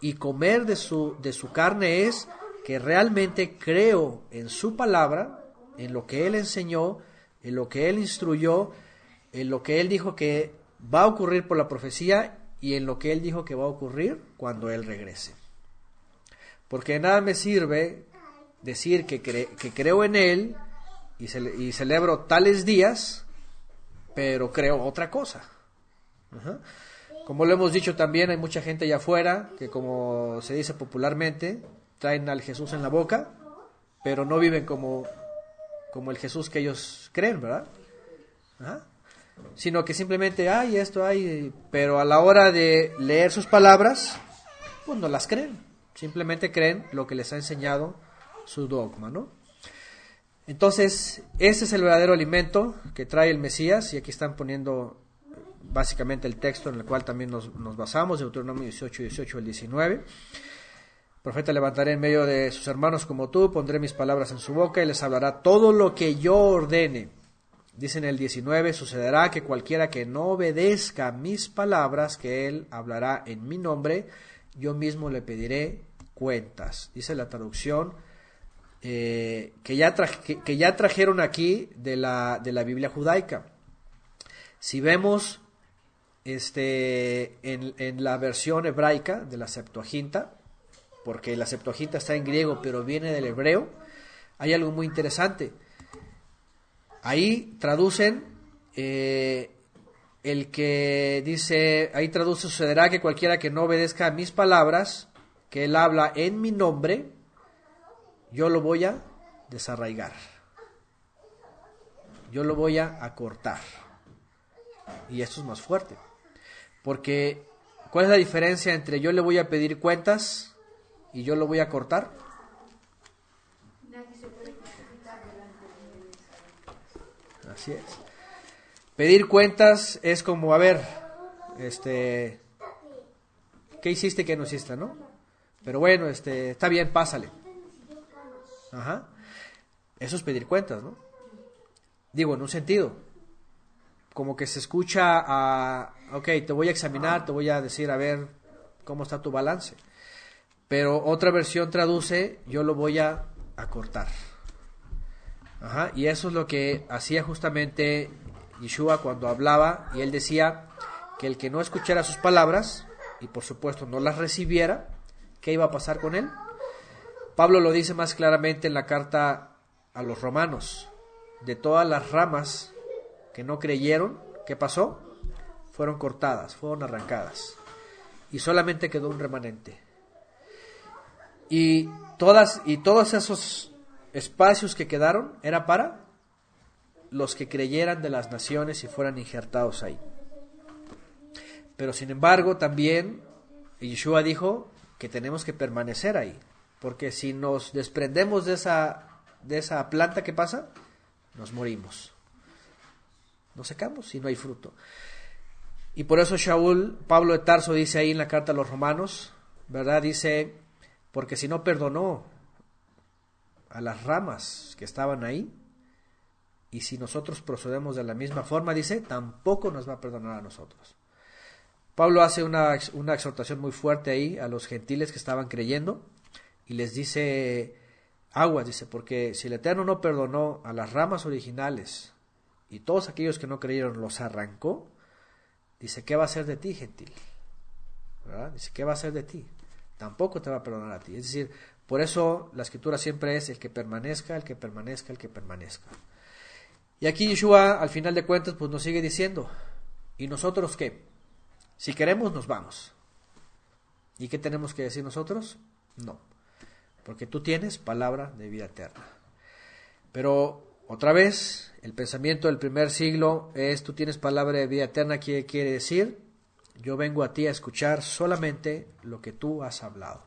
y comer de su, de su carne es que realmente creo en su palabra, en lo que él enseñó, en lo que él instruyó, en lo que él dijo que va a ocurrir por la profecía y en lo que él dijo que va a ocurrir cuando él regrese. Porque nada me sirve decir que, que creo en él y, y, celebro tales días, pero creo otra cosa. Como lo hemos dicho también, hay mucha gente allá afuera que, como se dice popularmente, traen al Jesús en la boca, pero no viven como, como el Jesús que ellos creen, ¿verdad? Sino que simplemente hay esto, hay, pero a la hora de leer sus palabras, pues no las creen. Simplemente creen lo que les ha enseñado su dogma, ¿no? Entonces, ese es el verdadero alimento que trae el Mesías, y aquí están poniendo básicamente el texto en el cual también nos, nos basamos, Deuteronomio 18, 18 al 19. Profeta levantaré en medio de sus hermanos como tú, pondré mis palabras en su boca y les hablará todo lo que yo ordene. Dice en el 19, sucederá que cualquiera que no obedezca mis palabras, que él hablará en mi nombre, yo mismo le pediré cuentas. Dice la traducción eh, que, ya que, ya trajeron aquí de la, de la Biblia judaica. Si vemos este, en, en la versión hebraica de la Septuaginta, porque la Septuaginta está en griego, pero viene del hebreo, hay algo muy interesante. Ahí traducen eh, el que dice, ahí traduce, sucederá que cualquiera que no obedezca a mis palabras, que él habla en mi nombre, yo lo voy a desarraigar. Yo lo voy a acortar. Y esto es más fuerte. Porque, ¿cuál es la diferencia entre yo le voy a pedir cuentas y yo lo voy a cortar. Así es. Pedir cuentas es como, a ver, este, ¿qué hiciste que no hiciste, no? Pero bueno, este, está bien, pásale. Ajá. Eso es pedir cuentas, ¿no? Digo, en un sentido. Como que se escucha a, ok, te voy a examinar, te voy a decir, a ver, cómo está tu balance. Pero otra versión traduce, yo lo voy a acortar. Ajá, y eso es lo que hacía justamente Yeshua cuando hablaba y él decía que el que no escuchara sus palabras y por supuesto no las recibiera, ¿qué iba a pasar con él? Pablo lo dice más claramente en la carta a los romanos. De todas las ramas que no creyeron, ¿qué pasó? Fueron cortadas, fueron arrancadas. Y solamente quedó un remanente. Y todas y todos esos espacios que quedaron era para los que creyeran de las naciones y fueran injertados ahí. Pero sin embargo, también Yeshua dijo que tenemos que permanecer ahí, porque si nos desprendemos de esa de esa planta que pasa, nos morimos. Nos secamos y no hay fruto. Y por eso Shaul, Pablo de Tarso dice ahí en la carta a los romanos, ¿verdad? Dice, porque si no perdonó a las ramas que estaban ahí, y si nosotros procedemos de la misma forma, dice, tampoco nos va a perdonar a nosotros. Pablo hace una, una exhortación muy fuerte ahí a los gentiles que estaban creyendo y les dice, aguas, dice, porque si el Eterno no perdonó a las ramas originales y todos aquellos que no creyeron los arrancó, dice, ¿qué va a hacer de ti, gentil? ¿Verdad? Dice, ¿qué va a hacer de ti? Tampoco te va a perdonar a ti. Es decir, por eso la escritura siempre es el que permanezca, el que permanezca, el que permanezca. Y aquí Yeshua, al final de cuentas, pues nos sigue diciendo, ¿y nosotros qué? Si queremos, nos vamos. ¿Y qué tenemos que decir nosotros? No, porque tú tienes palabra de vida eterna. Pero otra vez, el pensamiento del primer siglo es, tú tienes palabra de vida eterna, ¿qué quiere decir? Yo vengo a ti a escuchar solamente lo que tú has hablado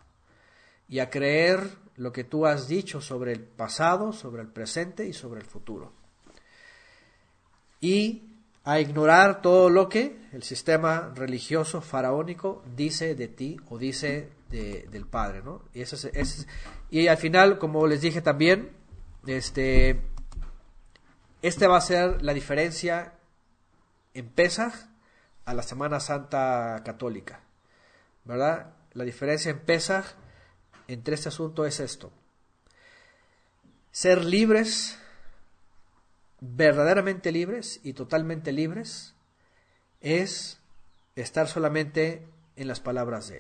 y a creer lo que tú has dicho sobre el pasado, sobre el presente y sobre el futuro y a ignorar todo lo que el sistema religioso faraónico dice de ti o dice del Padre, ¿no? Y, es, y al final, como les dije también, este, este va a ser la diferencia en Pesach a la Semana Santa Católica, ¿verdad? La diferencia en entre este asunto es esto. Ser libres verdaderamente libres y totalmente libres es estar solamente en las palabras de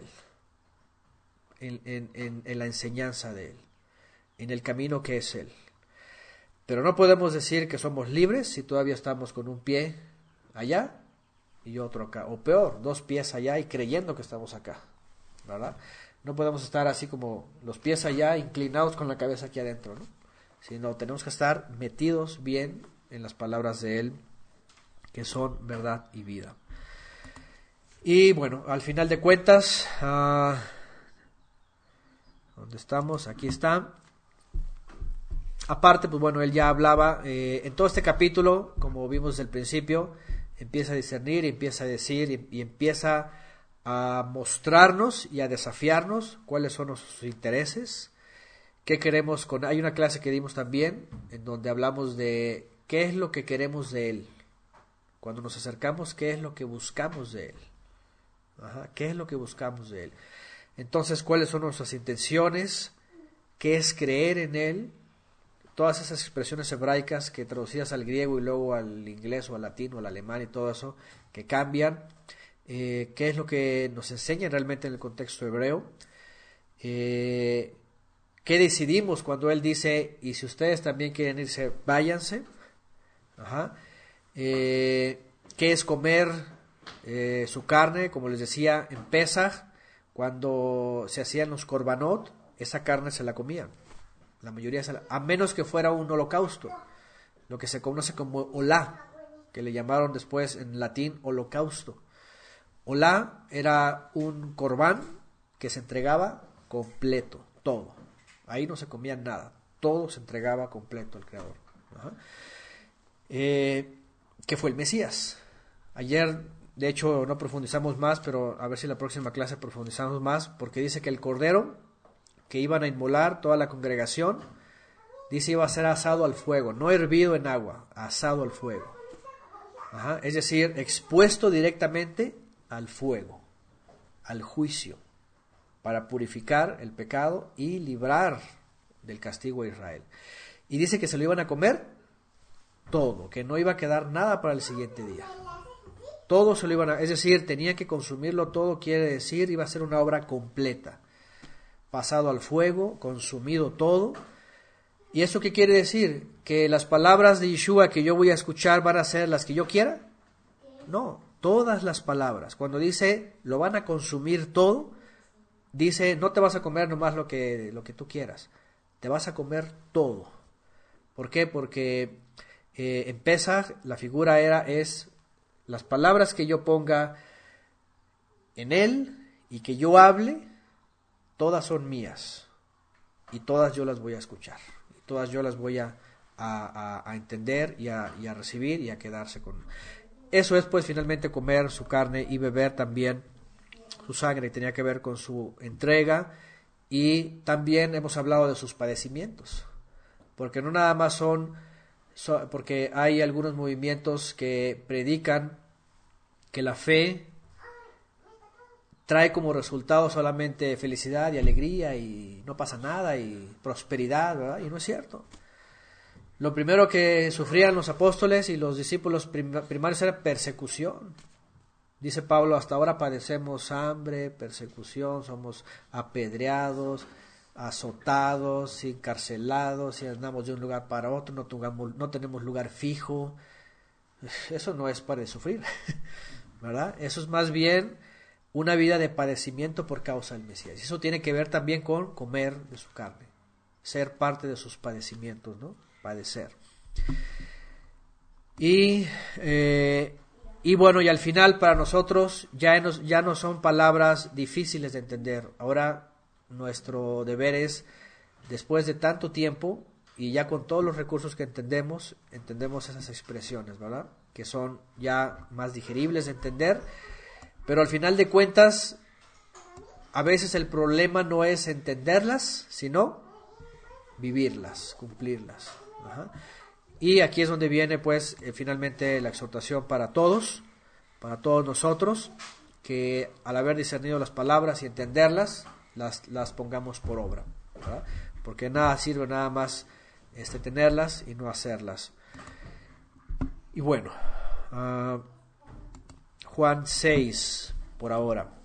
Él, en, la enseñanza de Él, en el camino que es Él. Pero no podemos decir que somos libres si todavía estamos con un pie allá y otro acá, o peor, dos pies allá y creyendo que estamos acá, ¿verdad? No podemos estar así como los pies allá inclinados con la cabeza aquí adentro, ¿no? sino tenemos que estar metidos bien en las palabras de Él, que son verdad y vida. Y bueno, al final de cuentas, uh, ¿dónde estamos? Aquí está. Aparte, pues bueno, él ya hablaba, eh, en todo este capítulo, como vimos desde el principio, empieza a discernir, empieza a decir y empieza a mostrarnos y a desafiarnos cuáles son nuestros intereses, ¿Qué queremos con.? Hay una clase que dimos también en donde hablamos de qué es lo que queremos de Él. Cuando nos acercamos, ¿qué es lo que buscamos de Él? ¿Qué es lo que buscamos de Él? Entonces, ¿cuáles son nuestras intenciones? ¿Qué es creer en Él? Todas esas expresiones hebraicas que traducidas al griego y luego al inglés o al latín o al alemán y todo eso, que cambian. Eh, ¿Qué es lo que nos enseña realmente en el contexto hebreo? Eh, ¿Qué decidimos cuando Él dice, y si ustedes también quieren irse, váyanse? Ajá. Eh, ¿Qué es comer su carne? Como les decía, en Pesach, cuando se hacían los korbanot, esa carne se la comían. La mayoría, a menos que fuera un holocausto, lo que se conoce como olá, que le llamaron después en latín holocausto. Olá era un corbán que se entregaba completo, todo. Ahí no se comía nada, todo se entregaba completo al Creador. Eh, que fue el Mesías. Ayer, de hecho, no profundizamos más, pero a ver si la próxima clase profundizamos más, porque dice que el cordero que iban a inmolar toda la congregación, dice iba a ser asado al fuego, no hervido en agua, asado al fuego. es decir, expuesto directamente al fuego, al juicio para purificar el pecado y librar del castigo a Israel. Y dice que se lo iban a comer todo, que no iba a quedar nada para el siguiente día. Todo se lo iban a, es decir, tenía que consumirlo todo, quiere decir, iba a ser una obra completa. Pasado al fuego, consumido todo. ¿Y eso qué quiere decir? ¿Que las palabras de Yeshua que yo voy a escuchar van a ser las que yo quiera? No, todas las palabras. Cuando dice lo van a consumir todo, dice no te vas a comer nomás lo que, lo que tú quieras, te vas a comer todo. ¿Por qué? Porque eh, en la figura era es las palabras que yo ponga en él y que yo hable, todas son mías y todas yo las voy a escuchar, y todas yo las voy a, a, entender y a, y recibir y a quedarse con. Eso es pues finalmente comer su carne y beber también su sangre, tenía que ver con su entrega. Y también hemos hablado de sus padecimientos, porque no nada más son porque hay algunos movimientos que predican que la fe trae como resultado solamente felicidad y alegría y no pasa nada y prosperidad, ¿verdad? Y no es cierto. Lo primero que sufrían los apóstoles y los discípulos primarios era persecución. Dice Pablo, hasta ahora padecemos hambre, persecución, somos apedreados, azotados, encarcelados, y andamos de un lugar para otro, no, no tenemos lugar fijo. Eso no es para sufrir, ¿verdad? Eso es más bien una vida de padecimiento por causa del Mesías. Eso tiene que ver también con comer de su carne, ser parte de sus padecimientos, ¿no? Padecer. Y, eh, y bueno, y al final para nosotros ya ya no son palabras difíciles de entender. Ahora nuestro deber es, después de tanto tiempo y ya con todos los recursos que entendemos, entendemos esas expresiones, ¿verdad? Que son ya más digeribles de entender, pero al final de cuentas, a veces el problema no es entenderlas, sino vivirlas, cumplirlas. Y aquí es donde viene pues eh, finalmente la exhortación para todos, para todos nosotros, que al haber discernido las palabras y entenderlas, las, las pongamos por obra. Porque nada sirve nada más este, tenerlas y no hacerlas. Y bueno, uh, Juan 6 por ahora.